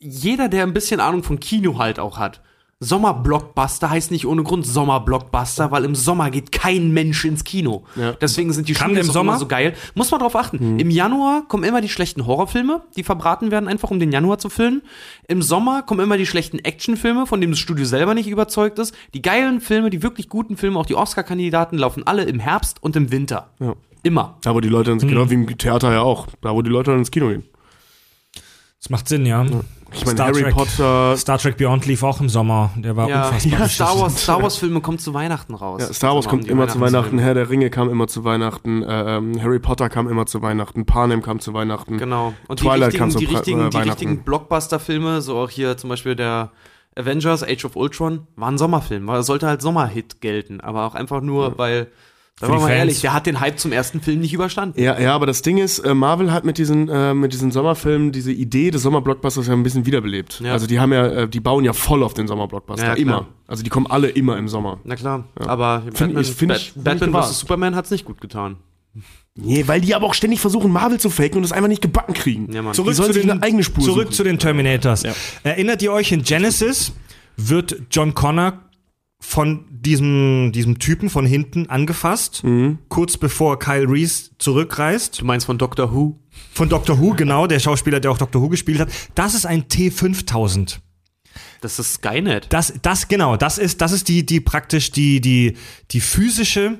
jeder, der ein bisschen Ahnung von Kino halt auch hat, Sommerblockbuster heißt nicht ohne Grund Sommerblockbuster, weil im Sommer geht kein Mensch ins Kino. Ja. Deswegen sind die Kann Studios im Sommer? immer so geil. Muss man drauf achten. Im Januar kommen immer die schlechten Horrorfilme, die verbraten werden, einfach um den Januar zu füllen. Im Sommer kommen immer die schlechten Actionfilme, von denen das Studio selber nicht überzeugt ist. Die geilen Filme, die wirklich guten Filme, auch die Oscar-Kandidaten, laufen alle im Herbst und im Winter. Ja. Immer. Da, wo die Leute ins genau wie im Theater ja auch. Da, wo die Leute dann ins Kino gehen. Das macht Sinn, ja. Ich meine, Star Harry Trek. Potter. Star Trek Beyond lief auch im Sommer. Der war Ja, unfassbar ja, Star. Wars, Star Wars Filme kommen zu Weihnachten raus. Ja, Star Wars Also kommt immer zu Weihnachten. Herr der Ringe kam immer zu Weihnachten, äh, ähm, Harry Potter kam immer zu Weihnachten, Panem kam zu Weihnachten. Genau. Und Twilight die kam richtigen, zu die Pre- richtigen, äh, die richtigen Blockbuster-Filme, so auch hier zum Beispiel der Avengers, Age of Ultron, war ein Sommerfilm, weil er sollte halt Sommerhit gelten, aber auch einfach nur, weil, sagen wir mal Fans. ehrlich, der hat den Hype zum ersten Film nicht überstanden. Ja, ja, aber das Ding ist, äh, Marvel hat mit diesen, äh, mit diesen Sommerfilmen diese Idee des Sommerblockbusters ja ein bisschen wiederbelebt. Ja. Also die haben ja, äh, die bauen ja voll auf den Sommerblockbuster, Ja, immer. Also die kommen alle immer im Sommer. Na klar, aber Find Batman, ich- find ich- Bat- find Batman ich wahr. vs. Superman hat's nicht gut getan. Nee, weil die aber auch ständig versuchen, Marvel zu faken und es einfach nicht gebacken kriegen. Ja, Zurück, zu den, eine eigene Spur zurück suchen. zu den Terminators. Ja. Erinnert ihr euch, in Genesis wird John Connor von diesem, diesem Typen von hinten angefasst, Mhm. kurz bevor Kyle Reese zurückreist. Du meinst von Doctor Who? Von Doctor Who, genau, der Schauspieler, der auch Doctor Who gespielt hat. Das ist ein T5000. Das ist Skynet. Das, das, genau, das ist, das ist die, die praktisch die, die, die physische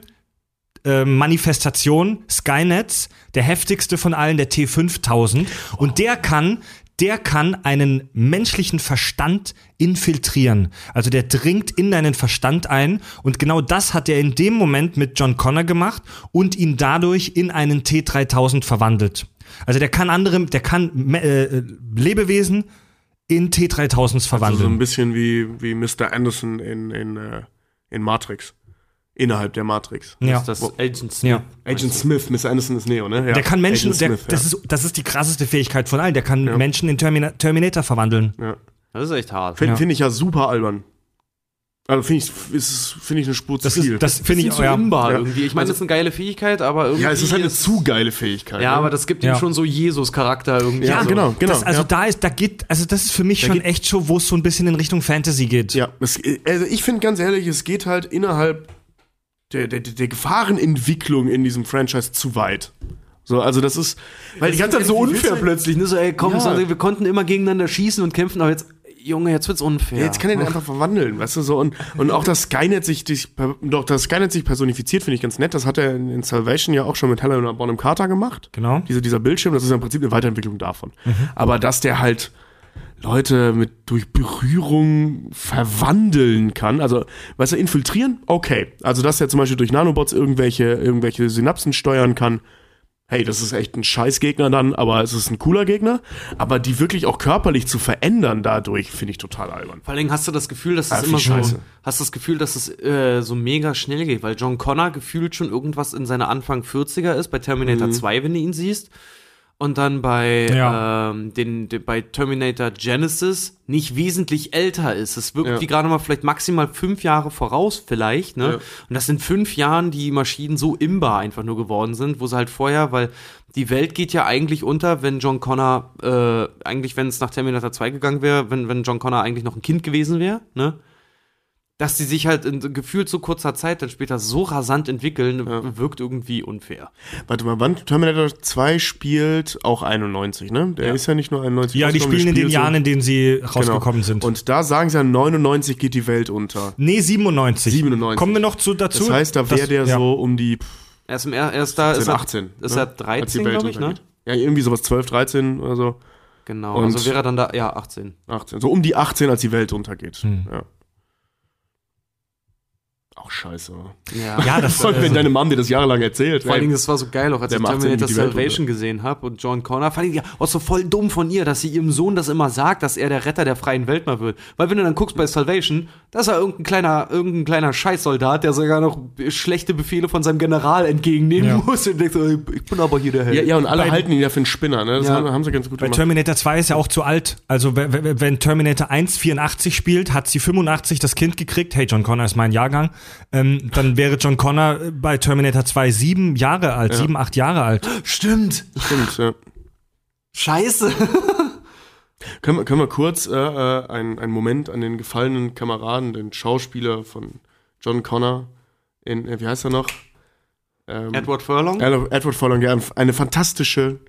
äh, Manifestation Skynets, der heftigste von allen, der T5000. Und der kann, der kann einen menschlichen Verstand infiltrieren. Also der dringt in deinen Verstand ein. Und genau das hat er in dem Moment mit John Connor gemacht und ihn dadurch in einen T3000 verwandelt. Also der kann andere, der kann äh, Lebewesen in T3000s Also so verwandeln. ein bisschen wie, wie Mr. Anderson in, in, äh, in Matrix. Innerhalb der Matrix. ja. Das ist Agent Smith. Ja. Agent Smith, Mr. Anderson ist Neo, ne? Ja. Der kann Menschen, der, Smith, das, ja. ist, das ist die krasseste Fähigkeit von allen. Der kann Menschen in Termina Terminator verwandeln. ja. Das ist echt hart. Finde Ja. find ich ja super albern. Also finde ich, ist, finde ich eine Spur Das zu viel. ist, das finde ich zu ja. imbar Ja. irgendwie. Ich meine, Also- das ist eine geile Fähigkeit, aber irgendwie. ja, es ist halt eine zu geile Fähigkeit. Ja, ne? aber das gibt Ja. ihm schon so Jesus-Charakter irgendwie. Ja, so. genau, genau. Das, also ja. da ist, da geht, also das ist für mich schon geht- echt schon, wo es so ein bisschen in Richtung Fantasy geht. Ja, es, also ich finde ganz ehrlich, es geht halt innerhalb der, der, der Gefahrenentwicklung in diesem Franchise zu weit. So, also das ist, weil die ganze Zeit so unfair plötzlich. plötzlich. Ne? So, ey, komm, Ja. so, wir konnten immer gegeneinander schießen und kämpfen, aber jetzt, Junge, jetzt wird's unfair. Ja, jetzt kann er den einfach verwandeln, weißt du so und und auch das Skynet sich dich, doch das Skynet sich personifiziert finde ich ganz nett. Das hat er in, in Salvation ja auch schon mit Helena Bonham Carter gemacht. Genau. Diese, dieser Bildschirm, das ist ja im Prinzip eine Weiterentwicklung davon. Aber dass der halt Leute mit durch Berührung verwandeln kann, also weißt du, infiltrieren, okay. Also dass er zum Beispiel durch Nanobots irgendwelche irgendwelche Synapsen steuern kann, hey, das ist echt ein Scheißgegner dann, aber es ist ein cooler Gegner. Aber die wirklich auch körperlich zu verändern dadurch, finde ich total albern. Vor allen Dingen hast du das Gefühl, dass es Ah, immer so, Scheiße. hast das Gefühl, dass es äh, so mega schnell geht, weil John Connor gefühlt schon irgendwas in seine Anfang 40er ist, bei Terminator Mhm. 2, wenn du ihn siehst. Und dann bei, Ja. ähm, den, den, bei Terminator Genesis nicht wesentlich älter ist. Es wirkt Ja. wie gerade mal vielleicht maximal fünf Jahre voraus, vielleicht, ne? Ja. Und das sind fünf Jahren, die Maschinen so imbar einfach nur geworden sind, wo sie halt vorher, weil die Welt geht ja eigentlich unter, wenn John Connor, äh, eigentlich, wenn es nach Terminator 2 gegangen wäre, wenn, wenn John Connor eigentlich noch ein Kind gewesen wäre, ne? Dass die sich halt in gefühlt so kurzer Zeit dann später so rasant entwickeln, wirkt irgendwie unfair. Warte mal, wann Terminator 2 spielt auch 91, ne? Der Ja. ist ja nicht nur 91. Ja, die spielen in den so- Jahren, in denen sie Genau. rausgekommen sind. Und da sagen sie ja, 99 geht die Welt unter. nee, 97. 97. Kommen wir noch zu, dazu? Das heißt, da wäre der ja. so um die pff, Er ist, im, er er ist da, ist 17, er, 18. ist ne? er 13, Als die Welt glaub ich, ne? Ja, irgendwie sowas 12, 13 oder so. Genau, Und- also wäre er dann da, ja, 18. 18. So um die 18, als die Welt untergeht. Hm. Ja. Auch scheiße. Ja. Ja, das Und wenn äh, deine Mom dir das jahrelang erzählt. Vor allen Dingen, das war so geil, auch als ich Terminator Salvation gesehen habe und John Connor, fand ich ja auch so voll dumm von ihr, dass sie ihrem Sohn das immer sagt, dass er der Retter der freien Welt mal wird. Weil wenn du dann guckst bei Salvation, da ist er irgendein kleiner, irgendein kleiner Scheißsoldat, der sogar noch schlechte Befehle von seinem General entgegennehmen Ja. muss und denkt so, ich bin aber hier der Held. ja, ja, und alle Bei- halten ihn ja für einen Spinner, ne? Das Ja. haben, haben sie ganz gut Bei gemacht. Terminator 2 ist ja auch zu alt. Also wenn- Terminator 1 84 spielt, hat sie 85 das Kind gekriegt. Hey, John Connor ist mein Jahrgang. Ähm, dann wäre John Connor bei Terminator 2 sieben Jahre alt, sieben, acht Jahre alt. Stimmt. Stimmt, ja. Scheiße. Können wir, können wir kurz äh, äh, einen, einen Moment an den gefallenen Kameraden, den Schauspieler von John Connor, in, äh, wie heißt er noch? Ähm, Edward Furlong? Edward Edward Furlong, ja, eine fantastische,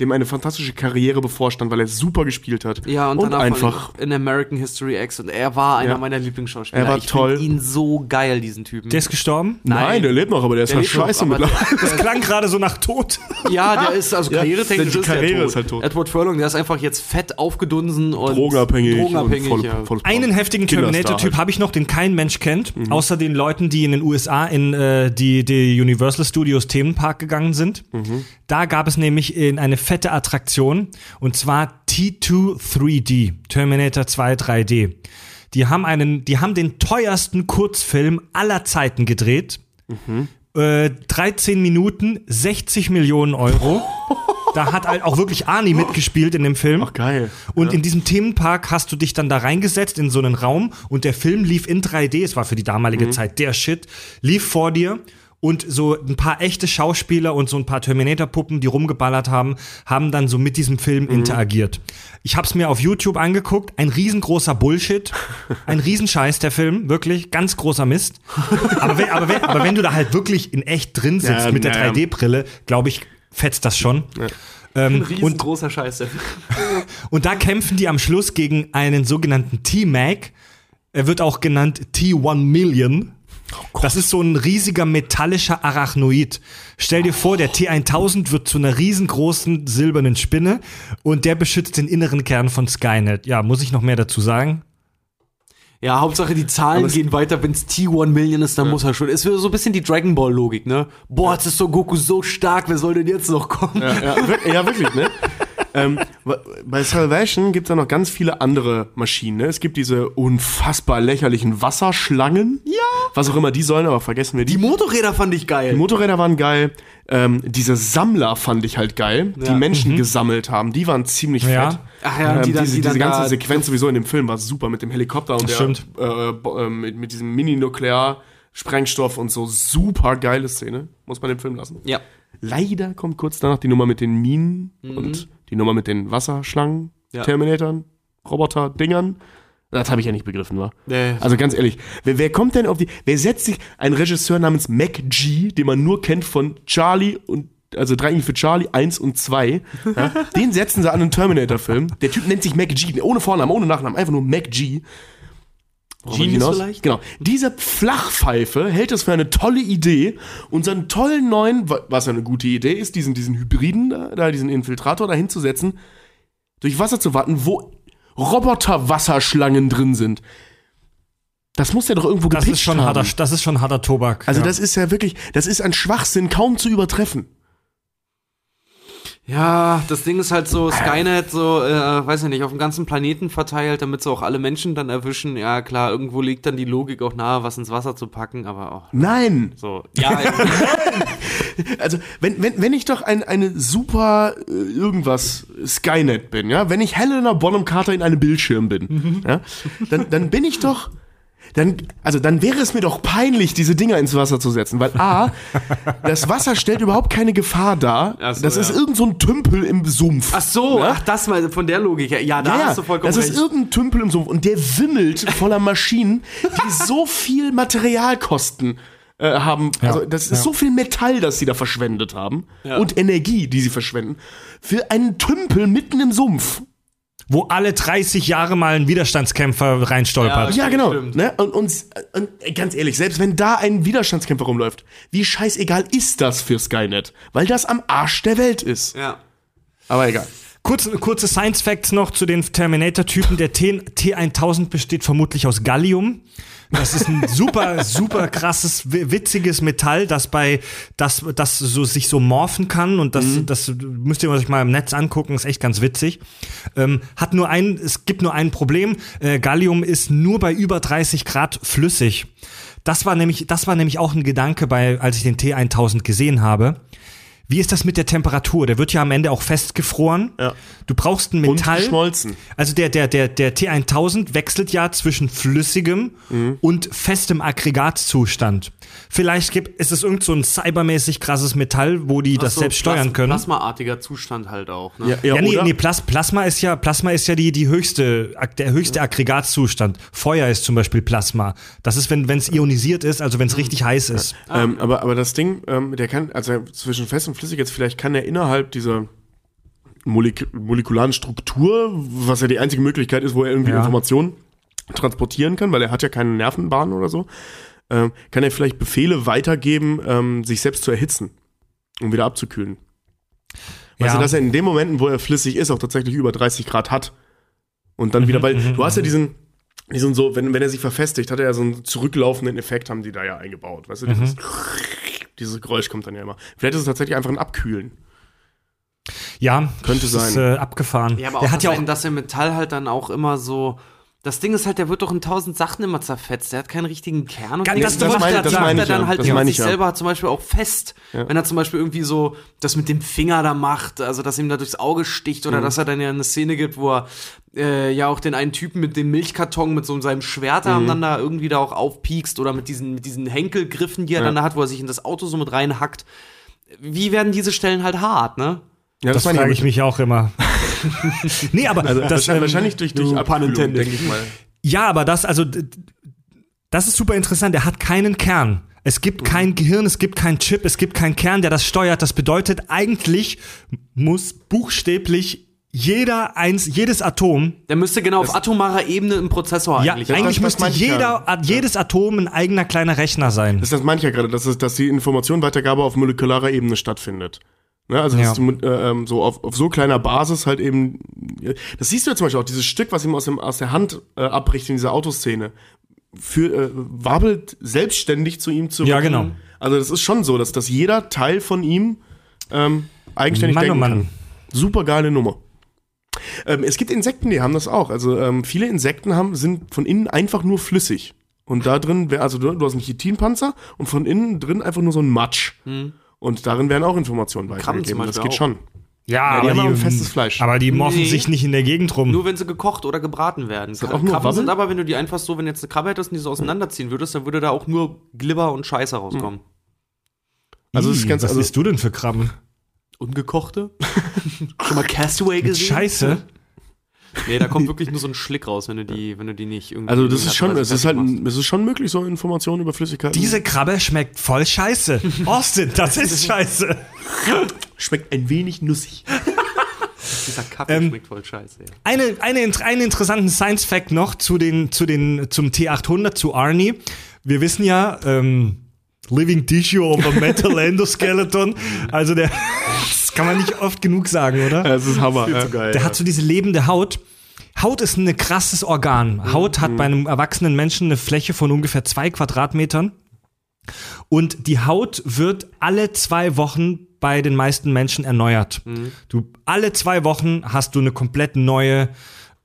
dem eine fantastische Karriere bevorstand, weil er super gespielt hat. Ja, und, und danach einfach. in American History X und er war einer Ja. meiner Lieblingsschauspieler. Er war ich toll. ihn so geil, diesen Typen. Der ist gestorben? Nein, der lebt noch, aber der ist Der halt scheiße mittlerweile. Das klang gerade so nach Tod. Ja, der ist, also Ja, karrieretechnisch ist der Karriere tot. ist halt tot. Edward Furlong, der ist einfach jetzt fett aufgedunsen und Drogenabhängig. drogenabhängig und voll, ja. volles Einen heftigen Terminator-Typ halt. habe ich noch, den kein Mensch kennt, Mhm. außer den Leuten, die in den USA in äh, die, die Universal Studios Themenpark gegangen sind. Mhm. Da gab es nämlich in eine fette Attraktion und zwar T2 3D, Terminator 2 3D. Die haben einen, die haben den teuersten Kurzfilm aller Zeiten gedreht. Mhm. Äh, 13 Minuten, 60 Millionen Euro. da hat halt auch wirklich Arnie mitgespielt in dem Film. Ach, geil. Und in diesem Themenpark hast du dich dann da reingesetzt in so einen Raum und der Film lief in 3D, es war für die damalige Zeit der Shit, lief vor dir und so ein paar echte Schauspieler und so ein paar Terminator-Puppen, die rumgeballert haben, haben dann so mit diesem Film interagiert. Ich hab's mir auf YouTube angeguckt, ein riesengroßer Bullshit, ein Riesenscheiß der Film, wirklich, ganz großer Mist. Aber wenn, aber wenn, aber wenn du da halt wirklich in echt drin sitzt Ja, mit der naja. 3D-Brille, glaube ich, fetzt das schon. Ähm, Ein und riesengroßer Scheiß. der Film. und da kämpfen die am Schluss gegen einen sogenannten T-Mac. Er wird auch genannt T1 Million. Das ist so ein riesiger metallischer Arachnoid. Stell dir vor, der T1000 wird zu einer riesengroßen silbernen Spinne und der beschützt den inneren Kern von Skynet. Ja, muss ich noch mehr dazu sagen? Ja, Hauptsache die Zahlen es- gehen weiter, wenn's T1 Million ist, dann muss er schon. Es wird so ein bisschen die Dragon Ball Logik, ne? Boah, jetzt ist so Goku so stark, wer soll denn jetzt noch kommen? Ja, ja, ja wirklich, ne? ähm, bei Salvation gibt es ja noch ganz viele andere Maschinen. Ne? Es gibt diese unfassbar lächerlichen Wasserschlangen. Ja. Was auch immer die sollen, aber vergessen wir die. Die Motorräder fand ich geil. Die Motorräder waren geil. Ähm, diese Sammler fand ich halt geil, die Ja. Menschen gesammelt haben. Die waren ziemlich Ja. fett. Ach ja, ähm, die dann- diese, die diese ganze da- Sequenz sowieso in dem Film war super mit dem Helikopter und der, äh, äh, mit, mit diesem Mini-Nuklear-Sprengstoff und so super geile Szene. Muss man den Film lassen. ja. Leider kommt kurz danach die Nummer mit den Minen und die Nummer mit den Wasserschlangen, Ja. Terminatoren, Roboter-Dingern. Das habe ich ja nicht begriffen, war. Nee. Also ganz ehrlich, wer, wer kommt denn auf die. Wer setzt sich ein Regisseur namens Mac G, den man nur kennt von Charlie und. Also drei für Charlie, eins und zwei. Ja, den setzen sie an einen Terminator-Film. Der Typ nennt sich Mac G, ohne Vornamen, ohne Nachnamen, einfach nur Mac G. Genius vielleicht? Genau. Diese Flachpfeife hält es für eine tolle Idee, unseren tollen neuen, wa- was ja eine gute Idee ist, diesen, diesen Hybriden da, da, diesen Infiltrator da hinzusetzen, durch Wasser zu warten, wo Roboter-Wasserschlangen drin sind. Das muss ja doch irgendwo Das ist schon haben. harter, das ist schon harter Tobak. Also ja. das ist ja wirklich, das ist ein Schwachsinn kaum zu übertreffen. Ja, das Ding ist halt so, Skynet so, äh, weiß ich nicht, auf dem ganzen Planeten verteilt, damit sie auch alle Menschen dann erwischen. Ja, klar, irgendwo liegt dann die Logik auch nahe, was ins Wasser zu packen, aber auch Nein! so. Ja, Also, wenn, wenn, wenn ich doch ein, eine super äh, irgendwas Skynet bin, ja, wenn ich Helena Bonham Carter in einem Bildschirm bin, ja, dann, dann bin ich doch. Dann, also dann wäre es mir doch peinlich, diese Dinger ins Wasser zu setzen, weil A, das Wasser stellt überhaupt keine Gefahr dar. So, das ist ja. irgend so ein Tümpel im Sumpf. ach so, Ja? ach das mal von der Logik. her. Ja, da Ja, hast du ja, vollkommen das recht. ist irgendein Tümpel im Sumpf und der wimmelt voller Maschinen, die so viel Materialkosten äh, haben. Also das ist ja. so viel Metall, das sie da verschwendet haben Ja. und Energie, die sie verschwenden, für einen Tümpel mitten im Sumpf. Wo alle 30 Jahre mal ein Widerstandskämpfer reinstolpert. Ja, genau. stimmt. Ne? Und, und, und ganz ehrlich, selbst wenn da ein Widerstandskämpfer rumläuft, wie scheißegal ist das für Skynet? Weil das am Arsch der Welt ist. ja. Aber egal. Kurz, kurze Science Facts noch zu den Terminator-Typen. Der T, T1000 besteht vermutlich aus Gallium. Das ist ein super, super krasses, wi- witziges Metall, das bei, das, das so, sich so morphen kann und das, das müsst ihr euch mal im Netz angucken, ist echt ganz witzig. Ähm, hat nur ein, es gibt nur ein Problem. Äh, Gallium ist nur bei über 30 Grad flüssig. Das war nämlich, das war nämlich auch ein Gedanke bei, als ich den T1000 gesehen habe. Wie ist das mit der Temperatur? Der wird ja am Ende auch festgefroren. Ja. Du brauchst ein Und Metall. geschmolzen. Also der, der, der, der T1000 wechselt ja zwischen flüssigem Mhm. und festem Aggregatzustand. Vielleicht gibt, ist es irgend so ein cybermäßig krasses Metall, wo die das Ach so, selbst steuern Plas- können. Plasmaartiger Zustand halt auch. Ne? Ja, Ja, nee, oder? nee Plas Plasma ist ja, Plasma ist ja die, die höchste, der höchste Aggregatzustand. Feuer ist zum Beispiel Plasma. Das ist, wenn es ionisiert ist, also wenn es richtig heiß ist. Ähm, aber, aber das Ding, ähm, der kann, also zwischen fest und flüssig jetzt, vielleicht kann er innerhalb dieser Molek molekularen Struktur, was ja die einzige Möglichkeit ist, wo er irgendwie Ja. Informationen transportieren kann, weil er hat ja keine Nervenbahn oder so, ähm, kann er vielleicht Befehle weitergeben, ähm, sich selbst zu erhitzen, um wieder abzukühlen. Weißt Ja. du, dass er in den Momenten, wo er flüssig ist, auch tatsächlich über 30 Grad hat. Und dann wieder, weil du hast ja diesen, diesen so, wenn, wenn er sich verfestigt, hat er ja so einen zurücklaufenden Effekt, haben die da ja eingebaut. Weißt du, dieses, dieses Geräusch kommt dann ja immer. Vielleicht ist es tatsächlich einfach ein Abkühlen. Ja, Könnte das Ist, sein. äh, abgefahren. Ja, aber auch, der hat ja auch dass der Metall halt dann auch immer so. Das Ding ist halt, der wird doch in tausend Sachen immer zerfetzt. Der hat keinen richtigen Kern. Und Ganz- das- das macht meine- er- das macht meine er ich dann ja. halt Das sich meine sich ich ja. selber zum Beispiel auch fest. Wenn er zum Beispiel irgendwie so das mit dem Finger da macht, also dass ihm da durchs Auge sticht Mhm. oder dass er dann ja eine Szene gibt, wo er äh, ja auch den einen Typen mit dem Milchkarton mit so seinem Schwert Mhm. dann da irgendwie da auch aufpiekst oder mit diesen, mit diesen Henkelgriffen, die er Ja. dann da hat, wo er sich in das Auto so mit reinhackt. Wie werden diese Stellen halt hart, ne? Ja, Das meine frage ich mich auch immer. Nee, aber Also das, wahrscheinlich, ähm, wahrscheinlich durch, durch Abkühlung, denke ich mal. ja, aber das, also, das ist super interessant. Er hat keinen Kern. Es gibt Mhm. kein Gehirn, es gibt keinen Chip, es gibt keinen Kern, der das steuert. Das bedeutet, eigentlich muss buchstäblich jeder eins, jedes Atom, Der müsste genau auf atomarer Ebene im Prozessor ja, eigentlich. das- eigentlich das müsste ja. jeder, a- jedes Atom ein eigener kleiner Rechner sein. Das, das meine ich ja gerade, dass, es, dass die Informationenweitergabe auf molekularer Ebene stattfindet. Ne, also Ja. dass du, äh, ähm, so auf, auf so kleiner Basis halt eben. Das siehst du ja zum Beispiel auch, dieses Stück, was ihm aus, dem, aus der Hand äh, abbricht in dieser Autoszene, für, äh, wabelt selbstständig zu ihm zurück. Ja, genau. Also das ist schon so, dass, dass jeder Teil von ihm ähm, eigenständig Mann, oh denken Mann. kann. Super geile Nummer. Ähm, es gibt Insekten, die haben das auch. Also ähm, viele Insekten haben, sind von innen einfach nur flüssig. Und da drin, wär, also du, du hast einen Chitinpanzer und von innen drin einfach nur so ein Matsch. Und darin werden auch Informationen Krabben weitergegeben. Das geht auch. schon. Ja, die haben aber ein festes Fleisch. Aber die morphen Nee. sich nicht in der Gegend rum. Nur wenn sie gekocht oder gebraten werden. hat auch nur Krabben Wabbel? sind aber, wenn du die einfach so, wenn du jetzt eine Krabbe hättest und die so auseinanderziehen würdest, dann würde da auch nur Glibber und Scheiße rauskommen. Also es ist Ih, ganz- was also- isst du denn für Krabben? Ungekochte? Schon mal Castaway Mit gesehen? Scheiße? Nee, da kommt wirklich nur so ein Schlick raus, wenn du die, wenn du die nicht irgendwie. Also das ist schon, es ist halt, es ist schon möglich, so Informationen über Flüssigkeiten. Diese Krabbe schmeckt voll scheiße. Austin, das ist scheiße. schmeckt ein wenig nussig. Dieser Kaffee Ähm, schmeckt voll scheiße. Ja. Eine, eine, einen interessanten Science Fact noch zu den, zu den, zum T800, zu Arnie. Wir wissen ja, ähm, Living Tissue of a Metal Endoskeleton. Also der, kann man nicht oft genug sagen, oder? Das ist Hammer. ja. Der hat so diese lebende Haut. Haut ist ein krasses Organ. Haut hat bei einem erwachsenen Menschen eine Fläche von ungefähr zwei Quadratmetern. Und die Haut wird alle zwei Wochen bei den meisten Menschen erneuert. Du alle zwei Wochen hast du eine komplett neue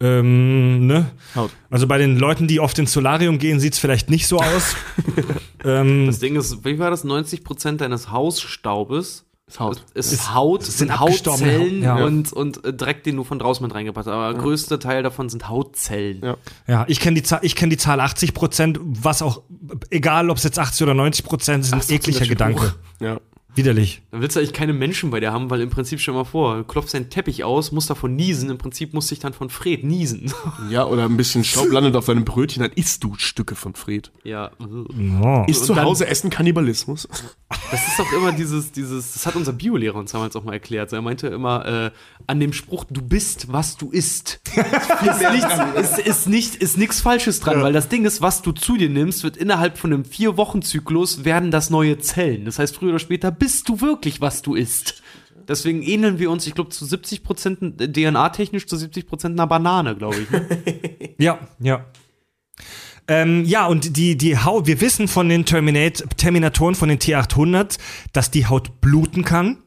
ähm, ne? Haut. Also bei den Leuten, die oft ins Solarium gehen, sieht's vielleicht nicht so aus. ähm, Das Ding ist, wie war das? 90% deines Hausstaubes Ist Haut. ist, ist Haut, sind sind Hautzellen Haut- ja. und, und äh, Dreck, den du von draußen mit reingepackt hast. Aber der größte Teil davon sind Hautzellen. Ja. ja, ich kenne die, Zahl- ich kenn die Zahl 80 Prozent, was auch, egal ob es jetzt 80 oder 90 Prozent ist, ein 80 ekliger Gedanke. Ja. Widerlich. Dann willst du eigentlich keine Menschen bei dir haben, weil im Prinzip stell dir mal vor, du klopfst deinen Teppich aus, musst davon niesen, im Prinzip musst dich dann von Fred niesen. ja, oder ein bisschen Staub landet auf deinem Brötchen, dann isst du Stücke von Fred. ja. Oh. Ist zu Hause Essen Kannibalismus? Das ist doch immer dieses, dieses, das hat unser Biolehrer uns damals auch mal erklärt. Er meinte immer, äh, an dem Spruch, du bist, was du isst. ist, nichts, ist, ist, nicht, ist nichts Falsches dran, weil das Ding ist, was du zu dir nimmst, wird innerhalb von einem Vier-Wochen-Zyklus werden das neue Zellen. Das heißt, früher oder später bist du wirklich, was du isst. Deswegen ähneln wir uns, ich glaube, zu 70 Prozent DNA-technisch zu 70 Prozent einer Banane, glaube ich. Ne? Ja, ja. Ähm, ja, und die, die Haut, wir wissen von den Terminate, Terminatoren, von den T800, dass die Haut bluten kann,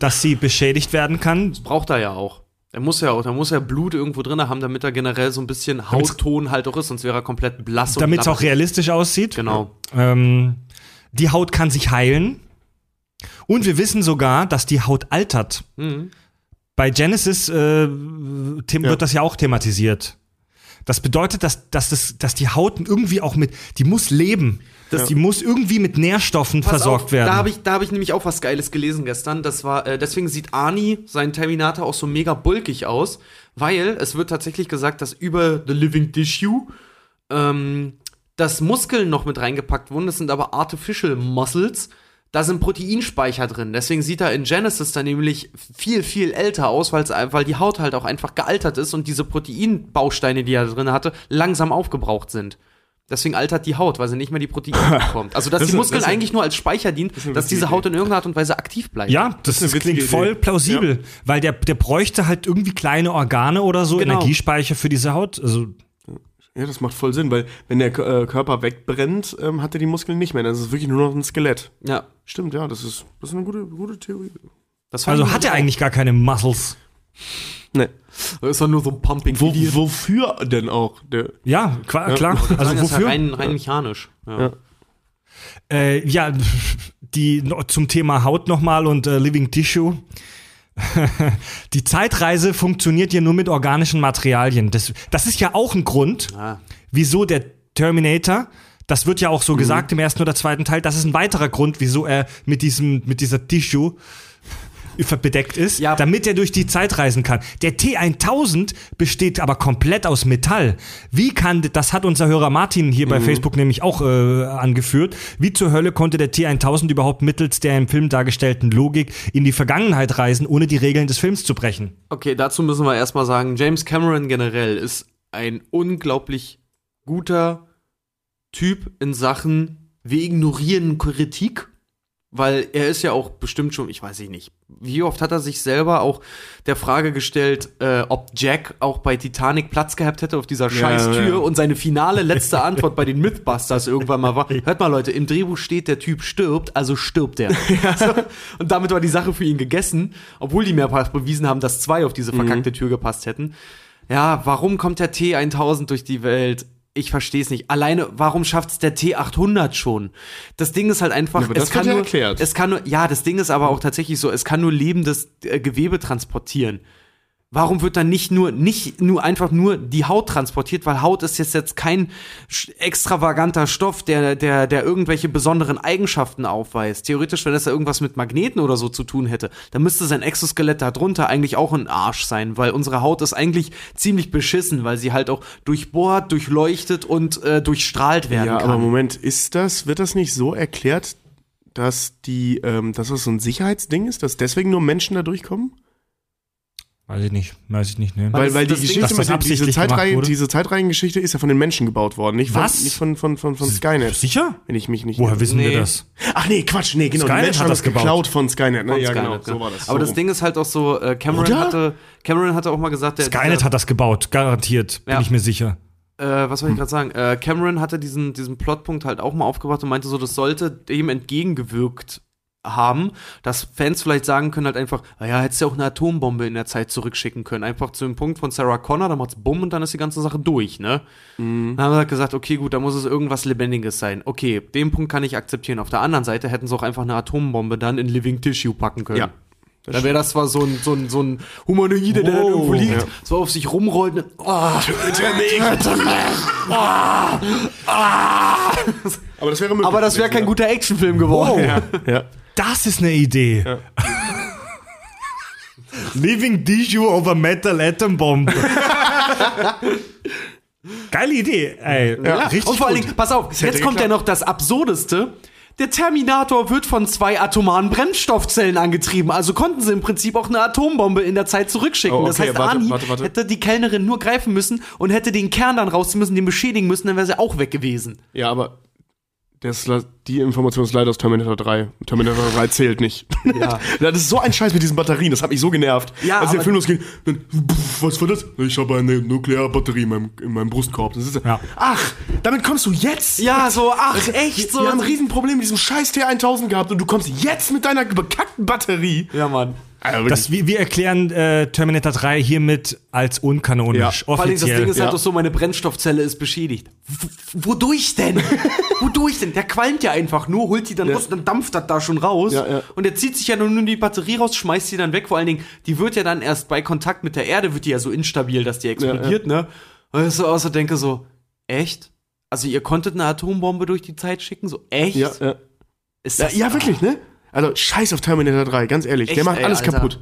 dass sie beschädigt werden kann. Braucht er ja auch. Er muss ja auch, da muss er Blut irgendwo drin haben, damit er generell so ein bisschen Hautton halt auch ist, sonst wäre er komplett blass und damit es auch realistisch aussieht. Genau. Ähm, die Haut kann sich heilen. Und wir wissen sogar, dass die Haut altert. Mhm. Bei Genesis äh, them wird das ja auch thematisiert. Das bedeutet, dass, dass, das, dass die Haut irgendwie auch mit, die muss leben. die muss irgendwie mit Nährstoffen Pass versorgt auf, werden. Da habe ich, da hab ich nämlich auch was Geiles gelesen gestern. Das war, äh, deswegen sieht Arnie, sein Terminator, auch so mega bulkig aus, weil es wird tatsächlich gesagt, dass über The Living Tissue ähm, dass Muskeln noch mit reingepackt wurden. Das sind aber Artificial Muscles. Da sind Proteinspeicher drin. Deswegen sieht er in Genesis dann nämlich viel, viel älter aus, weil's, ein- weil die Haut halt auch einfach gealtert ist und diese Proteinbausteine, die er drin hatte, langsam aufgebraucht sind. Deswegen altert die Haut, weil sie nicht mehr die Proteine bekommt. Also, dass Das die Muskeln das ist- eigentlich nur als Speicher dient, eine dass diese Haut in irgendeiner Art und Weise aktiv bleibt. ja, das, das klingt voll plausibel, weil der, der bräuchte halt irgendwie kleine Organe oder so, Genau. Energiespeicher für diese Haut. Also, Ja, das macht voll Sinn, weil wenn der K- äh, Körper wegbrennt, ähm, hat er die Muskeln nicht mehr. Das ist wirklich nur noch ein Skelett. Ja. Stimmt, ja, das ist, das ist eine gute, gute Theorie. Also hat er eigentlich gar keine Muscles. Nee. Das ist doch nur so ein Pumping. Wo, wofür denn auch? Der, Ja, Ja, klar. ich wollte Also Also ja wofür? rein, rein mechanisch. Ja. Ja. Äh, ja, die no- zum Thema Haut nochmal und äh, Living Tissue. die Zeitreise funktioniert ja nur mit organischen Materialien. Das, das ist ja auch ein Grund, Ah. wieso der Terminator, das wird ja auch so Mhm. gesagt im ersten oder zweiten Teil, das ist ein weiterer Grund, wieso er mit diesem, mit dieser Tissue bedeckt ist, Ja. damit er durch die Zeit reisen kann. Der T1000 besteht aber komplett aus Metall. Wie kann, das hat unser Hörer Martin hier Mhm. bei Facebook nämlich auch äh, angeführt, wie zur Hölle konnte der T1000 überhaupt mittels der im Film dargestellten Logik in die Vergangenheit reisen, ohne die Regeln des Films zu brechen? Okay, dazu müssen wir erstmal sagen, James Cameron generell ist ein unglaublich guter Typ in Sachen, wir ignorieren Kritik, weil er ist ja auch bestimmt schon, ich weiß nicht, wie oft hat er sich selber auch der Frage gestellt, äh, ob Jack auch bei Titanic Platz gehabt hätte auf dieser scheiß Tür ja. und seine finale letzte Antwort bei den Mythbusters irgendwann mal war, hört mal Leute, im Drehbuch steht, der Typ stirbt, also stirbt er. so, und damit war die Sache für ihn gegessen, obwohl die mehrfach bewiesen haben, dass zwei auf diese verkackte Tür gepasst hätten. Ja, warum kommt der T1000 durch die Welt? Ich verstehe es nicht. Alleine, warum schafft es der T800 schon? Das Ding ist halt einfach, Ja, es kann ja nur, erklärt. es kann nur, ja, das Ding ist aber auch tatsächlich so, es kann nur lebendes äh, Gewebe transportieren. Warum wird dann nicht nur, nicht nur einfach nur die Haut transportiert, weil Haut ist jetzt, jetzt kein extravaganter Stoff, der, der, der irgendwelche besonderen Eigenschaften aufweist. Theoretisch, wenn das ja irgendwas mit Magneten oder so zu tun hätte, dann müsste sein Exoskelett da drunter eigentlich auch ein Arsch sein, weil unsere Haut ist eigentlich ziemlich beschissen, weil sie halt auch durchbohrt, durchleuchtet und äh, durchstrahlt werden ja, kann. aber Moment, ist das, wird das nicht so erklärt, dass die, ähm, dass das so ein Sicherheitsding ist, dass deswegen nur Menschen da durchkommen? Weiß ich nicht, weiß ich nicht, ne? Weil, das- weil die das Geschichte das mit den- diese Zeitreihen, diese Zeitreihengeschichte ist ja von den Menschen gebaut worden, nicht von, Was? nicht von, von, von, von Skynet. Sicher? Wenn ich mich nicht. Woher wissen Nee. wir das? Ach nee, Quatsch, nee, genau. Skynet die Menschen hat das das gebaut. geklaut von Skynet, ne? Von ja, Skynet, genau, so war das. Aber so das. Ding ist halt auch so, äh, Cameron Oder? hatte, Cameron hatte auch mal gesagt, der Skynet dieser- hat das gebaut, garantiert, bin Ja. ich mir sicher. äh, was soll ich gerade sagen? Äh, Cameron hatte diesen, diesen Plotpunkt halt auch mal aufgebracht und meinte so, das sollte dem entgegengewirkt haben, dass Fans vielleicht sagen können halt einfach, naja, hättest du ja auch eine Atombombe in der Zeit zurückschicken können. Einfach zu dem Punkt von Sarah Connor, dann macht's bumm und dann ist die ganze Sache durch, ne? Dann haben wir halt gesagt, okay, gut, da muss es irgendwas Lebendiges sein. Okay, den Punkt kann ich akzeptieren. Auf der anderen Seite hätten sie auch einfach eine Atombombe dann in Living Tissue packen können. Ja. Dann wäre das zwar so ein, so ein, so ein Humanoide, der dann Oh. irgendwo liegt, Ja. so auf sich rumrollt. Und, oh, Aber das wäre möglich. aber das wäre kein gewesen, guter Actionfilm geworden. Wow. Ja. ja. Das ist eine Idee. Living Tissue over Metal Atom Bomb. Geile Idee, ey. Ja. Richtig und vor allen. Dingen, pass auf, jetzt kommt ja noch das Absurdeste. Der Terminator wird von zwei atomaren Brennstoffzellen angetrieben, also konnten sie im Prinzip auch eine Atombombe in der Zeit zurückschicken. Oh, okay, das heißt, warte, Arnie warte, warte. hätte die Kellnerin nur greifen müssen und hätte den Kern dann rausziehen müssen, den beschädigen müssen, dann wäre sie auch weg gewesen. ja, aber das, die Information ist leider aus Terminator 3. Terminator 3 zählt nicht. Ja. das ist so ein Scheiß mit diesen Batterien, das hat mich so genervt. Ja, Als der Film losging, dann, pff, was war das? Ich habe eine Nuklearbatterie in meinem, in meinem Brustkorb. Das ist, Ja. Ach, damit kommst du jetzt? Ja, so, ach, echt so. Wir haben ein Riesenproblem mit diesem scheiß T1000 gehabt und du kommst jetzt mit deiner bekackten Batterie. ja, Mann. Also. Das, wir, wir erklären äh, Terminator 3 hiermit als unkanonisch. Ja. Vor allem das Offiziell. Ding ist halt Ja. doch so, meine Brennstoffzelle ist beschädigt. W wodurch denn? wodurch denn? Der qualmt ja einfach nur, holt die dann Ja. raus und dann dampft das da schon raus. Ja, ja. Und der zieht sich ja nur, nur die Batterie raus, schmeißt die dann weg. Vor allen Dingen, die wird ja dann erst bei Kontakt mit der Erde, wird die ja so instabil, dass die explodiert, ne? Und ich so außer denke so, echt? Also ihr konntet eine Atombombe durch die Zeit schicken? So, echt? ja, ja. Ist Ja, das, ja, wirklich, ne? Also, scheiß auf Terminator 3, ganz ehrlich. der Echt, macht ey, alles Alter. kaputt.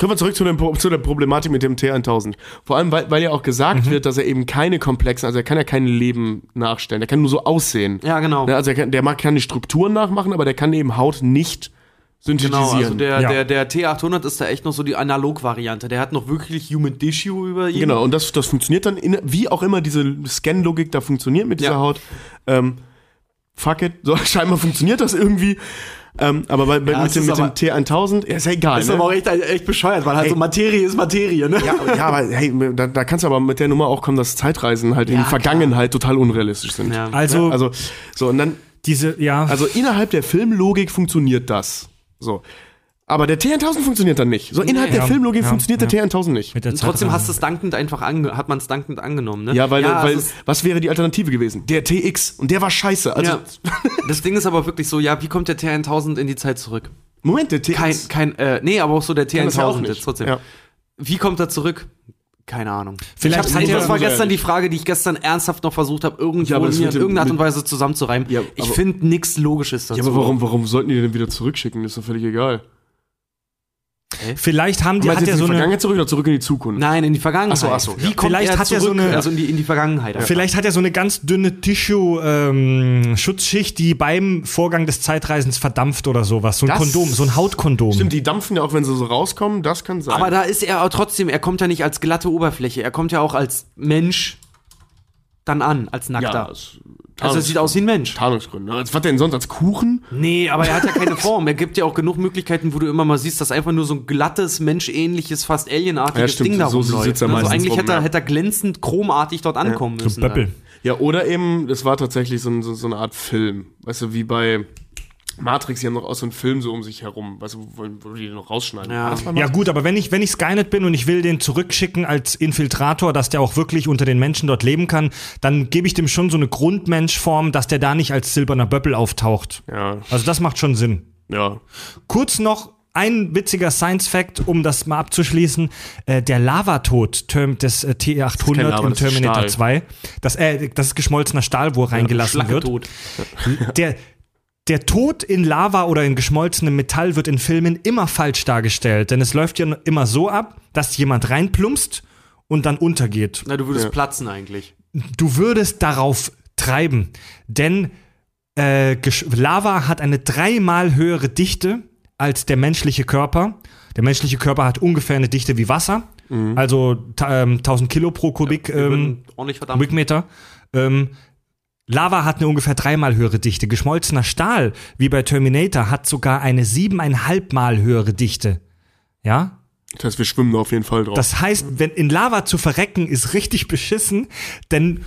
Kommen wir zurück zu, dem, zu der Problematik mit dem T1000. Vor allem, weil, weil ja auch gesagt wird, dass er eben keine komplexen, also er kann ja kein Leben nachstellen, der kann nur so aussehen. Ja, genau. Ne, Also er kann, der mag, kann die Strukturen nachmachen, aber der kann eben Haut nicht synthetisieren. Genau, also der, Ja. der, der T800 ist da echt noch so die Analog-Variante. Der hat noch wirklich Human Tissue über ihn. Genau, und das, das funktioniert dann, in, wie auch immer diese Scan-Logik da funktioniert mit dieser Ja. Haut. Ähm, fuck it, so, scheinbar funktioniert das irgendwie. Ähm, aber bei, bei, Ja, mit, dem, mit dem aber- T1000, ja, ist ja egal. Ist ne? aber auch echt, echt bescheuert, weil halt Hey. so Materie ist Materie, ne? Ja, ja, aber hey, da, da kannst du aber mit der Nummer auch kommen, dass Zeitreisen halt in Ja, die Vergangenheit total unrealistisch sind. Ja. Also, Also, so, und dann, diese, ja. also innerhalb der Filmlogik funktioniert das. So. Aber der T1000 funktioniert dann nicht. So, innerhalb der Ja, Filmlogik ja, funktioniert der T1000 nicht. der trotzdem hast es dankend einfach ange hat man es dankend angenommen, ne? Ja, weil, also weil es- was wäre die Alternative gewesen? Der TX und der war scheiße. Also, ja. Das Ding ist aber wirklich so, ja, wie kommt der T1000 in die Zeit zurück? Moment, der TX. Kein, kein, äh, nee, aber auch so der kann das ja auch T1000 nicht. jetzt trotzdem. Ja. Wie kommt er zurück? Keine Ahnung. Vielleicht ich er- das war er gestern ja die Frage, die ich gestern ernsthaft noch versucht habe, irgendwo Ja, in irgendeiner Art und Weise zusammenzureimen. Ja, ich finde nichts Logisches dazu. Ja, aber warum, warum sollten die den wieder zurückschicken? Ist doch völlig egal. Vielleicht haben die, hat er so in die eine, Vergangenheit zurück oder zurück in die Zukunft? Nein, in die Vergangenheit. Ach so, ach so, Wie ja. kommt Vielleicht er hat er zurück, so eine- also in die, in die Vergangenheit. Vielleicht hat er so eine ganz dünne Tissue-Schutzschicht, die beim Vorgang des Zeitreisens verdampft oder sowas. So ein Das- Kondom, so ein Hautkondom. Stimmt, die dampfen ja auch, wenn sie so rauskommen, das kann sein. Aber da ist er auch trotzdem, er kommt ja nicht als glatte Oberfläche, er kommt ja auch als Mensch dann an, als Nackter. es- also er sieht aus wie ein Mensch. Tarnungsgründe. Als, was denn sonst? Als Kuchen? Nee, aber er hat ja keine Form. Er gibt ja auch genug Möglichkeiten, wo du immer mal siehst, dass einfach nur so ein glattes, menschähnliches, fast alienartiges Ja, stimmt. Ding da So rumläuft. er also eigentlich rum, hätte, er, ja. hätte er glänzend, chromartig dort ankommen so müssen. Böppel. Ja, oder eben, das war tatsächlich so, so, so eine Art Film. Weißt du, wie bei Matrix, die haben noch aus so einem Film so um sich herum. Weißt du, wo, wo die den noch rausschneiden. Ja. Bei Ja gut, aber wenn ich, wenn ich Skynet bin und ich will den zurückschicken als Infiltrator, dass der auch wirklich unter den Menschen dort leben kann, dann gebe ich dem schon so eine Grundmenschform, dass der da nicht als silberner Böppel auftaucht. Ja, Also das macht schon Sinn. ja. Kurz noch ein witziger Science-Fact, um das mal abzuschließen. Äh, der Lavatod Term des äh, kein T800 Lava, im Terminator Stahl. 2, das, äh, das ist geschmolzener Stahl, wo er reingelassen wird. tot. Der, der Tod in Lava oder in geschmolzenem Metall wird in Filmen immer falsch dargestellt, denn es läuft ja immer so ab, dass jemand reinplumpst und dann untergeht. Na, du würdest Ja. platzen eigentlich. Du würdest darauf treiben, denn äh, Lava hat eine dreimal höhere Dichte als der menschliche Körper. Der menschliche Körper hat ungefähr eine Dichte wie Wasser, also ta- ähm, 1000 Kilo pro Kubik. Wir ähm, ordentlich verdammt. Kubikmeter. Ähm, Lava hat eine ungefähr dreimal höhere Dichte. Geschmolzener Stahl, wie bei Terminator, hat sogar eine siebeneinhalb Mal höhere Dichte. Ja? Das heißt, wir schwimmen da auf jeden Fall drauf. Das heißt, wenn in Lava zu verrecken, ist richtig beschissen, denn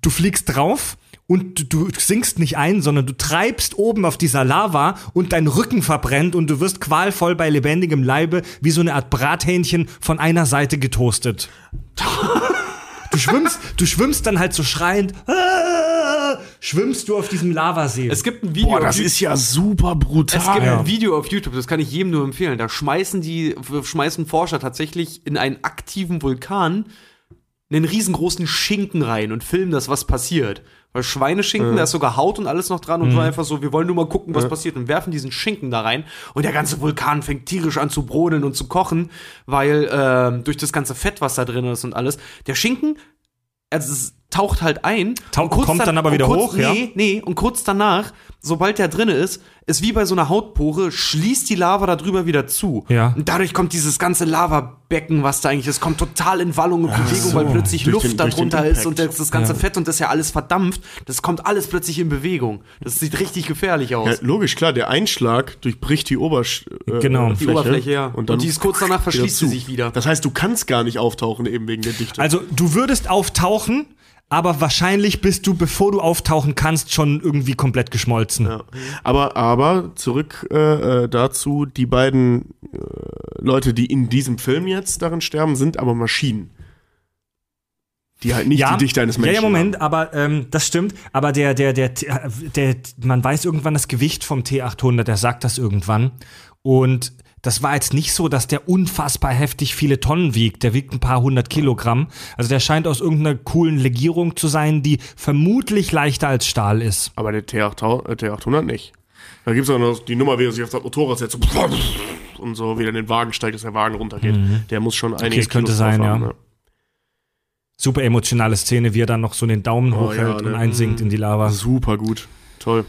du fliegst drauf und du sinkst nicht ein, sondern du treibst oben auf dieser Lava und dein Rücken verbrennt und du wirst qualvoll bei lebendigem Leibe wie so eine Art Brathähnchen von einer Seite getoastet. Du schwimmst, du schwimmst dann halt so schreiend, ah, schwimmst du auf diesem Lavasee. Es gibt ein Video. Boah, das ist ja super brutal. Es gibt Ja. ein Video auf YouTube, das kann ich jedem nur empfehlen. Da schmeißen die, schmeißen Forscher tatsächlich in einen aktiven Vulkan einen riesengroßen Schinken rein und filmen das, was passiert. Weil Schweineschinken, da ist sogar Haut und alles noch dran und war einfach so, wir wollen nur mal gucken, was passiert und werfen diesen Schinken da rein und der ganze Vulkan fängt tierisch an zu brodeln und zu kochen, weil ähm, durch das ganze Fett, was da drin ist und alles, der Schinken also taucht halt ein. Tau- und kurz kommt dann aber und wieder kurz, hoch, ja? Nee, nee, und kurz danach, sobald der drinne ist, ist wie bei so einer Hautpore, schließt die Lava da drüber wieder zu. Ja. Und dadurch kommt dieses ganze Lavabecken, was da eigentlich ist, kommt total in Wallung und Bewegung, so. weil plötzlich Durch Luft den- darunter ist und das, das ganze Ja. Fett und das ist ja alles verdampft. Das kommt alles plötzlich in Bewegung. Das sieht richtig gefährlich aus. Ja, logisch, klar, der Einschlag durchbricht die, Obersch äh, Genau. äh, Die Oberfläche, ja. Und, dann Und die ist kurz danach verschließt sie sich wieder. Das heißt, du kannst gar nicht auftauchen, eben wegen der Dichte. Also du würdest auftauchen, aber wahrscheinlich bist du, bevor du auftauchen kannst, schon irgendwie komplett geschmolzen. ja. aber, aber zurück äh, äh, dazu, die beiden äh, Leute, die in diesem Film jetzt darin sterben, sind aber Maschinen. Die halt nicht die Dichte eines Menschen Ja, ja, Moment, haben. aber ähm, das stimmt. Aber der, der, der, der, der, man weiß irgendwann das Gewicht vom T800, der sagt das irgendwann. Und das war jetzt nicht so, dass der unfassbar heftig viele Tonnen wiegt. Der wiegt ein paar hundert Kilogramm. Also der scheint aus irgendeiner coolen Legierung zu sein, die vermutlich leichter als Stahl ist. Aber der T800, äh, T800 nicht. Da gibt es auch noch die Nummer, wie er sich auf das Motorrad setzt so und so wieder in den Wagen steigt, dass der Wagen runtergeht. Der muss schon einige es Mhm. könnte Kilos sein, ja. ne? Super emotionale Szene, wie er dann noch so den Daumen Oh, hochhält ja, und ne? einsinkt in die Lava. Super gut. Toll.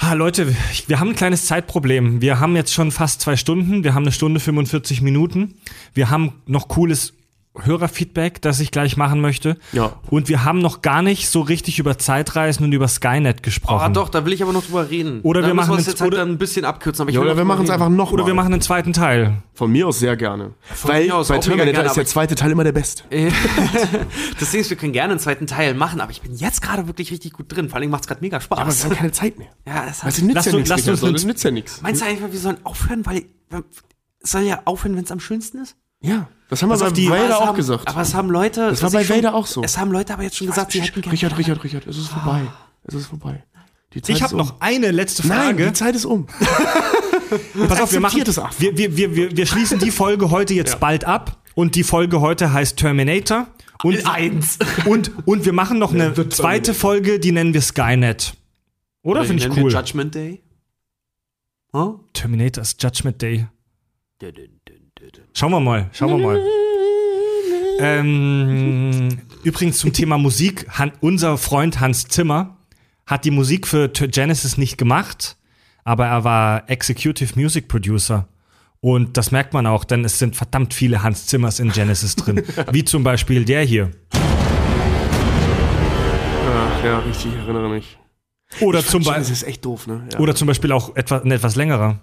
Ha, Leute, wir haben ein kleines Zeitproblem. Wir haben jetzt schon fast zwei Stunden. Wir haben eine Stunde 45 Minuten. Wir haben noch cooles Hörerfeedback, das ich gleich machen möchte. Ja. Und wir haben noch gar nicht so richtig über Zeitreisen und über Skynet gesprochen. Ah, doch, da will ich aber noch drüber reden. Oder da wir machen uns jetzt- halt oder- dann ein bisschen abkürzen. Aber ich Ja, will oder wir machen es einfach noch Oder mal. wir machen einen zweiten Teil. Von mir aus sehr gerne. Weil mir aus bei Terminator gerne, ist der zweite Teil immer der beste. Das Ding ist, wir können gerne einen zweiten Teil machen, aber ich bin jetzt gerade wirklich richtig gut drin. Vor allem macht es gerade mega Spaß. Aber wir haben keine Zeit mehr. ja, das Also hat, nützt Lass ja nichts. lass uns nützt ja nichts. meinst du einfach, wir sollen aufhören, weil es soll ja aufhören, wenn es am schönsten ist? Ja, das haben wir bei die- Vader auch haben, gesagt. Aber es haben Leute. Das war bei schon- Vader auch so. Es haben Leute aber jetzt schon gesagt, sie hätten gerne. Richard, Richard, Richard, es ist vorbei. Es ist vorbei. Die Zeit Ich habe um. noch eine letzte Nein, Frage. die Zeit ist um. Pass auf, wir machen einfach. wir, wir, wir, wir, wir schließen die Folge heute jetzt bald ab und die Folge heute heißt Terminator und Eins. und und wir machen noch eine zweite Folge, die nennen wir Skynet. Oder finde ich cool. Judgment Day. Huh? Terminator ist Judgment Day. Schauen wir mal, schauen wir mal. Ähm, übrigens zum Thema Musik, Han, unser Freund Hans Zimmer hat die Musik für Genesis nicht gemacht, aber er war Executive Music Producer. Und das merkt man auch, denn es sind verdammt viele Hans Zimmers in Genesis drin. Wie zum Beispiel der hier. Ach, ja, richtig, ich erinnere mich. Oder zum, Das Be ist echt doof, ne? Ja. oder zum Beispiel auch etwa, ein etwas längerer.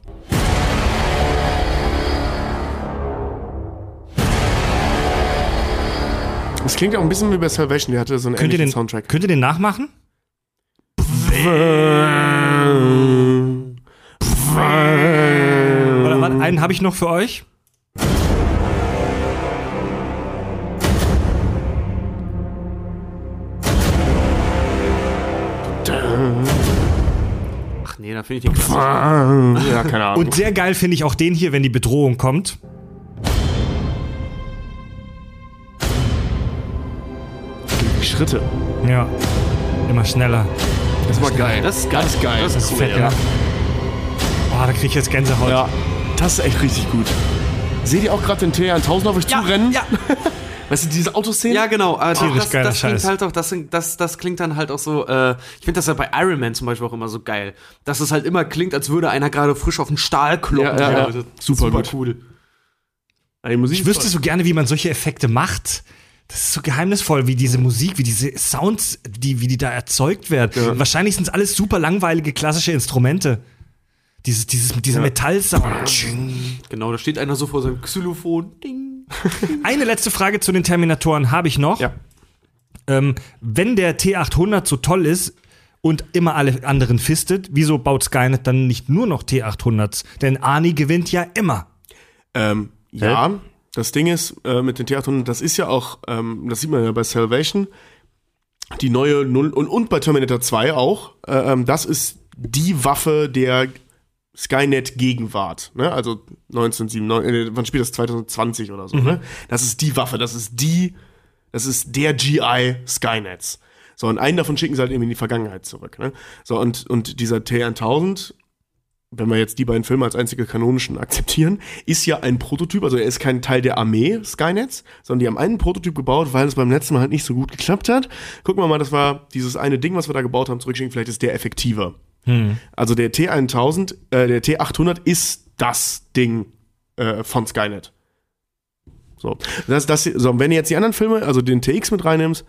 Das klingt auch ein bisschen wie bei Salvation, der hatte so einen Könnt den, Soundtrack. könnt ihr den nachmachen? Oder warte, einen habe ich noch für euch. Ach nee, da finde ich den. Ja, keine Ahnung. Und sehr geil finde ich auch den hier, wenn die Bedrohung kommt. Schritte. Ja. Immer schneller. Das war geil. Das ist geil. Das ist geil. Das ist cool, fett, ja. ja. Boah, da krieg ich jetzt Gänsehaut. Ja, das ist echt richtig gut. Seht ihr auch gerade den T1000 auf euch Ja, zurennen? ja. Weißt du, diese Autoszene? Ja, genau. Äh, Tierisch das, geiler das klingt Scheiß. halt auch, das, das, das klingt dann halt auch so, äh, ich finde das ja bei Iron Man zum Beispiel auch immer so geil. Dass es halt immer klingt, als würde einer gerade frisch auf den Stahl kloppen. Ja, ja, ja. Also, Super gut. cool. Musik Ich wüsste so gerne, wie man solche Effekte macht. Das ist so geheimnisvoll, wie diese Musik, wie diese Sounds, die, wie die da erzeugt werden. Ja. Wahrscheinlich sind es alles super langweilige klassische Instrumente. Dieses, dieses, dieser Metallsound. Genau, da steht einer so vor seinem Xylophon. Ding. Eine letzte Frage zu den Terminatoren habe ich noch. Ja. Ähm, wenn der T800 so toll ist und immer alle anderen fistet, wieso baut Skynet dann nicht nur noch T800s? Denn Arnie gewinnt ja immer. Ähm, ja, das Ding ist äh, mit den T800, das ist ja auch, ähm, das sieht man ja bei Salvation, die neue Null und, und bei Terminator 2 auch, äh, ähm, das ist die Waffe der Skynet Gegenwart, ne? Also 1997, äh, wann spielt das 2020 oder so, ne? Das ist die Waffe, das ist die, das ist der GI Skynets. So, und einen davon schicken sie halt eben in die Vergangenheit zurück, ne? So, und, und dieser T1000, wenn wir jetzt die beiden Filme als einzige kanonischen akzeptieren, ist ja ein Prototyp, also er ist kein Teil der Armee Skynets, sondern die haben einen Prototyp gebaut, weil es beim letzten Mal halt nicht so gut geklappt hat. Gucken wir mal, das war dieses eine Ding, was wir da gebaut haben, zurückschicken, vielleicht ist der effektiver. Also der T1000, äh, der T800 ist das Ding äh, von Skynet. So, das, das, so, wenn du jetzt die anderen Filme, also den TX mit reinnimmst,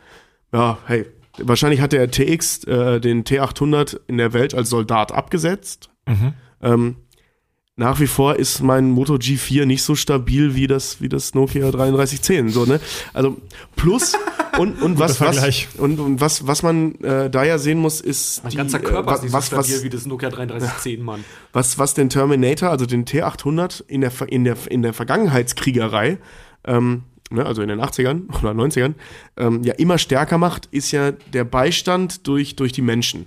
ja, hey, wahrscheinlich hat der TX äh, den T800 in der Welt als Soldat abgesetzt. Ähm, nach wie vor ist mein Moto G4 nicht so stabil wie das, wie das Nokia 3310. So, ne? Also plus und, und was, was und, und was, was man äh, da ja sehen muss, ist Mein die, ganzer äh, Körper ist nicht so was, stabil was, wie das Nokia 3310, Mann. was, was den Terminator, also den T800 in der, in der, in der Vergangenheitskriegerei, ähm, ne, also in den 80ern oder 90ern, ähm, ja immer stärker macht, ist ja der Beistand durch, durch die Menschen.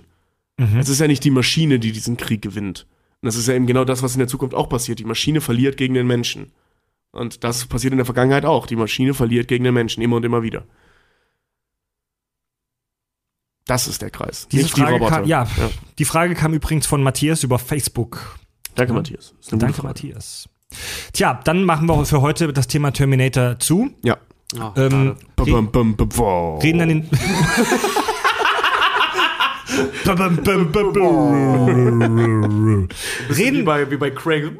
Es ist ja nicht die Maschine, die diesen Krieg gewinnt. Und das ist ja eben genau das, was in der Zukunft auch passiert. Die Maschine verliert gegen den Menschen. Und das passiert in der Vergangenheit auch. Die Maschine verliert gegen den Menschen, immer und immer wieder. Das ist der Kreis. Diese nicht die Frage Roboter. kam, ja, die Frage kam übrigens von Matthias über Facebook. Danke, Matthias. Eine gute Danke, Frage. Matthias. Tja, dann machen wir für heute das Thema Terminator zu. Ja. Oh, Ähm, wow. reden dann in. Bum. wie, reden, bei, wie bei Craig.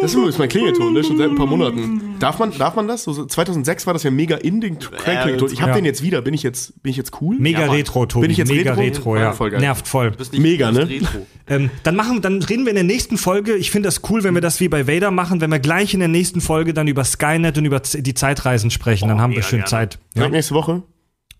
Das ist übrigens mein Klingelton, ne? schon seit ein paar Monaten. Darf man, darf man das? So, 2006 war das ja mega in den Klingelton. Ich habe Ja. den jetzt wieder. Bin ich jetzt, bin ich jetzt cool? mega Ja. Retro, Tobi. Bin ich jetzt mega Retro? Retro, Ja, voll. Nervt voll. Du bist nicht, Mega, ne? Ähm, dann machen, dann reden wir in der nächsten Folge. Ich finde das cool, wenn wir das wie bei Vader machen, wenn wir gleich in der nächsten Folge dann über Skynet und über die Zeitreisen sprechen. dann haben wir schön gerne. Zeit. Ja. Nächste Woche?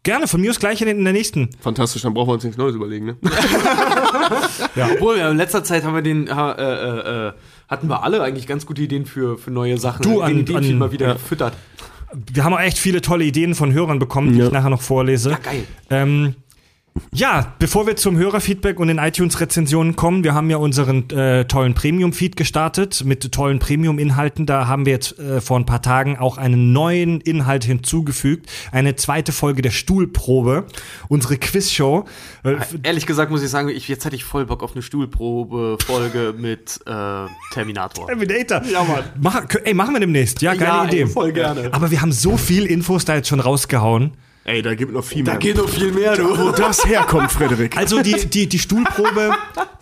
Gerne, von mir aus gleich in, der nächsten. Fantastisch, dann brauchen wir uns nichts Neues überlegen, ne? Obwohl, ja, in letzter Zeit haben wir den, äh, äh, äh, hatten wir alle eigentlich ganz gute Ideen für, für neue Sachen. Du, an- Ideenfield an- mal wieder ja. gefüttert. Wir haben auch echt viele tolle Ideen von Hörern bekommen, die Ja. ich nachher noch vorlese. Ja, geil. Ähm, ja, bevor wir zum Hörerfeedback und den iTunes-Rezensionen kommen, wir haben ja unseren äh, tollen Premium-Feed gestartet mit tollen Premium-Inhalten. Da haben wir jetzt äh, vor ein paar Tagen auch einen neuen Inhalt hinzugefügt. Eine zweite Folge der Stuhlprobe, unsere Quizshow. Äh, Ehrlich gesagt muss ich sagen, ich, jetzt hätte ich voll Bock auf eine Stuhlprobe-Folge mit äh, Terminator. Terminator. Ja, Mann. Mach, ey, machen wir demnächst. Ja, geile Ja, Idee. ey, voll gerne. Aber wir haben so viel Infos da jetzt schon rausgehauen. Ey, da gibt noch viel mehr. noch viel mehr, du. Wo das herkommt, Frederik. Also die, die, die Stuhlprobe,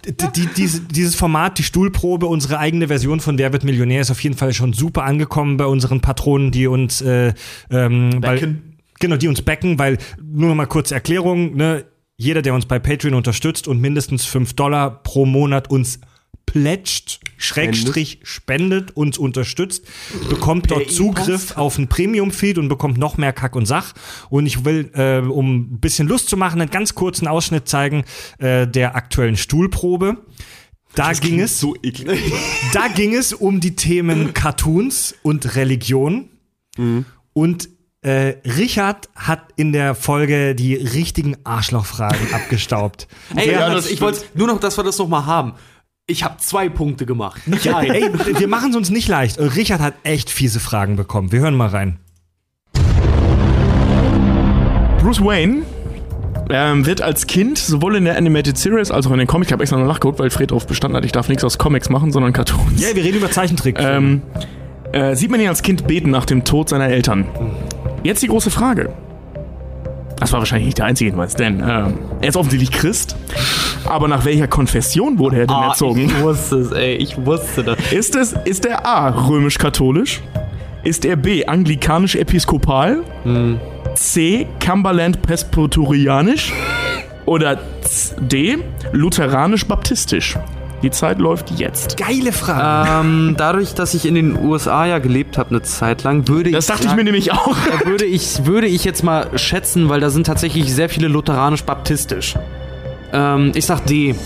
die, die, diese, dieses Format, die Stuhlprobe, unsere eigene Version von Wer wird Millionär ist auf jeden Fall schon super angekommen bei unseren Patronen, die uns äh, ähm, weil, Backen. genau, die uns backen, weil nur noch mal kurze Erklärung, ne, jeder, der uns bei Patreon unterstützt und mindestens 5 Dollar pro Monat uns pledgt, Schrägstrich spendet, uns unterstützt, bekommt dort Zugriff auf einen Premium-Feed und bekommt noch mehr Kack und Sach. Und ich will, äh, um ein bisschen Lust zu machen, einen ganz kurzen Ausschnitt zeigen äh, der aktuellen Stuhlprobe. Da ging es, so da ging es um die Themen Cartoons und Religion. Und äh, Richard hat in der Folge die richtigen Arschlochfragen abgestaubt. Ey, ja, das, ich wollte nur noch, dass wir das noch mal haben. Ich habe zwei Punkte gemacht. Nicht einen. ey, wir machen es uns nicht leicht. Richard hat echt fiese Fragen bekommen. Wir hören mal rein. Bruce Wayne ähm, wird als Kind sowohl in der Animated Series als auch in den Comics, ich habe extra noch nachgeguckt, weil Fred darauf bestanden hat, ich darf nichts aus Comics machen, sondern Cartoons. Ja, wir reden über Zeichentrick. Ähm, äh, sieht man ihn als Kind beten nach dem Tod seiner Eltern. Jetzt die große Frage. Das war wahrscheinlich nicht der einzige Hinweis, denn ähm, er ist offensichtlich Christ. Aber nach welcher Konfession wurde er denn Ah, erzogen? Ich wusste es, ey. Ich wusste das. Ist es, ist er A, römisch-katholisch? Ist er B, anglikanisch-episkopal? C, Cumberland-presbyterianisch? Oder D, lutheranisch-baptistisch? Die Zeit läuft jetzt. Geile Frage. Ähm, dadurch, dass ich in den USA ja gelebt habe eine Zeit lang, würde Das ich dachte ich mir nämlich auch. Würde ich, würde ich jetzt mal schätzen, weil da sind tatsächlich sehr viele lutheranisch-baptistisch. Ähm, ich sag D.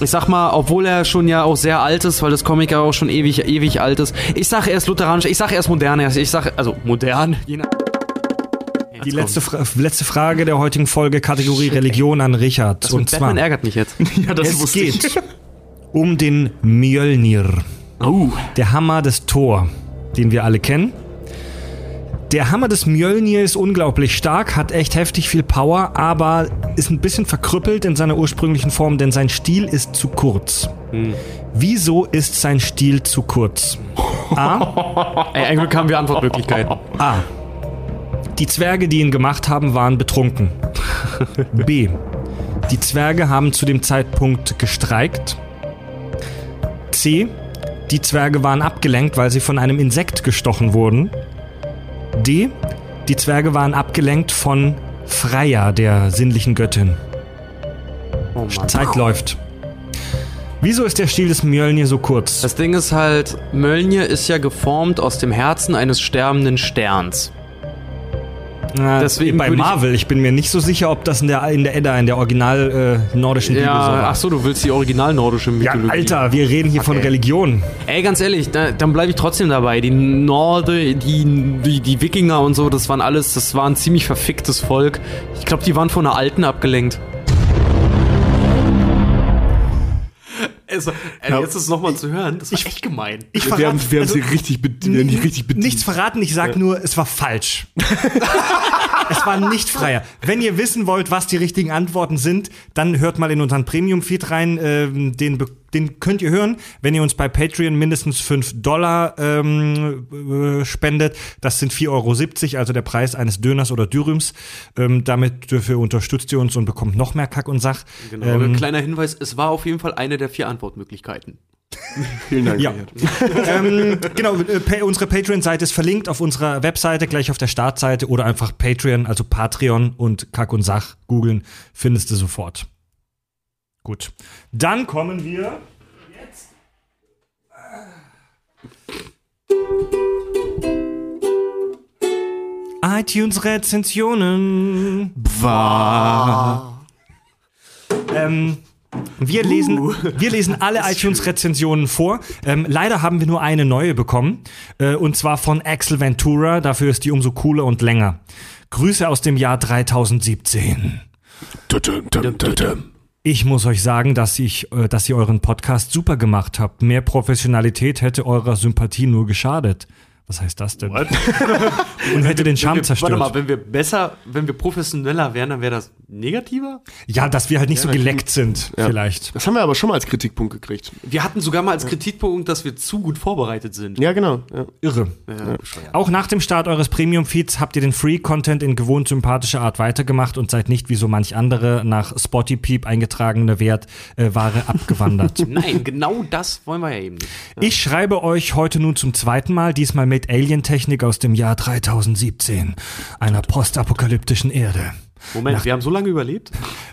Ich sag mal, obwohl er schon ja auch sehr alt ist, weil das Comic ja auch schon ewig, ewig alt ist. Ich sag er ist lutheranisch, ich sag er ist modern, ich sag, also modern, je nach Die letzte, Fra letzte Frage der heutigen Folge, Kategorie Religion an Richard. Das und mit zwar, Batman ärgert mich jetzt. ja, das es wusste ich. geht um den Mjölnir. Oh. Der Hammer des Thor, den wir alle kennen. Der Hammer des Mjölnir ist unglaublich stark, hat echt heftig viel Power, aber ist ein bisschen verkrüppelt in seiner ursprünglichen Form, denn sein Stiel ist zu kurz. Wieso ist sein Stiel zu kurz? A. Ey, ein Glück haben wir Antwortmöglichkeiten. A. Die Zwerge, die ihn gemacht haben, waren betrunken. B. Die Zwerge haben zu dem Zeitpunkt gestreikt. C. Die Zwerge waren abgelenkt, weil sie von einem Insekt gestochen wurden. D. Die Zwerge waren abgelenkt von Freya, der sinnlichen Göttin. Oh. Zeit läuft. Wieso ist der Stiel des Mjölnir so kurz? Das Ding ist halt, Mjölnir ist ja geformt aus dem Herzen eines sterbenden Sterns. Äh, deswegen bei würde ich- Marvel, ich bin mir nicht so sicher, ob das in der, in der Edda, in der original äh, nordischen Bibel so Ja, war. ach so, du willst die original nordische Ja, Mythologie. Alter, wir reden hier von Okay. Religion. Ey, ganz ehrlich, da, dann bleibe ich trotzdem dabei. Die Norde, die, die, die Wikinger und so, das waren alles, das war ein ziemlich verficktes Volk. Ich glaube, die waren von einer Alten abgelenkt. Also, ey, Ja. jetzt ist es nochmal zu hören, das war echt gemein. Ich Wir haben, wir haben also, sie richtig, wir die richtig bedient. nichts verraten, ich sag nur, es war falsch. es war nicht freier. Wenn ihr wissen wollt, was die richtigen Antworten sind, dann hört mal in unseren Premium-Feed rein. Ähm, den, be- den könnt ihr hören, wenn ihr uns bei Patreon mindestens 5 Dollar ähm, äh, spendet. Das sind 4,70 Euro, also der Preis eines Döners oder Dürüms. Ähm, damit dafür unterstützt ihr uns und bekommt noch mehr Kack und Sach. Genau, Ähm, kleiner Hinweis, es war auf jeden Fall eine der vier Antwortmöglichkeiten. Vielen Dank. Ja. Ähm, genau, äh, pa unsere Patreon-Seite ist verlinkt auf unserer Webseite, gleich auf der Startseite oder einfach Patreon, also Patreon und Kack und Sach googeln, findest du sofort. Gut. Dann kommen wir jetzt. iTunes-Rezensionen. Ähm, wir lesen, wir lesen alle iTunes-Rezensionen vor. Ähm, leider haben wir nur eine neue bekommen. Äh, und zwar von Axel Ventura. Dafür ist die umso cooler und länger. Grüße aus dem Jahr 2017. Tudum, tudum, tudum. Ich muss euch sagen, dass, ich, äh, dass ihr euren Podcast super gemacht habt. Mehr Professionalität hätte eurer Sympathie nur geschadet. Was heißt das denn? Und hätte den Charme zerstört. Warte mal, wenn wir besser, wenn wir professioneller wären, dann wäre das negativer? Ja, dass wir halt nicht so na, geleckt sind, Ja. vielleicht. Das haben wir aber schon mal als Kritikpunkt gekriegt. Wir hatten sogar mal als Kritikpunkt, dass wir zu gut vorbereitet sind. Ja, genau. Ja. Irre. Ja. Auch nach dem Start eures Premium-Feeds habt ihr den Free-Content in gewohnt sympathischer Art weitergemacht und seid nicht wie so manch andere nach Spotty-Peep eingetragene Wert äh, abgewandert. Nein, genau das wollen wir ja eben nicht. Ich schreibe euch heute nun zum zweiten Mal, diesmal mit Alien-Technik aus dem Jahr 3017, einer postapokalyptischen Erde. Moment, wir haben so lange überlebt?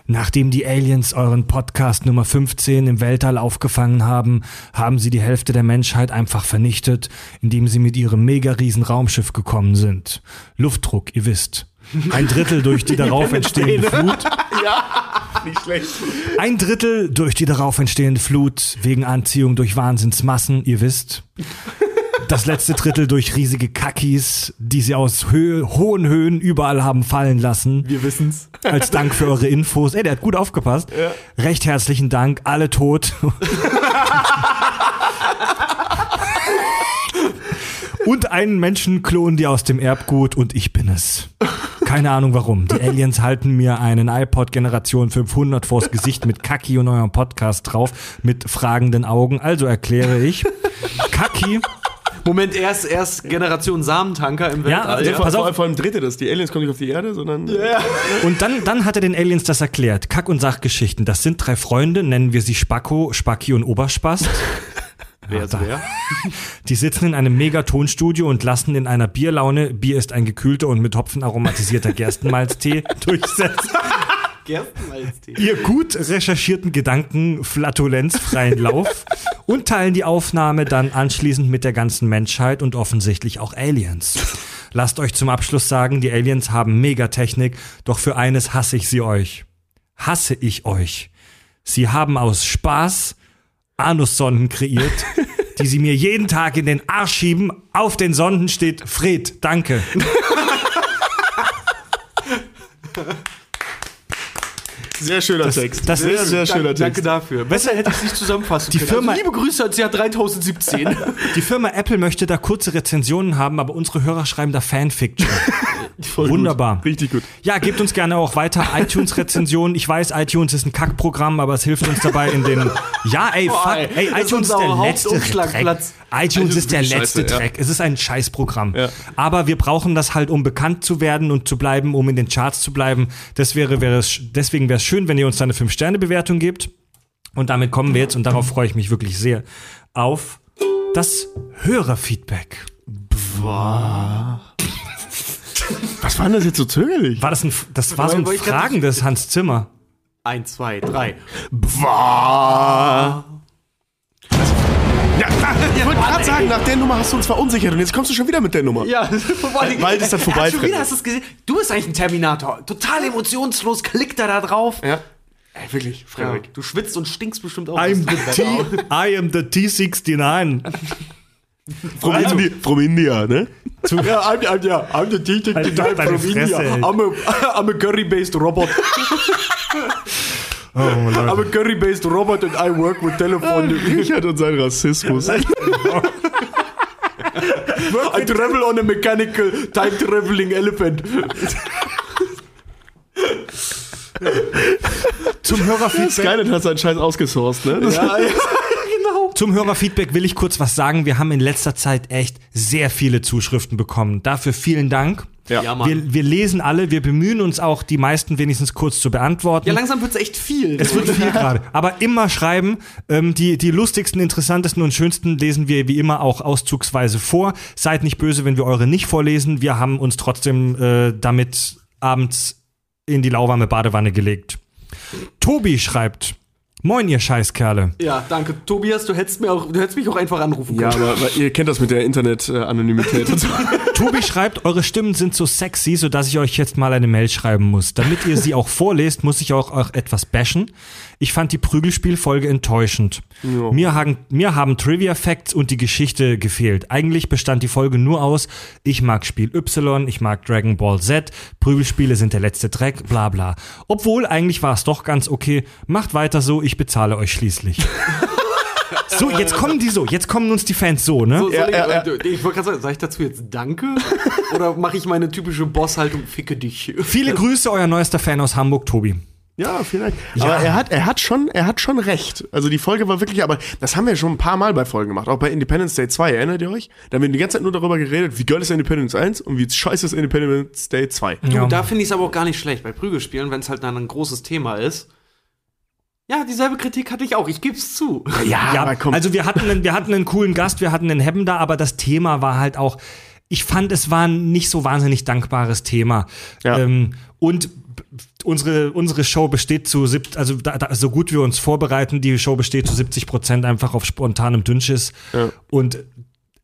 Nachdem die Aliens euren Podcast Nummer 15 im Weltall aufgefangen haben, haben sie die Hälfte der Menschheit einfach vernichtet, indem sie mit ihrem mega-riesen Raumschiff gekommen sind. Luftdruck, ihr wisst. Ein Drittel durch die darauf entstehende Flut. Nicht schlecht. Ein Drittel durch die darauf entstehende Flut wegen Anziehung durch Wahnsinnsmassen, ihr wisst. Das letzte Drittel durch riesige Kackis, die sie aus Höhe, hohen Höhen überall haben fallen lassen. Wir wissen's. Als Dank für eure Infos. Ey, der hat gut aufgepasst. Recht herzlichen Dank, alle tot. und einen Menschen klonen die aus dem Erbgut und ich bin es. Keine Ahnung warum. Die Aliens halten mir einen iPod Generation 500 vors Gesicht mit Kaki und eurem Podcast drauf mit fragenden Augen. Also erkläre ich. Kaki, Moment, erst, erst Generation Samentanker im Ja, Weltall. also vor, pass auf. vor, vor allem dritte das. Die Aliens kommen nicht auf die Erde, sondern. Und dann, dann hat er den Aliens das erklärt. Kack- und Sachgeschichten. Das sind drei Freunde, nennen wir sie Spacko, Spacki und Oberspast. wer ist da- wer? Die sitzen in einem Megatonstudio und lassen in einer Bierlaune, Bier ist ein gekühlter und mit Hopfen aromatisierter Gerstenmalztee, durchsetzen. Gerstenmalztee. ihr gut recherchierten Gedanken flatulenzfreien Lauf und teilen die Aufnahme dann anschließend mit der ganzen Menschheit und offensichtlich auch Aliens. Lasst euch zum Abschluss sagen, die Aliens haben Megatechnik, doch für eines hasse ich sie euch. Hasse ich euch. Sie haben aus Spaß Anussonden kreiert, die sie mir jeden Tag in den Arsch schieben. Auf den Sonden steht Fred, danke. Sehr schöner Text. das sehr, ist- sehr schöner Danke, danke Text. dafür. Besser hätte ich es nicht zusammenfassen Die können. Firma- also, liebe Grüße ans Jahr 3017. Die Firma Apple möchte da kurze Rezensionen haben, aber unsere Hörer schreiben da Fanfiction. Wunderbar. Gut. Richtig gut. Ja, gebt uns gerne auch weiter iTunes-Rezensionen. Ich weiß, iTunes ist ein Kackprogramm, aber es hilft uns dabei in den. Ja, ey, fuck, ey, ey, das ist iTunes ist unser der letzte Dreck. Hauptumschlagplatz. iTunes ist der letzte scheiße. Dreck. Es ist ein Scheißprogramm. Ja. Aber wir brauchen das halt, um bekannt zu werden und zu bleiben, um in den Charts zu bleiben. Das wäre, wäre es, deswegen wäre es schön, wenn ihr uns da eine 5-Sterne-Bewertung gebt. Und damit kommen wir jetzt, und darauf freue ich mich wirklich sehr, auf das Hörerfeedback. Was war denn das jetzt so zögerlich? War das ein, das war so ein Weil ich grad- Fragen des Hans Zimmer. Eins, zwei, drei. War. Ja, ich wollte gerade sagen, nach der Nummer hast du uns verunsichert und jetzt kommst du schon wieder mit der Nummer. Ja, Weil das dann vorbei, Hast du, wieder, Freddy. hast du es gesehen? Du bist eigentlich ein Terminator. Total emotionslos, klickt er da drauf. Ja. Ey, wirklich, Ja, Frederik. du schwitzt und stinkst bestimmt auch. I'm the Das T, I am the T69. From, Indi from India, ne? Ja, I'm, I'm, yeah, I'm the deine Fresse, ey. I'm a, I'm a curry-based robot. Oh, I'm a curry-based robot and I work with telephone. Richard und sein Rassismus. I travel on a mechanical time-traveling elephant. Zum Hörerfeedback, Skynet hat seinen Scheiß ausgesourced, ne? Das Ja, ja, genau. zum Hörerfeedback will ich kurz was sagen. Wir haben in letzter Zeit echt sehr viele Zuschriften bekommen. Dafür vielen Dank. Ja. Ja. Wir, wir lesen alle, wir bemühen uns auch, die meisten wenigstens kurz zu beantworten. Ja, langsam wird's echt viel. Es wird viel gerade. Aber immer schreiben. Ähm, die, die lustigsten, interessantesten und schönsten lesen wir wie immer auch auszugsweise vor. Seid nicht böse, wenn wir eure nicht vorlesen. Wir haben uns trotzdem äh, damit abends in die lauwarme Badewanne gelegt. Tobi schreibt. Moin, ihr Scheißkerle. Ja, danke. Tobias, du hättest, mir auch, du hättest mich auch einfach anrufen Ja, können. aber, aber ihr kennt das mit der Internet-Anonymität und so. Tobi schreibt, eure Stimmen sind so sexy, sodass ich euch jetzt mal eine Mail schreiben muss. Damit ihr sie auch vorlest, muss ich auch, auch etwas bashen. Ich fand die Prügelspielfolge enttäuschend. Ja. Mir, haben, mir haben Trivia-Facts und die Geschichte gefehlt. Eigentlich bestand die Folge nur aus, ich mag Spiel Y, ich mag Dragon Ball Z, Prügelspiele sind der letzte Dreck, bla bla. Obwohl, eigentlich war es doch ganz okay. Macht weiter so, ich bezahle euch schließlich. so, jetzt kommen die so, jetzt kommen uns die Fans so, ne? So, Ja, ich, ja, ja. äh, ich wollte gerade sagen, sag ich dazu jetzt Danke? Oder mache ich meine typische Bosshaltung, ficke dich? Viele Grüße, euer neuester Fan aus Hamburg, Tobi. Ja, vielen Dank. Aber er hat, er hat schon, er hat schon recht. Also die Folge war wirklich, aber das haben wir schon ein paar Mal bei Folgen gemacht. Auch bei Independence Day 2, erinnert ihr euch? Da haben wir die ganze Zeit nur darüber geredet, wie geil ist Independence 1 und wie scheiße ist Independence Day 2. Ja. Da finde ich es aber auch gar nicht schlecht. Bei Prügelspielen, wenn es halt dann ein großes Thema ist. Ja, dieselbe Kritik hatte ich auch. Ich gebe es zu. Ja, Ja, also wir hatten, einen, wir hatten einen coolen Gast, wir hatten einen Hebben da, aber das Thema war halt auch, ich fand, es war ein nicht so wahnsinnig dankbares Thema. Ja. Ähm, und unsere, unsere Show besteht zu, sieb- also da, da, so gut wir uns vorbereiten, die Show besteht zu 70 Prozent einfach auf spontanem Dünnschiss. Ja. Und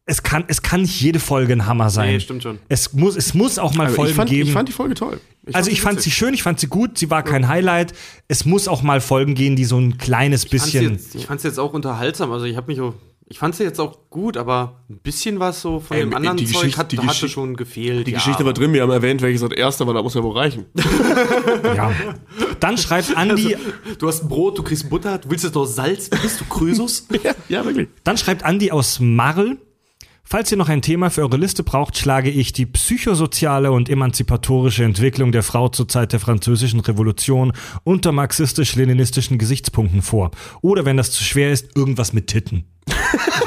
es kann, es kann nicht jede Folge ein Hammer sein. Nee, stimmt schon. Es muss, es muss auch mal Also Folgen ich, fand, geben. ich fand die Folge toll. also ich fand sie schön, ich fand sie gut, sie war kein Highlight. Es muss auch mal Folgen gehen, die so ein kleines Fand's bisschen. Jetzt, ich fand es jetzt auch unterhaltsam. Also ich habe mich auch, ich fand es jetzt auch gut, aber ein bisschen was so von Ähm, dem anderen die Zeug Geschichte- hat, die hatte Geschichte- schon gefehlt. Die ja, Geschichte war drin, wir haben erwähnt, welches das erste war, da muss ja wohl reichen. Ja. Dann schreibt Andi, Du hast ein Brot, du kriegst Butter, du willst jetzt noch Salz, bist du Krösus? ja, ja, wirklich. Dann schreibt Andi aus Marl. Falls ihr noch ein Thema für eure Liste braucht, schlage ich die psychosoziale und emanzipatorische Entwicklung der Frau zur Zeit der französischen Revolution unter marxistisch-leninistischen Gesichtspunkten vor. Oder wenn das zu schwer ist, irgendwas mit Titten.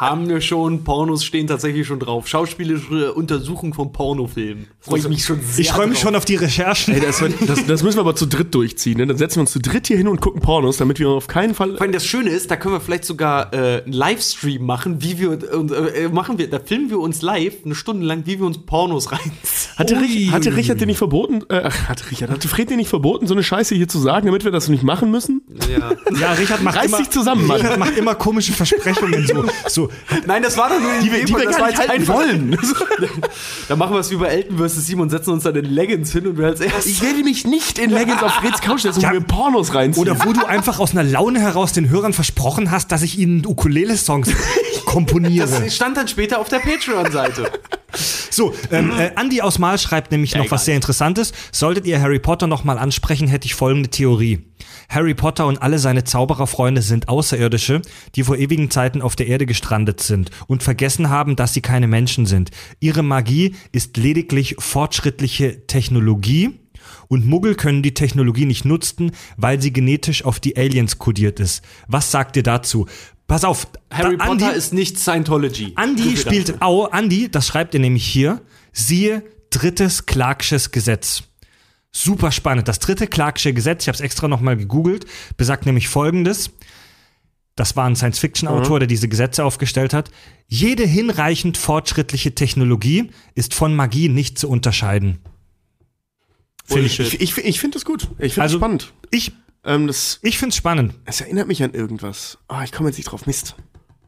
Haben wir schon, Pornos stehen tatsächlich schon drauf. Schauspielerische Untersuchung von Pornofilmen. Freue ich mich schon sehr. Ich freue mich drauf. schon auf die Recherchen. Ey, das, das, das müssen wir aber zu dritt durchziehen. Ne? Dann setzen wir uns zu dritt hier hin und gucken Pornos, damit wir auf keinen Fall. Vor allem das Schöne ist, da können wir vielleicht sogar äh, einen Livestream machen, wie wir und, äh, machen wir, da filmen wir uns live eine Stunde lang, wie wir uns Pornos reinziehen. Hatte, Rich, hatte Richard dir nicht verboten, äh, ach, hatte Richard, hatte Fred dir nicht verboten, so eine Scheiße hier zu sagen, damit wir das nicht machen müssen? Ja. Ja, Richard macht Reiß immer, dich zusammen, Mann. Richard macht immer komische Versprechungen. So, so. Nein, das war doch nur Die wir, die wir das gar nicht halten wollen. Dann machen wir es wie bei Elton vs. Simon, setzen uns dann in Leggings hin und wir als erstes. Ich werde mich nicht in Leggings auf Freds Couch setzen, Ja. wo wir Pornos reinziehen. Oder wo du einfach aus einer Laune heraus den Hörern versprochen hast, dass ich ihnen Ukulele-Songs komponiere. Das stand dann später auf der Patreon-Seite. So, ähm, äh, Andi aus Mal schreibt nämlich noch egal. was sehr Interessantes. Solltet ihr Harry Potter noch mal ansprechen, hätte ich folgende Theorie. Harry Potter und alle seine Zaubererfreunde sind Außerirdische, die vor ewigen Zeiten auf der Erde gestrandet sind und vergessen haben, dass sie keine Menschen sind. Ihre Magie ist lediglich fortschrittliche Technologie und Muggel können die Technologie nicht nutzen, weil sie genetisch auf die Aliens kodiert ist. Was sagt ihr dazu? Pass auf, Harry da- Potter ist nicht Scientology. So viel spielt. Au, Andi, das schreibt ihr nämlich hier, siehe drittes Clarksches Gesetz. Super spannend. Das dritte Clarksche Gesetz, ich habe es extra nochmal gegoogelt, besagt nämlich folgendes. Das war ein Science-Fiction-Autor, der diese Gesetze aufgestellt hat. Jede hinreichend fortschrittliche Technologie ist von Magie nicht zu unterscheiden. Finde ich, ich ich, ich finde das gut. Ich finde Also- das spannend. ich, Ähm, das, ich finde es spannend. es erinnert mich an irgendwas. Ah, ich komme jetzt nicht drauf. Mist.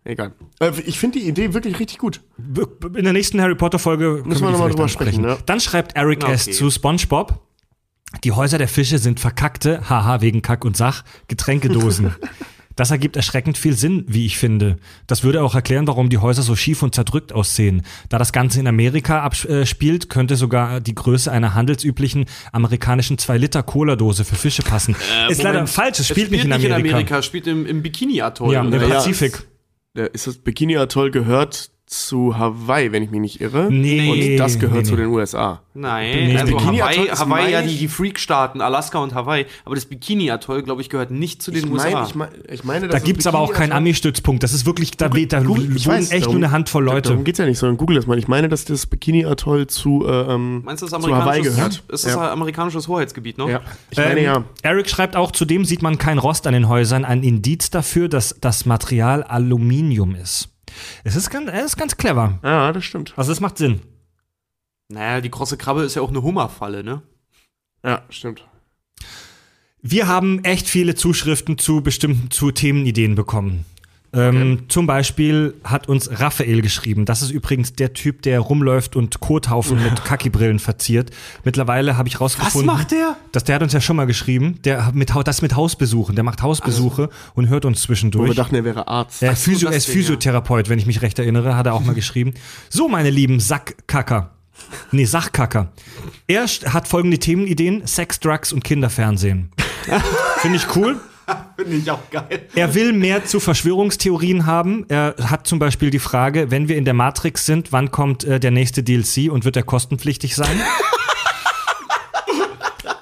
Egal. Äh, ich finde die Idee wirklich richtig gut. In der nächsten Harry Potter Folge Müssen wir noch mal drüber sprechen, ja. Dann schreibt Eric S. Okay. zu SpongeBob. Die Häuser der Fische sind verkackte, haha, wegen Kack und Sach, Getränkedosen. Das ergibt erschreckend viel Sinn, wie ich finde. Das würde auch erklären, warum die Häuser so schief und zerdrückt aussehen. Da das Ganze in Amerika abspielt, könnte sogar die Größe einer handelsüblichen amerikanischen 2-Liter-Cola-Dose für Fische passen. Ist leider falsch, es spielt, nicht in Amerika. Es spielt im, im Bikini-Atoll. Ja, im? Ja. Pazifik. Äh, ist das Bikini Atoll gehört zu Hawaii, wenn ich mich nicht irre? Nee, Und das gehört nee, zu den USA. Nein, Nee, also Bikini-Atoll Hawaii, ist Hawaii ja die, die Freak-Staaten, Alaska und Hawaii. Aber das Bikini-Atoll, glaube ich, gehört nicht zu den Ich USA. meine, ich, mein, ich meine, Da gibt's aber auch keinen Ami-Stützpunkt. Das ist wirklich, da, da Google- ich wohnen weiß, echt darum- nur eine Handvoll Leute. Darum geht's ja nicht, sondern google das mal. Ich meine, dass das Bikini Atoll zu, äh, ähm, Meinst du, das zu Hawaii amerikanisches, gehört. ist das ja. amerikanisches Hoheitsgebiet, ne? ja. Ich meine, Ähm, ja. Eric schreibt auch, zudem sieht man kein Rost an den Häusern, ein Indiz dafür, dass das Material Aluminium ist. Es ist ganz, es ist ganz clever. Ja, das stimmt. Also es macht Sinn. Naja, die krosse Krabbe ist ja auch eine Hummerfalle, ne? Ja, stimmt. Wir haben echt viele Zuschriften zu bestimmten zu Themenideen bekommen. Ähm, Zum Beispiel hat uns Raphael geschrieben. Das ist übrigens der Typ, der rumläuft und Kothaufen mit Kaki-Brillen verziert. Mittlerweile habe ich rausgefunden. Was macht der? Das, der hat uns ja schon mal geschrieben. Der hat mit, das mit Hausbesuchen. Der macht Hausbesuche und hört uns Wo wir zwischendurch. dachten, er wäre Arzt. Er, so, Physio, er ist. Physiotherapeut, wenn ich mich recht erinnere, hat er auch mal geschrieben. So, meine lieben Sackkacker. Nee, Sachkacker. Er hat folgende Themenideen: Sex, Drugs und Kinderfernsehen. Finde ich cool. Finde ich auch geil. Er will mehr zu Verschwörungstheorien haben. Er hat zum Beispiel die Frage, wenn wir in der Matrix sind, wann kommt äh, der nächste DLC und wird er kostenpflichtig sein?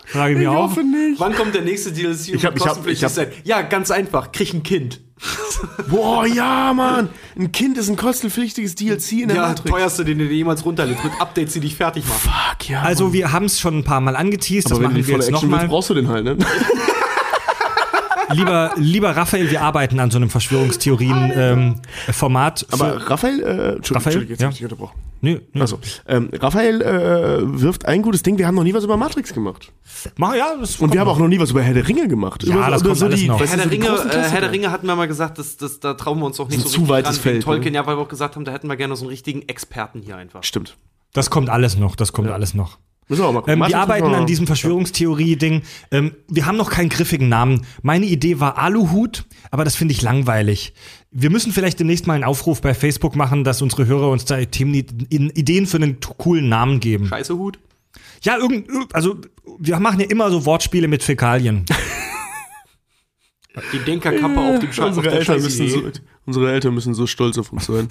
Frage ich mir auch. nicht. Wann kommt der nächste DLC? Ich hab- ich hab- kostenpflichtig ich hab- sein? Ja, ganz einfach. Krieg ein Kind. Boah, ja, Mann. Ein Kind ist ein kostenpflichtiges DLC in der Ja, Matrix. teuerste, den du dir jemals runterlädst. Mit Updates, die dich fertig machen. Fuck, ja. Also wir haben es schon ein paar Mal angeteased, das aber wenn machen du die wir jetzt nochmal. brauchst du den halt, ne? Lieber, lieber Raphael, wir arbeiten an so einem Verschwörungstheorien-Format. Aber Raphael, äh, Entschuldigung, Raphael? Entschuldigung, jetzt Ja. hab ich dich unterbrochen. nö, nö. Also, ähm, Raphael äh, wirft ein gutes Ding. Wir haben noch nie was über Matrix gemacht. Mach, ja, das Und wir haben auch noch nie was über Herr der Ringe gemacht. Ja, über, das kommt alles noch. weißt Herr der so die Ringe, äh, Klassiker. Herr der Ringe hatten wir mal gesagt, das, das, da trauen wir uns auch nicht so ein zu richtig weites ran Feld, Tolkien, ne? ja, weil wir auch gesagt haben, da hätten wir gerne so einen richtigen Experten hier einfach. Stimmt. Das kommt alles noch, das kommt alles noch. Müssen wir auch mal gucken. Ähm, wir arbeiten an diesem Verschwörungstheorie-Ding. Ähm, wir haben noch keinen griffigen Namen. Meine Idee war Aluhut, aber das finde ich langweilig. Wir müssen vielleicht demnächst mal einen Aufruf bei Facebook machen, dass unsere Hörer uns da Ideen für einen coolen Namen geben. Scheiße Hut. Ja, irgend, irg- also wir machen ja immer so Wortspiele mit Fäkalien. Die Denkerkappe auf dem Scheiß. Unsere Eltern, müssen so, unsere Eltern müssen so stolz auf uns sein.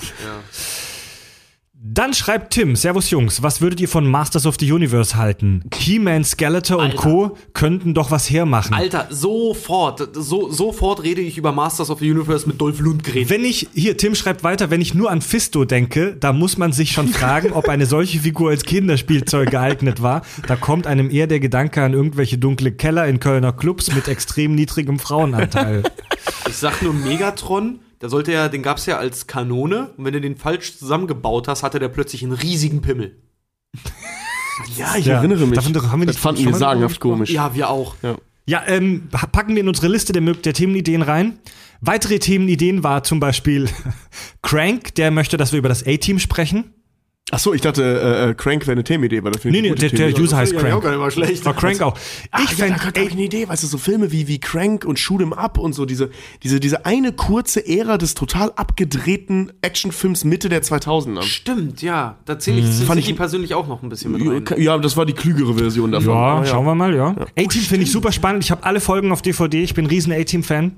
Dann schreibt Tim, Servus Jungs, was würdet ihr von Masters of the Universe halten? He-Man, Skeletor und Alter. Co. könnten doch was hermachen. Alter, sofort, so, sofort rede ich über Masters of the Universe mit Dolph Lundgren. Wenn ich, hier, Tim schreibt weiter, wenn ich nur an Fisto denke, da muss man sich schon fragen, ob eine solche Figur als Kinderspielzeug geeignet war. Da kommt einem eher der Gedanke an irgendwelche dunkle Keller in Kölner Clubs mit extrem niedrigem Frauenanteil. Ich sag nur Megatron, der sollte ja, den gab's ja als Kanone und wenn du den falsch zusammengebaut hast, hatte der plötzlich einen riesigen Pimmel. Ja, ich Ja, erinnere mich. davon haben wir das fanden wir sagenhaft komisch. Ja, wir auch. Ja, ähm, packen wir in unsere Liste der, der Themenideen rein. Weitere Themenideen war zum Beispiel Crank, der möchte, dass wir über das A-Team sprechen. Ach so, ich dachte, äh, äh, Crank wäre eine Themenidee, weil das finde Nee, ich nee, der, der. User heißt Ja, Crank. auch gar nicht mal schlecht. Aber Crank auch. Ach, Ich ja, fände, hab ich eine Idee, weißt du, so Filme wie, wie Crank und Shoot 'em Up und so, diese, diese, diese eine kurze Ära des total abgedrehten Actionfilms Mitte der 2000er. Stimmt, ja. Da zähle ich Mhm. Fand ich- persönlich auch noch ein bisschen mit rein. Ja, das war die klügere Version davon. ja, Aber schauen wir mal, ja. A-Team finde ich super spannend. Ich habe alle Folgen auf DVD. Ich bin ein riesen A-Team-Fan.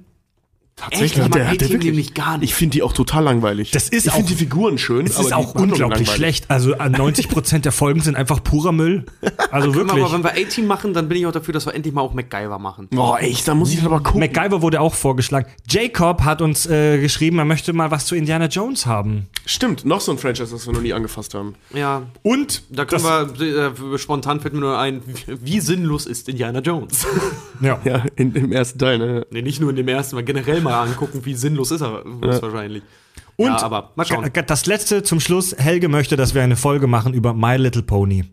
Tatsächlich, Echt? Der, der A-Team wirklich. nämlich gar nicht. Ich finde die auch total langweilig. Das ist ich finde die Figuren schön, Es aber ist auch unglaublich schlecht. Also äh, 90% der Folgen sind einfach purer Müll. Also Können wir wirklich. aber, wenn wir A-Team machen, dann bin ich auch dafür, dass wir endlich mal auch MacGyver machen. Boah, echt, da muss ich aber gucken. MacGyver wurde auch vorgeschlagen. Jacob hat uns äh, geschrieben, er möchte mal was zu Indiana Jones haben. Stimmt, noch so ein Franchise, das wir noch nie angefasst haben. Ja, Und da können wir, äh, spontan fällt mir nur ein, wie sinnlos ist Indiana Jones? Ja. Ja, in, im ersten Teil, ne? nee, nicht nur in dem ersten, mal generell mal angucken, wie sinnlos ist er wahrscheinlich. Und ja, aber mal schauen. das letzte zum Schluss. Helge möchte, dass wir eine Folge machen über My Little Pony.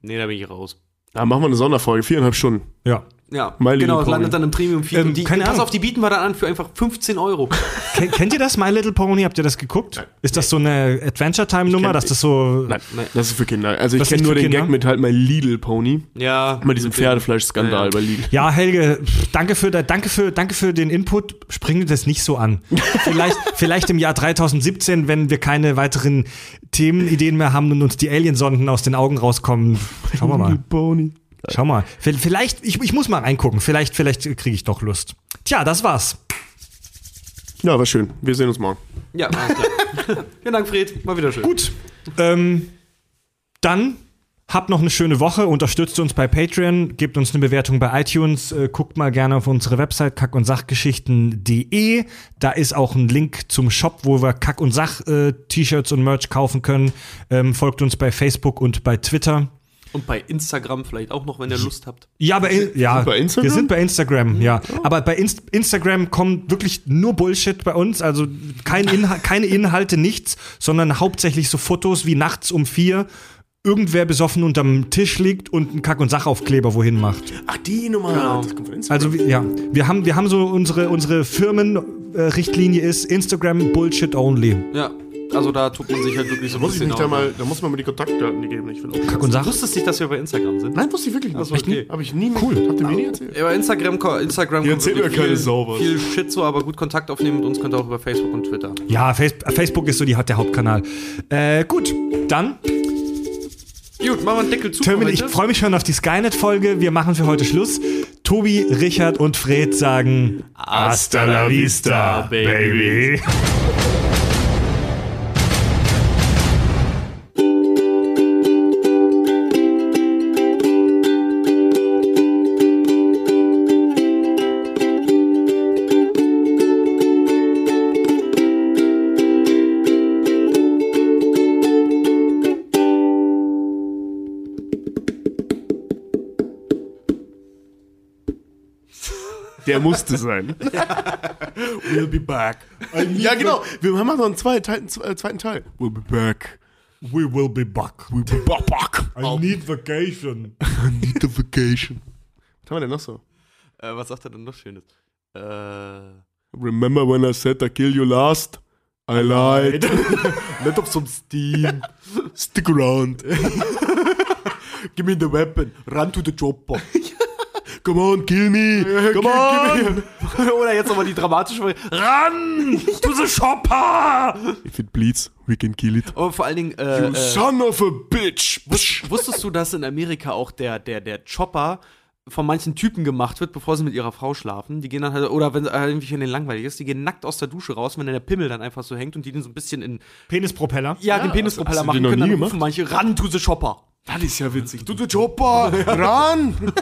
Nee, da bin ich raus. Da machen wir eine Sonderfolge, viereinhalb Stunden. Ja. Ja, My Little genau, es Pony. landet dann im Premium-Feed. Ähm, und die, keine pass Ahnung. auf, die bieten wir dann an für einfach 15 Euro. Ken, kennt ihr das, My Little Pony? Habt ihr das geguckt? Ist das so eine Adventure Time Nummer, dass das so. Nein, das ist für Kinder. Also ich kenne nur den Kinder? Gag mit halt My Little Pony. Ja. Mal diesen Pferdefleisch-Skandal Ja. bei Lidl. Ja, Helge, danke für, danke für, danke für den Input. Spring das nicht so an. Vielleicht, vielleicht im Jahr 2017, wenn wir keine weiteren Themenideen mehr haben und uns die Aliensonden aus den Augen rauskommen. Schauen wir mal. Pony. Schau mal. Vielleicht, ich, ich muss mal reingucken. Vielleicht, vielleicht kriege ich doch Lust. Tja, das war's. Ja, war schön. Wir sehen uns morgen. Ja, alles klar. Vielen Dank, Fred. Mal wieder schön. Gut. Ähm, dann habt noch eine schöne Woche. Unterstützt uns bei Patreon. Gebt uns eine Bewertung bei iTunes. Äh, guckt mal gerne auf unsere Website kack- und sachgeschichten.de. Da ist auch ein Link zum Shop, wo wir Kack- und Sach-T-Shirts und Merch kaufen können. Ähm, folgt uns bei Facebook und bei Twitter. Und bei Instagram vielleicht auch noch, wenn ihr Lust habt. Ja, bei, ja, bei Instagram? wir sind bei Instagram, ja. Aber bei Inst Instagram kommt wirklich nur Bullshit bei uns. Also kein Inha keine Inhalte, nichts, sondern hauptsächlich so Fotos wie nachts um vier irgendwer besoffen unterm Tisch liegt und einen Kack- und Sachaufkleber wohin macht. Ach, die Nummer. Genau. Das kommt von Instagram. Also ja, wir haben, wir haben so unsere, unsere Firmenrichtlinie ist Instagram Bullshit only. Ja, also da tut man sich halt wirklich so ein muss ich bisschen mich da mal, da muss man mal die Kontaktdaten geben. Ich will auch. Kack- und Sach. Wusstest du nicht, dass wir bei Instagram sind? Nein, wusste ich wirklich nicht. So, okay. Habe ich nie cool. Habt ihr mir nie erzählt? Ja, bei Instagram, Instagram Ihr kommt erzählt wirklich mir keine viel, Sau was. viel Shit so, aber gut Kontakt aufnehmen mit uns könnt ihr auch über Facebook und Twitter. Ja, Face Facebook ist so die, der Hauptkanal. Äh, gut, dann Gut, machen wir einen Deckel zu. für Termin, ich heute. freue mich schon auf die Skynet-Folge. Wir machen für heute Schluss. Tobi, Richard und Fred sagen Hasta la vista, baby. Der musste sein. We'll be back. ja, genau. Wir machen noch einen zweiten, äh, zweiten Teil. We'll be back. We will be back. We'll be back. I need vacation. I need a vacation. Was haben wir denn noch so? Äh, was sagt er denn noch Schönes? Äh, Remember when I said I kill you last? I lied. Let up some steam. Stick around. Give me the weapon. Run to the chopper. Come on, kill me. Come on. Oder jetzt nochmal die dramatische Variante. Run to the chopper! If it bleeds, we can kill it. Aber vor allen Dingen, äh, You äh, son of a bitch. wusstest du, dass in Amerika auch der, der, der Chopper von manchen Typen gemacht wird, bevor sie mit ihrer Frau schlafen. Die gehen dann halt, oder wenn äh, irgendwie für den langweilig ist, die gehen nackt aus der Dusche raus, wenn dann der Pimmel dann einfach so hängt und die den so ein bisschen in, Penispropeller. ja, den hast- Penispropeller machen den noch können, dann nie rufen manche, ran to the shopper. Das ist ja witzig. Du, du Chopper, ran!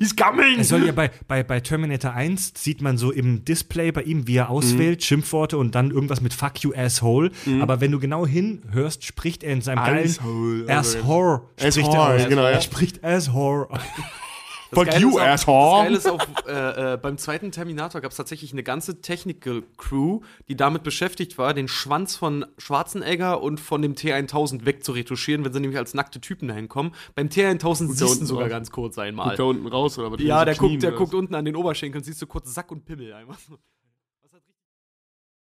Ist gammeln! Er soll ja bei, bei, bei Terminator 1 sieht man so im Display bei ihm, wie er auswählt, Schimpfworte und dann irgendwas mit Fuck you, asshole. Aber wenn du genau hinhörst, spricht er in seinem Asshole, geilen also- Asshole. Spricht er Asshole, aus. genau, ja. Er spricht Asshole. Fuck Geile you, asshole. Das Geile ist auch, äh, äh, beim zweiten Terminator gab es tatsächlich eine ganze Technical-Crew, die damit beschäftigt war, den Schwanz von Schwarzenegger und von dem T-1000 wegzuretuschieren, wenn sie nämlich als nackte Typen dahin kommen. Beim T-1000 siehst du sogar raus. ganz kurz Guckt einmal. da unten raus oder was? Ja, der Knien guckt, der guckt unten an den Oberschenkeln, siehst du kurz Sack und Pimmel einmal. so.